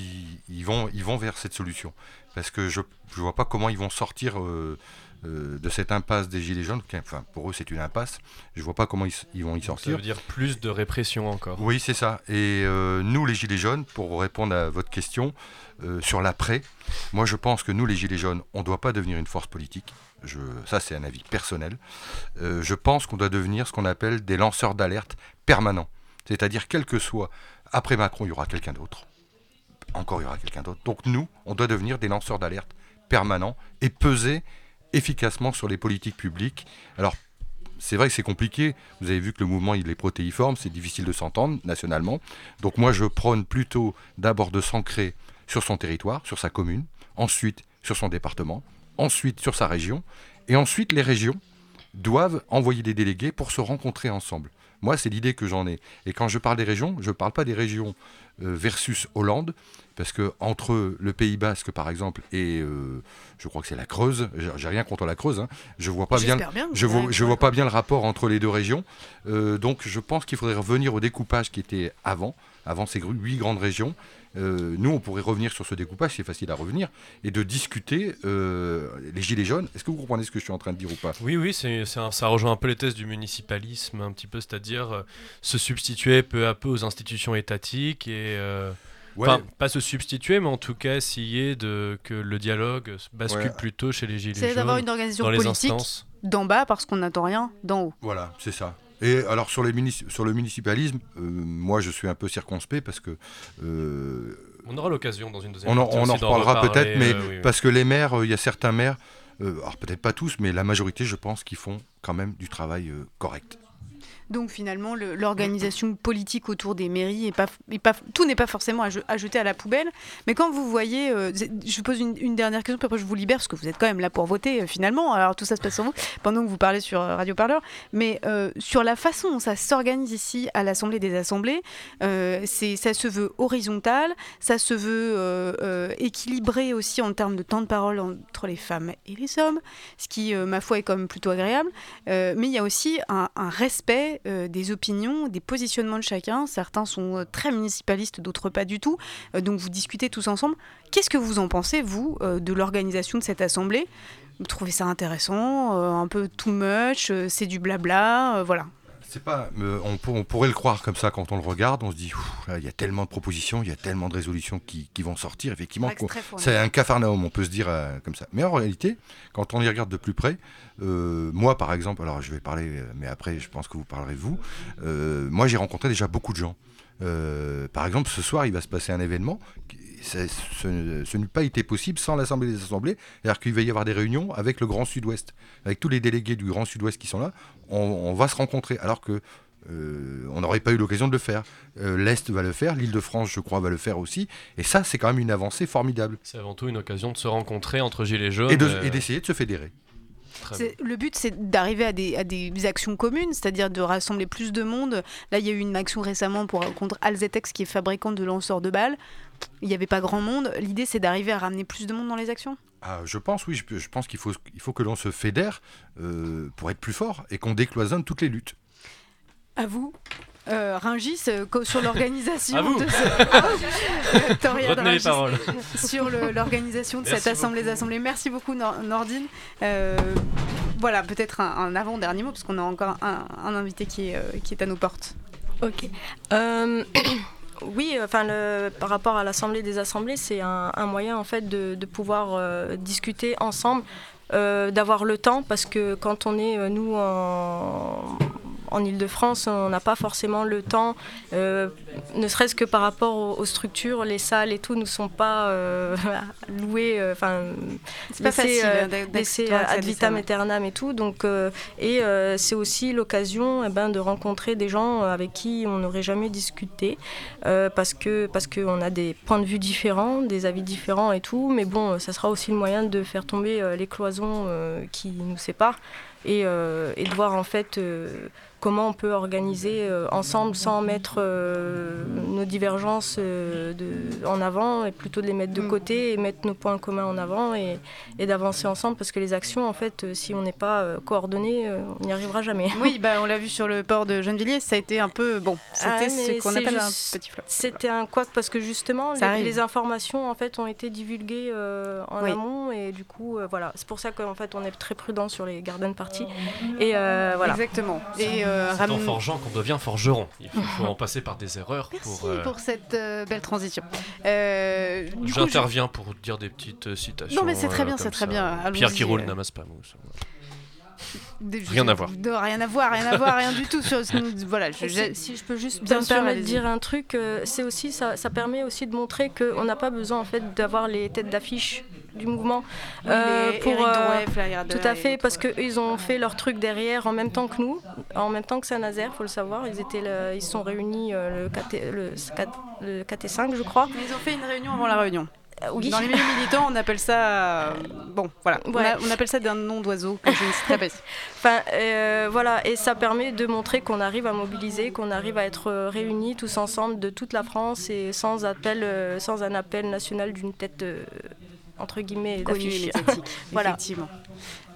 ils vont, ils vont vers cette solution. Parce que je ne vois pas comment ils vont sortir euh, euh, de cette impasse des Gilets jaunes. Enfin, pour eux, c'est une impasse. Je ne vois pas comment ils, vont y Ça sortir. veut dire plus de répression encore. Oui, c'est ça. Et euh, nous, les Gilets jaunes, pour répondre à votre question euh, sur l'après, moi je pense que nous, les Gilets jaunes, on ne doit pas devenir une force politique. Je, ça, c'est un avis personnel. Je pense qu'on doit devenir ce qu'on appelle des lanceurs d'alerte permanents. C'est-à-dire, quel que soit, après Macron, il y aura quelqu'un d'autre. Encore, il y aura quelqu'un d'autre. Donc nous, on doit devenir des lanceurs d'alerte permanents et peser efficacement sur les politiques publiques. Alors, c'est vrai que c'est compliqué. Vous avez vu que le mouvement il est protéiforme, c'est difficile de s'entendre nationalement. Donc moi je prône plutôt d'abord de s'ancrer sur son territoire, sur sa commune, ensuite sur son département, ensuite sur sa région, et ensuite les régions doivent envoyer des délégués pour se rencontrer ensemble. Moi, c'est l'idée que j'en ai. Et quand je parle des régions, je ne parle pas des régions euh, versus Hollande, parce que entre le Pays Basque, par exemple, et euh, je crois que c'est la Creuse, j'ai- rien contre la Creuse, hein, je vois pas bien, je vois, avez- je vois pas bien le rapport entre les deux régions. Euh, donc, je pense qu'il faudrait revenir au découpage qui était avant, avant ces huit grandes régions. Euh, nous, on pourrait revenir sur ce découpage, c'est facile à revenir, et de discuter euh, les gilets jaunes. Est-ce que vous comprenez ce que je suis en train de dire ou pas? Oui, oui, un- ça rejoint un peu les thèses du municipalisme, un petit peu, c'est-à-dire euh, se substituer peu à peu aux institutions étatiques et. Ouais. Enfin, pas se substituer, mais en tout cas essayer de, que le dialogue bascule Ouais. plutôt chez les gilets C'est jaunes. d'avoir une organisation politique d'en bas parce qu'on n'attend rien d'en haut. Voilà, c'est ça. Et alors sur, les munici- sur le municipalisme, euh, moi je suis un peu circonspect parce que... euh, On aura l'occasion dans une deuxième on en, partie on en reparlera reparler, peut-être, mais euh, oui, oui. parce que les maires, euh, il y a certains maires, euh, alors peut-être pas tous, mais la majorité je pense qu'ils font quand même du travail euh, correct. Donc finalement, le- l'organisation politique autour des mairies, est pas, tout n'est pas forcément à, à jeter à la poubelle. Mais quand vous voyez, euh, je pose une, dernière question, puis après je vous libère, parce que vous êtes quand même là pour voter euh, finalement. Alors tout ça se passe sur vous, pendant que vous parlez sur euh, Radio Parleur. Mais sur la façon dont ça s'organise ici à l'Assemblée des Assemblées, ça se veut horizontal, ça se veut équilibré aussi en termes de temps de parole entre les femmes et les hommes, ce qui, ma foi, est quand même plutôt agréable. Mais il y a aussi un respect euh, des opinions, des positionnements de chacun. Certains sont euh, très municipalistes, d'autres pas du tout. Euh, donc vous discutez tous ensemble. Qu'est-ce que vous en pensez, vous, de l'organisation de cette assemblée? Vous trouvez ça intéressant Un peu too much C'est du blabla Voilà. C'est pas, on, pour- on pourrait le croire comme ça quand on le regarde, on se dit, il y a tellement de propositions, il y a tellement de résolutions qui, qui vont sortir, effectivement. C'est un cafarnaum, on peut se dire euh, comme ça. Mais en réalité, quand on y regarde de plus près, euh, moi par exemple, alors je vais parler, euh, mais après je pense que vous parlerez vous, euh, moi j'ai rencontré déjà beaucoup de gens. Par exemple, ce soir, il va se passer un événement. qui- ça- ce ce n'eût pas été possible sans l'Assemblée des Assemblées. C'est-à-dire qu'il va y avoir des réunions avec le Grand Sud-Ouest. Avec tous les délégués du Grand Sud-Ouest qui sont là, on, on va se rencontrer. Alors que euh, on n'aurait pas eu l'occasion de le faire. Euh, L'Est va le faire, l'Île-de-France, je crois, va le faire aussi. Et ça, c'est quand même une avancée formidable. C'est avant tout une occasion de se rencontrer entre gilets jaunes. Et de- euh, d'essayer de se fédérer. Le but, c'est d'arriver à des, à des actions communes, c'est-à-dire de rassembler plus de monde. Là, il y a eu une action récemment pour, contre Alzetex, qui est fabricant de lanceurs de balles. Il n'y avait pas grand monde. L'idée, c'est d'arriver à ramener plus de monde dans les actions. Ah, je pense, oui, je, je pense qu'il faut, il faut que l'on se fédère euh, pour être plus fort et qu'on décloisonne toutes les luttes. À vous. Euh, Ringis, euh, sur l'organisation de ce... Ringis, sur l'organisation de Merci cette assemblée des assemblées. Merci beaucoup Nor- Nordine. Euh, voilà, peut-être un, un avant-dernier mot, parce qu'on a encore un, un invité qui est, euh, qui est à nos portes. Ok. Euh, oui, enfin, le- par rapport à l'Assemblée des assemblées, c'est un, moyen en fait de, pouvoir euh, discuter ensemble, euh, d'avoir le temps, parce que quand on est euh, nous en, en Ile-de-France, on n'a pas forcément le temps, euh, ne serait-ce que par rapport aux, aux structures, les salles et tout ne sont pas euh, louées, euh, enfin, C'est pas facile, hein, laissées ad vitam aeternam et tout. Donc, et c'est aussi l'occasion eh ben, de rencontrer des gens avec qui on n'aurait jamais discuté parce que parce qu'on a des points de vue différents, des avis différents et tout. Mais bon, ça sera aussi le moyen de faire tomber les cloisons qui nous séparent et, euh, et de voir en fait euh, comment on peut organiser euh, ensemble sans mettre euh, nos divergences euh, de- en avant et plutôt de les mettre de côté et mettre nos points communs en avant et, et d'avancer ensemble parce que les actions en fait si on n'est pas coordonné on n'y arrivera jamais. Oui, bah, on l'a vu sur le port de Gennevilliers, ça a été un peu. Bon, c'était Ah, ce qu'on appelle juste- un petit flop. C'était un couac parce que justement les, informations en fait ont été divulguées euh, en Oui. amont et du coup euh, voilà c'est pour ça qu'en fait on est très prudent sur les garden parties et euh, voilà. Exactement. Et euh, C'est en forgeant qu'on devient forgeron. Il faut, faut en passer par des erreurs Merci pour. euh, pour cette euh, belle transition. Euh, je- J'interviens pour dire des petites euh, citations. Non, mais c'est très euh, bien, c'est très bien. Pierre qui roule euh. n'amasse pas mousse. Des- Rien à voir. de- rien à voir, rien à voir, rien du tout. Sur, voilà, je- si, si je peux juste Bien me sûr, permettre de allez-y. dire un truc, euh, c'est aussi ça, ça permet aussi de montrer qu'on n'a pas besoin en fait d'avoir les têtes d'affiche du mouvement Drouet, Fly Harder tout à fait parce que ils ont fait leur truc derrière en même temps que nous, en même temps que Saint-Nazaire, faut le savoir. Ils étaient là- ils sont réunis euh, le, KT, le, le KT5 je crois. Ils ont fait une réunion avant la réunion. oui. Dans les milieux militants, on appelle ça. euh, bon, voilà. On, Ouais. a- on appelle ça d'un nom d'oiseau que je ne citerai pas ici. Enfin, euh, voilà, et ça permet de montrer qu'on arrive à mobiliser, qu'on arrive à être euh, réunis tous ensemble de toute la France et sans appel, euh, sans un appel national d'une tête euh, entre guillemets d'affiche. voilà. effectivement.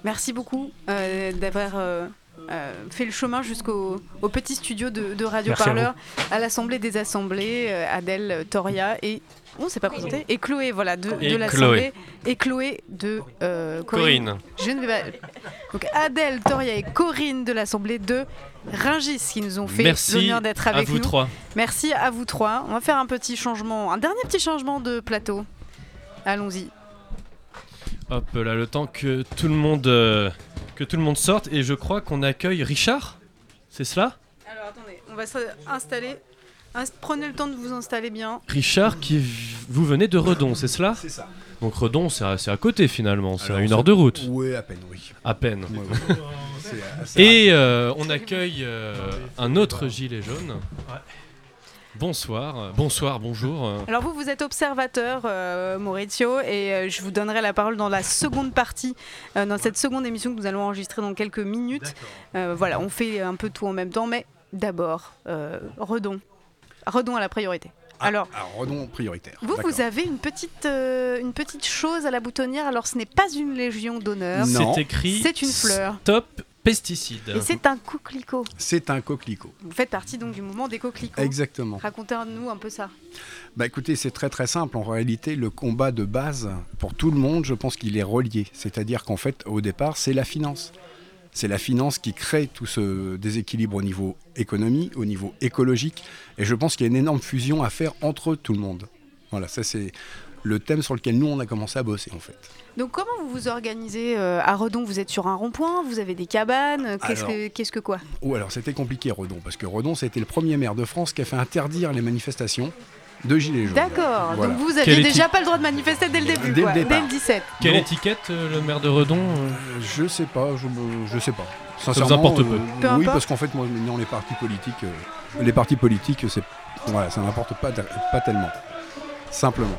Merci beaucoup euh, d'avoir euh, euh, fait le chemin jusqu'au au petit studio de, de Radio Merci à Parleur à, l'Assemblée des Assemblées, Adèle, Toria et on s'est pas présenté et Chloé, voilà, de, de l'Assemblée Chloé. et Chloé de euh, Corinne. Je ne vais pas. Donc Adèle, Toria et Corinne de l'Assemblée de Ringis qui nous ont fait Merci l'honneur d'être à avec vous nous. trois. Merci à vous trois. On va faire un petit changement, un dernier petit changement de plateau. Allons-y. Hop là, le temps que tout le monde, euh, que tout le monde sorte et je crois qu'on accueille Richard. C'est cela? Alors attendez, on va s'installer. Inst- Prenez le temps de vous installer bien. Richard, qui vous venez de Redon, c'est cela? C'est ça. Donc Redon, c'est à, c'est à côté finalement, c'est à une heure de route. Oui, à peine, oui. À peine. Ouais, ouais. C'est assez Et euh, on accueille euh, un autre gilet jaune. Bonsoir, bonsoir, bonjour. Alors vous, vous êtes observateur, euh, Maurizio, et euh, je vous donnerai la parole dans la seconde partie, euh, dans cette seconde émission que nous allons enregistrer dans quelques minutes. Euh, voilà, on fait un peu tout en même temps, mais d'abord, euh, Redon. Redon à la priorité. Alors, Alors, Redon prioritaire. vous, vous avez une petite, euh, une petite chose à la boutonnière. Alors, ce n'est pas une légion d'honneur. C'est écrit C'est une fleur. Stop pesticides. Et c'est un coquelicot. C'est un coquelicot. Vous faites partie donc du mouvement des coquelicots. Exactement. Racontez-nous un peu ça. Bah écoutez, c'est très très simple. En réalité, le combat de base, pour tout le monde, je pense qu'il est relié. C'est-à-dire qu'en fait, au départ, c'est la finance. C'est la finance qui crée tout ce déséquilibre au niveau économie, au niveau écologique. Et je pense qu'il y a une énorme fusion à faire entre tout le monde. Voilà, ça c'est le thème sur lequel nous, on a commencé à bosser en fait. Donc comment vous vous organisez euh, à Redon? Vous êtes sur un rond-point Vous avez des cabanes Qu'est-ce que, qu'est-ce que quoi? Ou alors c'était compliqué Redon, parce que Redon, c'était le premier maire de France qui a fait interdire les manifestations de Gilets jaunes. D'accord. Voilà. Donc vous aviez déjà pas le droit de manifester dès le début, Dès le quoi, départ. dès le 17. Quelle Non. étiquette, euh, le maire de Redon euh? Je sais pas, je, je sais pas. vous Sincèrement, importe peu. Peu oui, importe. parce qu'en fait, moi, dans les partis politiques, euh, les partis politiques, c'est, voilà, ça n'importe pas, pas tellement. Simplement.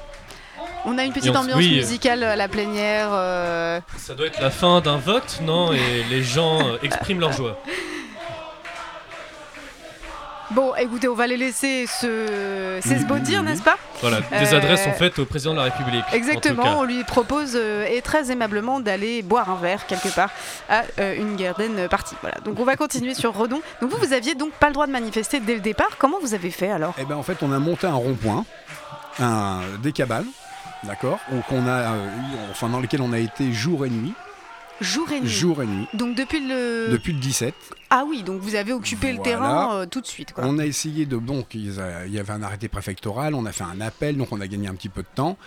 On a une Et petite ambiance oui. musicale à la plénière. euh, Ça doit être la fin d'un vote, non? Et les gens euh, expriment leur joie. Bon, écoutez, on va les laisser se s'esbaudir, n'est-ce pas? Voilà, des Euh, adresses sont faites au président de la République. Exactement, on lui propose euh, et très aimablement d'aller boire un verre quelque part à euh, une garden party. Voilà. Donc on va continuer sur Redon. Donc vous, vous aviez donc pas le droit de manifester dès le départ. Comment vous avez fait alors? Eh ben, en fait, on a monté un rond-point, un, des cabanes, d'accord, on a, euh, eu- enfin, dans lesquelles on a été jour et nuit, Jour et nuit. jour et nuit, Donc depuis le. depuis le 17. Ah oui, donc vous avez occupé le terrain euh, tout de suite. Quoi. On a essayé de. A- il y avait un arrêté préfectoral, on a fait un appel, donc on a gagné un petit peu de temps,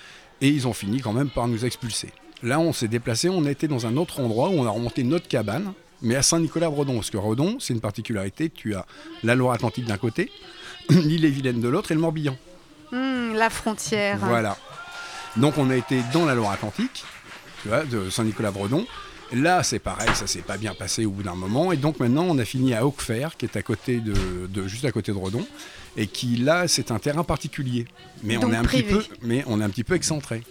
et ils ont fini quand même par nous expulser. Là, on s'est déplacé, on était dans un autre endroit où on a remonté notre cabane, mais à Saint-Nicolas-Bredon. Parce que Redon, c'est une particularité, tu as la Loire-Atlantique d'un côté, l'île-et-Vilaine de l'autre et le Morbihan. Hmm, la frontière. Voilà. Donc on a été dans la Loire-Atlantique, tu vois, de Saint-Nicolas-Bredon. Là, c'est pareil, ça s'est pas bien passé au bout d'un moment. Et donc maintenant, on a fini à Auquefer, qui est à côté de, de- juste à côté de Redon, et qui là, c'est un terrain particulier. Mais Donc on est un privé. petit peu, mais on est un petit peu excentré.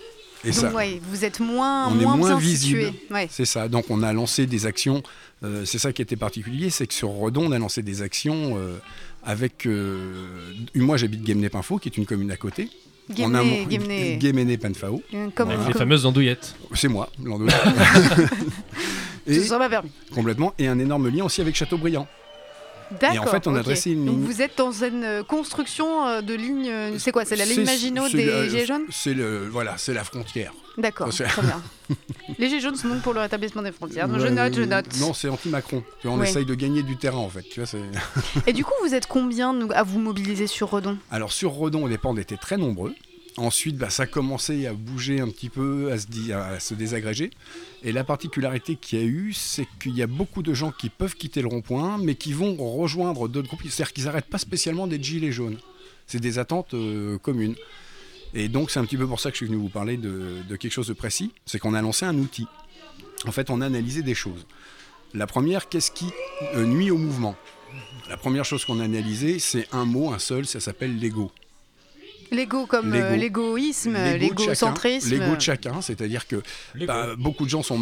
Et Donc, ça, ouais, vous êtes moins, on est moins visible. Ouais. C'est ça. Donc on a lancé des actions. euh, c'est ça qui était particulier, c'est que sur Redon, on a lancé des actions euh, avec. euh, moi, j'habite Guémené-Pinfo, qui est une commune à côté. Guémené- Guémené- Guémené-Penfao. Euh, comme- Avec les fameuses andouillettes. C'est moi, l'andouille. Ce sera pas permis. Complètement. Et un énorme lien aussi avec Châteaubriand. D'accord. Et en fait, on a ok. dressé une Donc ligne. vous êtes dans une euh, construction euh, de ligne. euh, C'est quoi C'est la ligne Maginot des le- Gilets jaunes C'est le, voilà, c'est la frontière. D'accord, très bien. Les Gilets jaunes sont donc pour le rétablissement des frontières. Donc je note, je note. Non, c'est anti-Macron. On Ouais. essaye de gagner du terrain en fait. Tu vois, Et du coup, vous êtes combien à vous mobiliser sur Redon? Alors sur Redon, au départ, on était très nombreux. Ensuite, bah, ça a commencé à bouger un petit peu, à se, désagréger. Et la particularité qu'il y a eu, c'est qu'il y a beaucoup de gens qui peuvent quitter le rond-point, mais qui vont rejoindre d'autres groupes. C'est-à-dire qu'ils n'arrêtent pas spécialement des gilets jaunes. C'est des attentes euh, communes. Et donc, c'est un petit peu pour ça que je suis venu vous parler de, de quelque chose de précis. C'est qu'on a lancé un outil. En fait, on a analysé des choses. La première, qu'est-ce qui euh, nuit au mouvement? La première chose qu'on a analysée, c'est un mot, un seul, ça s'appelle l'ego. L'ego comme euh, l'égoïsme, L'ego de l'égocentrisme. chacun, L'ego de chacun, c'est-à-dire que bah, beaucoup de gens sont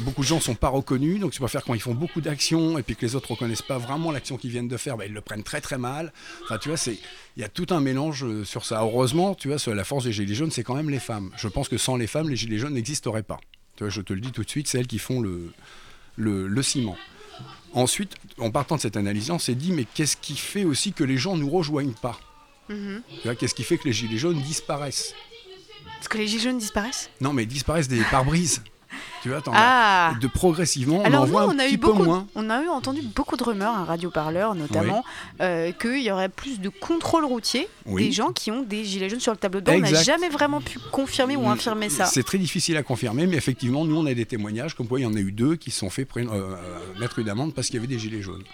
beaucoup de gens sont pas reconnus, donc tu peux faire quand ils font beaucoup d'actions et puis que les autres reconnaissent pas vraiment l'action qu'ils viennent de faire, bah, ils le prennent très très mal. Enfin, tu vois, c'est il y a tout un mélange euh, sur ça. Heureusement, tu vois, sur la force des gilets jaunes, c'est quand même les femmes. Je pense que sans les femmes, les gilets jaunes n'existeraient pas. Tu vois, je te le dis tout de suite, c'est elles qui font le, le, le ciment. Ensuite, en partant de cette analyse, on s'est dit, mais qu'est-ce qui fait aussi que les gens nous rejoignent pas? Mhm. Qu'est-ce qui fait que les gilets jaunes disparaissent Est-ce que les Gilets jaunes disparaissent Non, mais disparaissent des pare-brises. tu vois, Ah. de progressivement, on Alors en nous, voit on a eu beaucoup, moins. on a eu entendu beaucoup de rumeurs, un radioparleur notamment, euh, qu'il y aurait plus de contrôle routier Oui. des gens qui ont des gilets jaunes sur le tableau de bord. On n'a Exact. jamais vraiment pu confirmer ou infirmer ça. C'est très difficile à confirmer, mais effectivement, nous, on a des témoignages comme quoi il y en a eu deux qui se sont fait prendre, euh, euh, mettre une amende parce qu'il y avait des gilets jaunes.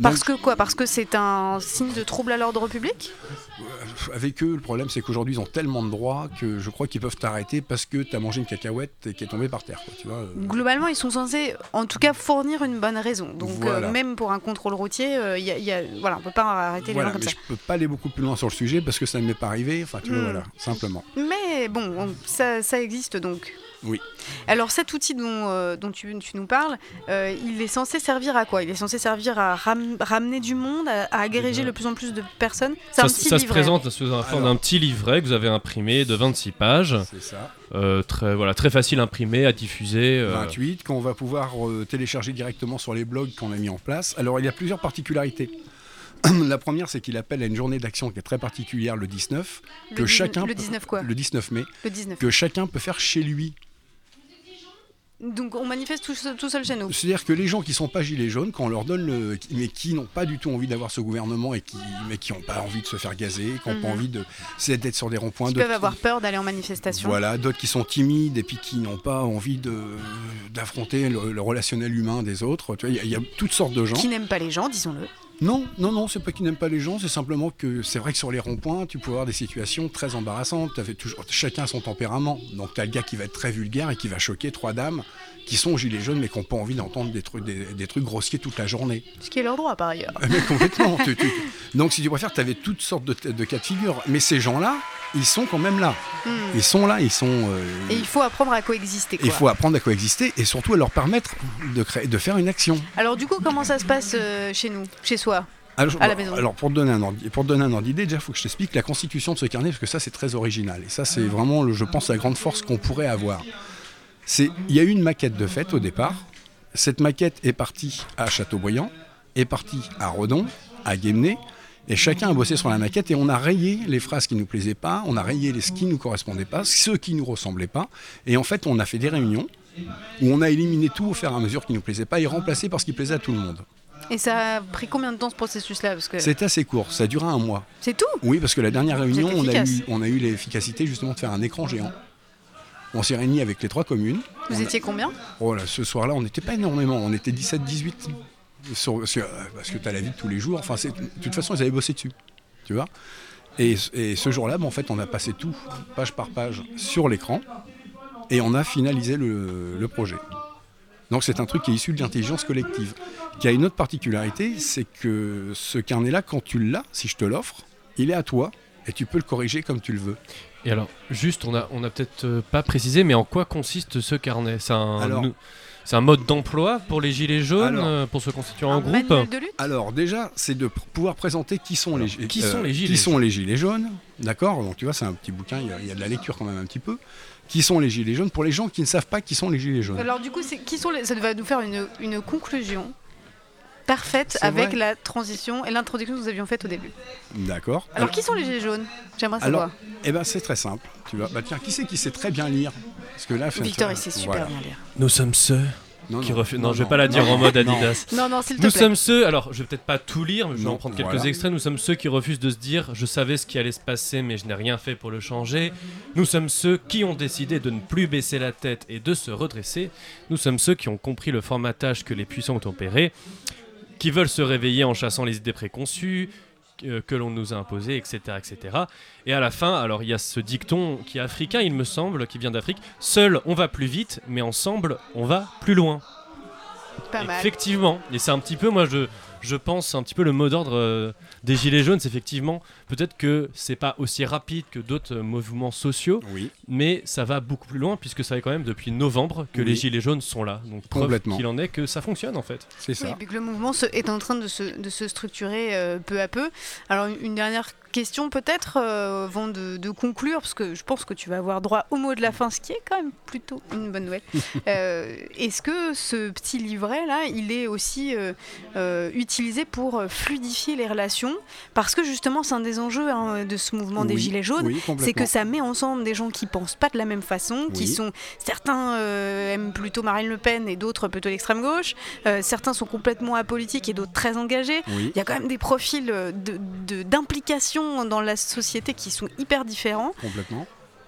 Parce que quoi Parce que c'est un signe de trouble à l'ordre public? Euh, Avec eux, le problème, c'est qu'aujourd'hui, ils ont tellement de droits que je crois qu'ils peuvent t'arrêter parce que tu as mangé une cacahuète et qui est tombée par terre. quoi, tu vois. euh. Globalement, ils sont censés, en tout cas, fournir une bonne raison. Donc, euh, même pour un contrôle routier, euh, y a- il y a- voilà, on peut pas arrêter Voilà, les gens mais comme je peux pas aller beaucoup plus loin sur le sujet parce que ça ne m'est pas arrivé. Enfin, tu vois, Hmm. voilà, simplement. ça. Mais bon, on- ça, ça existe donc. Oui. Alors cet outil dont, euh, dont tu, tu nous parles, euh, il est censé servir à quoi? Il est censé servir à ram- ramener du monde, à, à agréger de plus en plus de personnes? Ça, un s- petit ça se présente sous la forme d'un petit livret que vous avez imprimé de 26 pages. C'est ça. Euh, très, voilà, très facile à imprimer, à diffuser. euh, 28 qu'on va pouvoir euh, télécharger directement sur les blogs qu'on a mis en place. Alors il y a plusieurs particularités. La première, c'est qu'il appelle à une journée d'action qui est très particulière le 19, Le que 19 chacun le peut- 19 quoi? le 19 mai, Le 19. que chacun peut faire chez lui. Donc on manifeste tout, seul- tout seul chez nous. C'est-à-dire que les gens qui sont pas gilets jaunes, quand on leur donne le, mais qui n'ont pas du tout envie d'avoir ce gouvernement et qui, mais qui n'ont pas envie de se faire gazer, qui n'ont pas Mhm. envie de, c'est d'être sur des ronds-points, Qui peuvent avoir peur d'aller en manifestation. Voilà, d'autres qui sont timides et puis qui n'ont pas envie de d'affronter le, le relationnel humain des autres. Tu vois, il y y, a toutes sortes de gens. Qui n'aiment pas les gens, disons-le. Non, non, non, c'est pas qu'ils n'aiment pas les gens, c'est simplement que c'est vrai que sur les ronds-points, tu peux avoir des situations très embarrassantes. T'avais toujours, chacun son tempérament. Donc t'as le gars qui va être très vulgaire et qui va choquer trois dames qui sont gilets jaunes mais qui n'ont pas envie d'entendre des trucs, des, des trucs grossiers toute la journée. Ce qui est leur droit par ailleurs. Mais complètement. tu- tu- Donc si tu préfères, tu avais toutes sortes de, de cas de figure. Mais ces gens-là, ils sont quand même là. Hmm. Ils sont là, ils sont... euh, Et il faut apprendre à coexister. Quoi. il faut apprendre à coexister et surtout à leur permettre de, créer, de faire une action. Alors du coup, comment ça se passe euh, chez nous, chez soi Alors, À la maison? alors, pour te donner un ordre, pour te donner un ordre d'idée, déjà il faut que je t'explique la constitution de ce carnet parce que ça c'est très original et ça c'est vraiment, le- je pense, la grande force qu'on pourrait avoir. C'est, il y a eu une maquette de fête au départ. Cette maquette est partie à Châteaubriand, est partie à Redon, à Guémené. Et chacun a bossé sur la maquette et on a rayé les phrases qui nous plaisaient pas, on a rayé les ce qui nous correspondaient pas, ceux qui nous ressemblaient pas. Et en fait, on a fait des réunions où on a éliminé tout au fur et à mesure qui nous plaisait pas et remplacé par ce qui plaisait à tout le monde. Et ça a pris combien de temps ce processus-là? Que C'est assez court, ça a duré un mois. c'est tout? Oui, parce que la dernière réunion, on a, efficace. eu, on a eu l'efficacité justement de faire un écran géant. On s'est réunis avec les trois communes. Vous On a- étiez combien Oh là, ce soir-là, on n'était pas énormément, on était 17-18. sur- sur- parce que tu as la vie de tous les jours. Enfin, de toute façon, ils avaient bossé dessus. Tu vois et, et ce jour-là, ben, en fait, on a passé tout, page par page, sur l'écran. Et on a finalisé le, le projet. Donc c'est un truc qui est issu de l'intelligence collective. Qui a une autre particularité, c'est que ce carnet-là, quand tu l'as, si je te l'offre, il est à toi et tu peux le corriger comme tu le veux. Et alors, juste, on a, on a peut-être euh, pas précisé, mais en quoi consiste ce carnet? C'est un, Alors- un mode d'emploi pour les gilets jaunes, Alors- euh, pour se constituer en groupe Alors déjà, c'est de pr- pouvoir présenter qui sont les qui sont les gilets qui sont les gilets jaunes, d'accord? Donc tu vois, c'est un petit bouquin, il y, a, il y a de la lecture quand même un petit peu. Qui sont les gilets jaunes? Pour les gens qui ne savent pas qui sont les gilets jaunes. Alors du coup, c'est qui sont les... ça va nous faire une, une conclusion parfaite avec vrai. la transition et l'introduction que nous avions faite au début. D'accord. Alors qui sont les gilets jaunes? J'aimerais Alors, savoir. eh ben c'est très simple. Tu vois, bah tiens, qui c'est qui sait très bien lire? Parce que là, Victor, il sait super bien lire. Nous sommes ceux Non, qui non, refusent. Non, non, je vais pas la dire non, en mode non. Adidas. Non, non, s'il te Nous plaît. sommes ceux. Alors, je vais peut-être pas tout lire, mais je vais Non, en prendre quelques voilà. extraits. Nous sommes ceux qui refusent de se dire Je savais ce qui allait se passer, mais je n'ai rien fait pour le changer. Nous sommes ceux qui ont décidé de ne plus baisser la tête et de se redresser. Nous sommes ceux qui ont compris le formatage que les puissants ont opéré, qui veulent se réveiller en chassant les idées préconçues euh, que l'on nous a imposées, etc., etc. Et à la fin, alors il y a ce dicton qui est africain, il me semble, qui vient d'Afrique. Seul, on va plus vite, mais ensemble, on va plus loin. Pas mal. Effectivement, et c'est un petit peu, moi je, je pense, un petit peu le mot d'ordre euh, des Gilets jaunes, c'est effectivement, peut-être que c'est pas aussi rapide que d'autres euh, mouvements sociaux, mais ça va beaucoup plus loin, puisque ça fait quand même depuis novembre que Oui. les Gilets jaunes sont là. Donc preuve Complètement. qu'il en est que ça fonctionne en fait. C'est Oui, et puis que le mouvement se- est en train de se, de se structurer euh, peu à peu. Alors une, une dernière question peut-être euh, avant de, de conclure, parce que je pense que tu vas avoir droit au mot de la fin, ce qui est quand même plutôt une bonne nouvelle. Euh, Est-ce que ce petit livret là, il est aussi euh, euh, utilisé pour fluidifier les relations? Parce que justement, c'est un des enjeux hein, de ce mouvement des Gilets jaunes, oui, c'est que ça met ensemble des gens qui pensent pas de la même façon, qui sont certains euh, aiment plutôt Marine Le Pen et d'autres plutôt l'extrême gauche. Euh, certains sont complètement apolitiques et d'autres très engagés. Il y a quand même des profils euh, de- de- d'implication dans la société qui sont hyper différents. Complètement.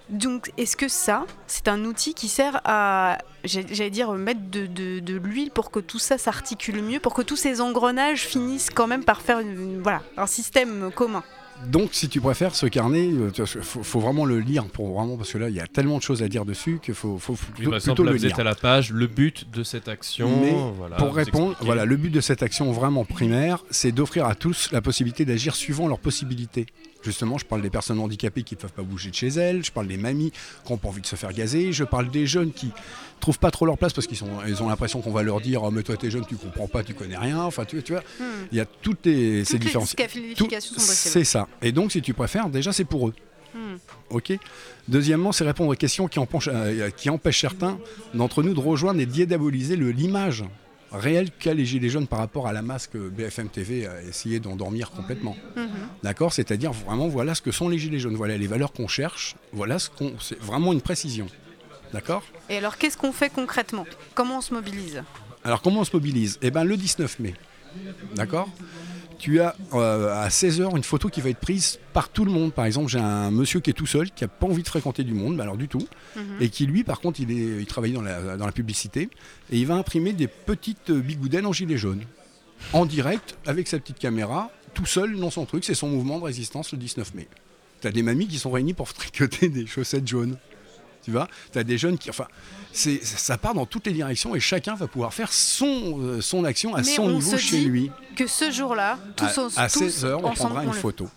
Donc, est-ce que ça, c'est un outil qui sert à, j'allais dire, mettre de, de- de l'huile pour que tout ça s'articule mieux, pour que tous ces engrenages finissent quand même par faire une- voilà, un système commun? Donc, si tu préfères, ce carnet, il faut, faut vraiment le lire pour vraiment parce que là, il y a tellement de choses à dire dessus qu'il faut, faut plutôt, plutôt là, le vous êtes à la page, le but de cette action. Mais voilà, pour répondre, expliquez. voilà, le but de cette action vraiment primaire, c'est d'offrir à tous la possibilité d'agir suivant leurs possibilités. Justement, je parle des personnes handicapées qui ne peuvent pas bouger de chez elles, je parle des mamies qui n'ont pas envie de se faire gazer, je parle des jeunes qui trouvent pas trop leur place parce qu'ils sont, ils ont l'impression qu'on va leur dire oh, mais toi t'es jeune, tu comprends pas, tu connais rien. Enfin, tu, tu vois, Hmm. il y a toutes les, ces Toutes différences. C'est ça. Et donc, si tu préfères, déjà, c'est pour eux. Hmm. Ok. Deuxièmement, c'est répondre aux questions qui empêchent, euh, qui empêchent certains d'entre nous de rejoindre et le- l'image réelle qu'a les Gilets jaunes par rapport à la masse que BFM TV a essayé d'endormir complètement. Mhm. D'accord? C'est-à-dire vraiment voilà ce que sont les Gilets jaunes, voilà les valeurs qu'on cherche, voilà ce qu'on. C'est vraiment une précision. D'accord? Et alors, qu'est-ce qu'on fait concrètement? Comment on se mobilise? Alors comment on se mobilise? Eh bien le 19 mai. D'accord? Tu as euh, à 16h une photo qui va être prise par tout le monde. Par exemple, j'ai un monsieur qui est tout seul, qui n'a pas envie de fréquenter du monde, mais alors du tout, Mhm. et qui lui, par contre, il, est, il travaille dans la, dans la publicité, et il va imprimer des petites euh, bigoudaines en gilet jaune, en direct, avec sa petite caméra, tout seul dans son truc. C'est son mouvement de résistance le 19 mai. Tu as des mamies qui sont réunies pour tricoter des chaussettes jaunes. Tu vois Tu as des jeunes qui. Enfin, ça part dans toutes les directions et chacun va pouvoir faire son, euh, son action à Mais son on niveau chez lui. que ce jour-là, tous, à, à tous 16h, on prendra une photo.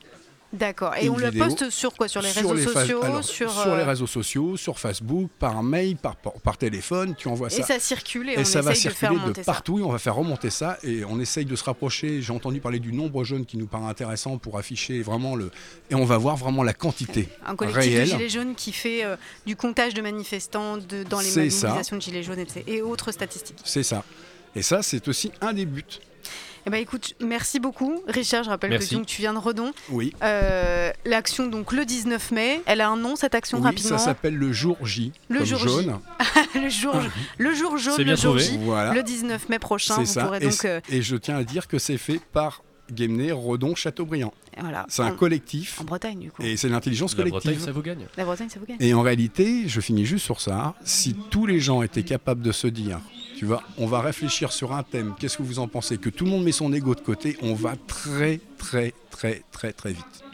D'accord. Et on le poste sur quoi? Sur les réseaux les sociaux alors, sur, sur les euh, réseaux sociaux, sur Facebook, par mail, par, par, téléphone, tu envoies Et ça. ça circule et on ça va essaye de faire circuler de, ça. partout et on va faire remonter ça et on essaye de se rapprocher. J'ai entendu parler du nombre jeune qui nous paraît intéressant pour afficher vraiment le. Et on va voir vraiment la quantité Un collectif réelle. de Gilets jaunes qui fait euh, du comptage de manifestants de- dans les C'est ça. mobilisations de Gilets jaunes et autres statistiques. C'est ça. Et ça, c'est aussi un des buts. Eh ben écoute, merci beaucoup. Richard, je rappelle Merci. que donc, tu viens de Redon. Oui. Euh, L'action, donc le 19 mai, elle a un nom, cette action, Oui, rapidement ça s'appelle le jour J. Le jour J. jaune. le, jour, le jour jaune, C'est bien le jour trouvé. J, Voilà. le 19 mai prochain. C'est Vous ça. pourrez Et, donc c- euh, et je tiens à dire que c'est fait par Guémené, Redon, Chateaubriand. Voilà. C'est un En- collectif. En Bretagne, du coup. Et c'est l'intelligence La collective. Bretagne, ça vous gagne. La Bretagne, ça vous gagne. Et en réalité, je finis juste sur ça, si tous les gens étaient capables de se dire, tu vois, on va réfléchir sur un thème, qu'est-ce que vous en pensez, que tout le monde met son ego de côté, on va très très très très très vite.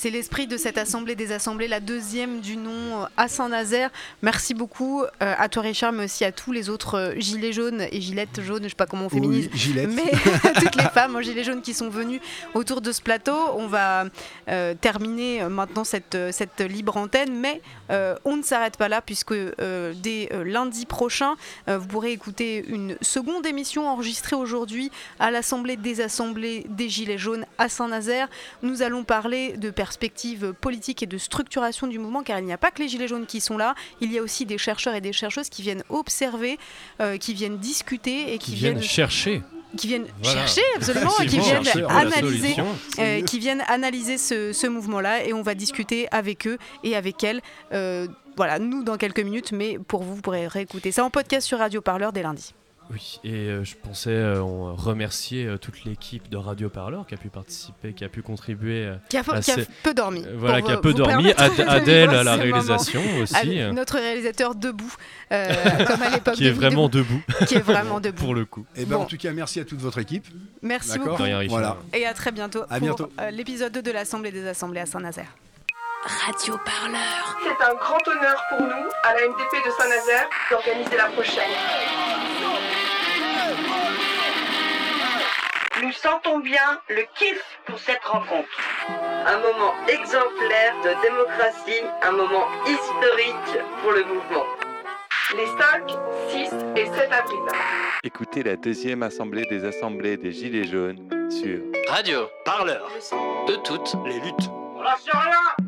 C'est l'esprit de cette assemblée des assemblées, la deuxième du nom euh, à Saint-Nazaire. Merci beaucoup euh, à toi Richard, mais aussi à tous les autres euh, gilets jaunes et gilettes jaunes, je sais pas comment on féminise, Oui, mais toutes les femmes en gilets jaunes qui sont venues autour de ce plateau. On va euh, terminer maintenant cette, cette libre antenne, mais euh, on ne s'arrête pas là puisque euh, dès lundi prochain, vous pourrez écouter une seconde émission enregistrée aujourd'hui à l'Assemblée des Assemblées des Gilets jaunes à Saint-Nazaire. Nous allons parler de perspectives politiques et de structuration du mouvement, car il n'y a pas que les Gilets jaunes qui sont là, il y a aussi des chercheurs et des chercheuses qui viennent observer, euh, qui viennent discuter et qui, Qui viennent chercher. qui viennent Voilà. chercher absolument et qui viennent analyser, euh, qui viennent analyser ce, ce mouvement-là et on va discuter avec eux et avec elles. euh, voilà, nous dans quelques minutes, mais pour vous, vous pourrez réécouter ça en podcast sur Radio Parleur dès lundi. Oui, et euh, je pensais euh, on remercier euh, toute l'équipe de Radio Parleur qui a pu participer, qui a pu contribuer. euh, Qui a, à qui a peu dormi. Euh, Voilà, qui a peu dormi. Ad- Adèle à la réalisation moments. aussi. Euh, Notre réalisateur debout, euh, comme à l'époque. Qui est vraiment Debout. debout. Qui est vraiment debout. Pour le coup. Et ben Bon. en tout cas, merci à toute votre équipe. Merci beaucoup. Voilà. Et à très bientôt À pour bientôt. euh, l'épisode 2 de l'Assemblée des Assemblées à Saint-Nazaire. Radio Parleur. C'est un grand honneur pour nous, à la MDP de Saint-Nazaire, d'organiser la prochaine. Nous sentons bien le kiff pour cette rencontre. Un moment exemplaire de démocratie, un moment historique pour le mouvement. Les 5, 6 et 7 avril. Écoutez la deuxième assemblée des assemblées des Gilets jaunes sur Radio, parleur, de toutes les luttes. On lâche rien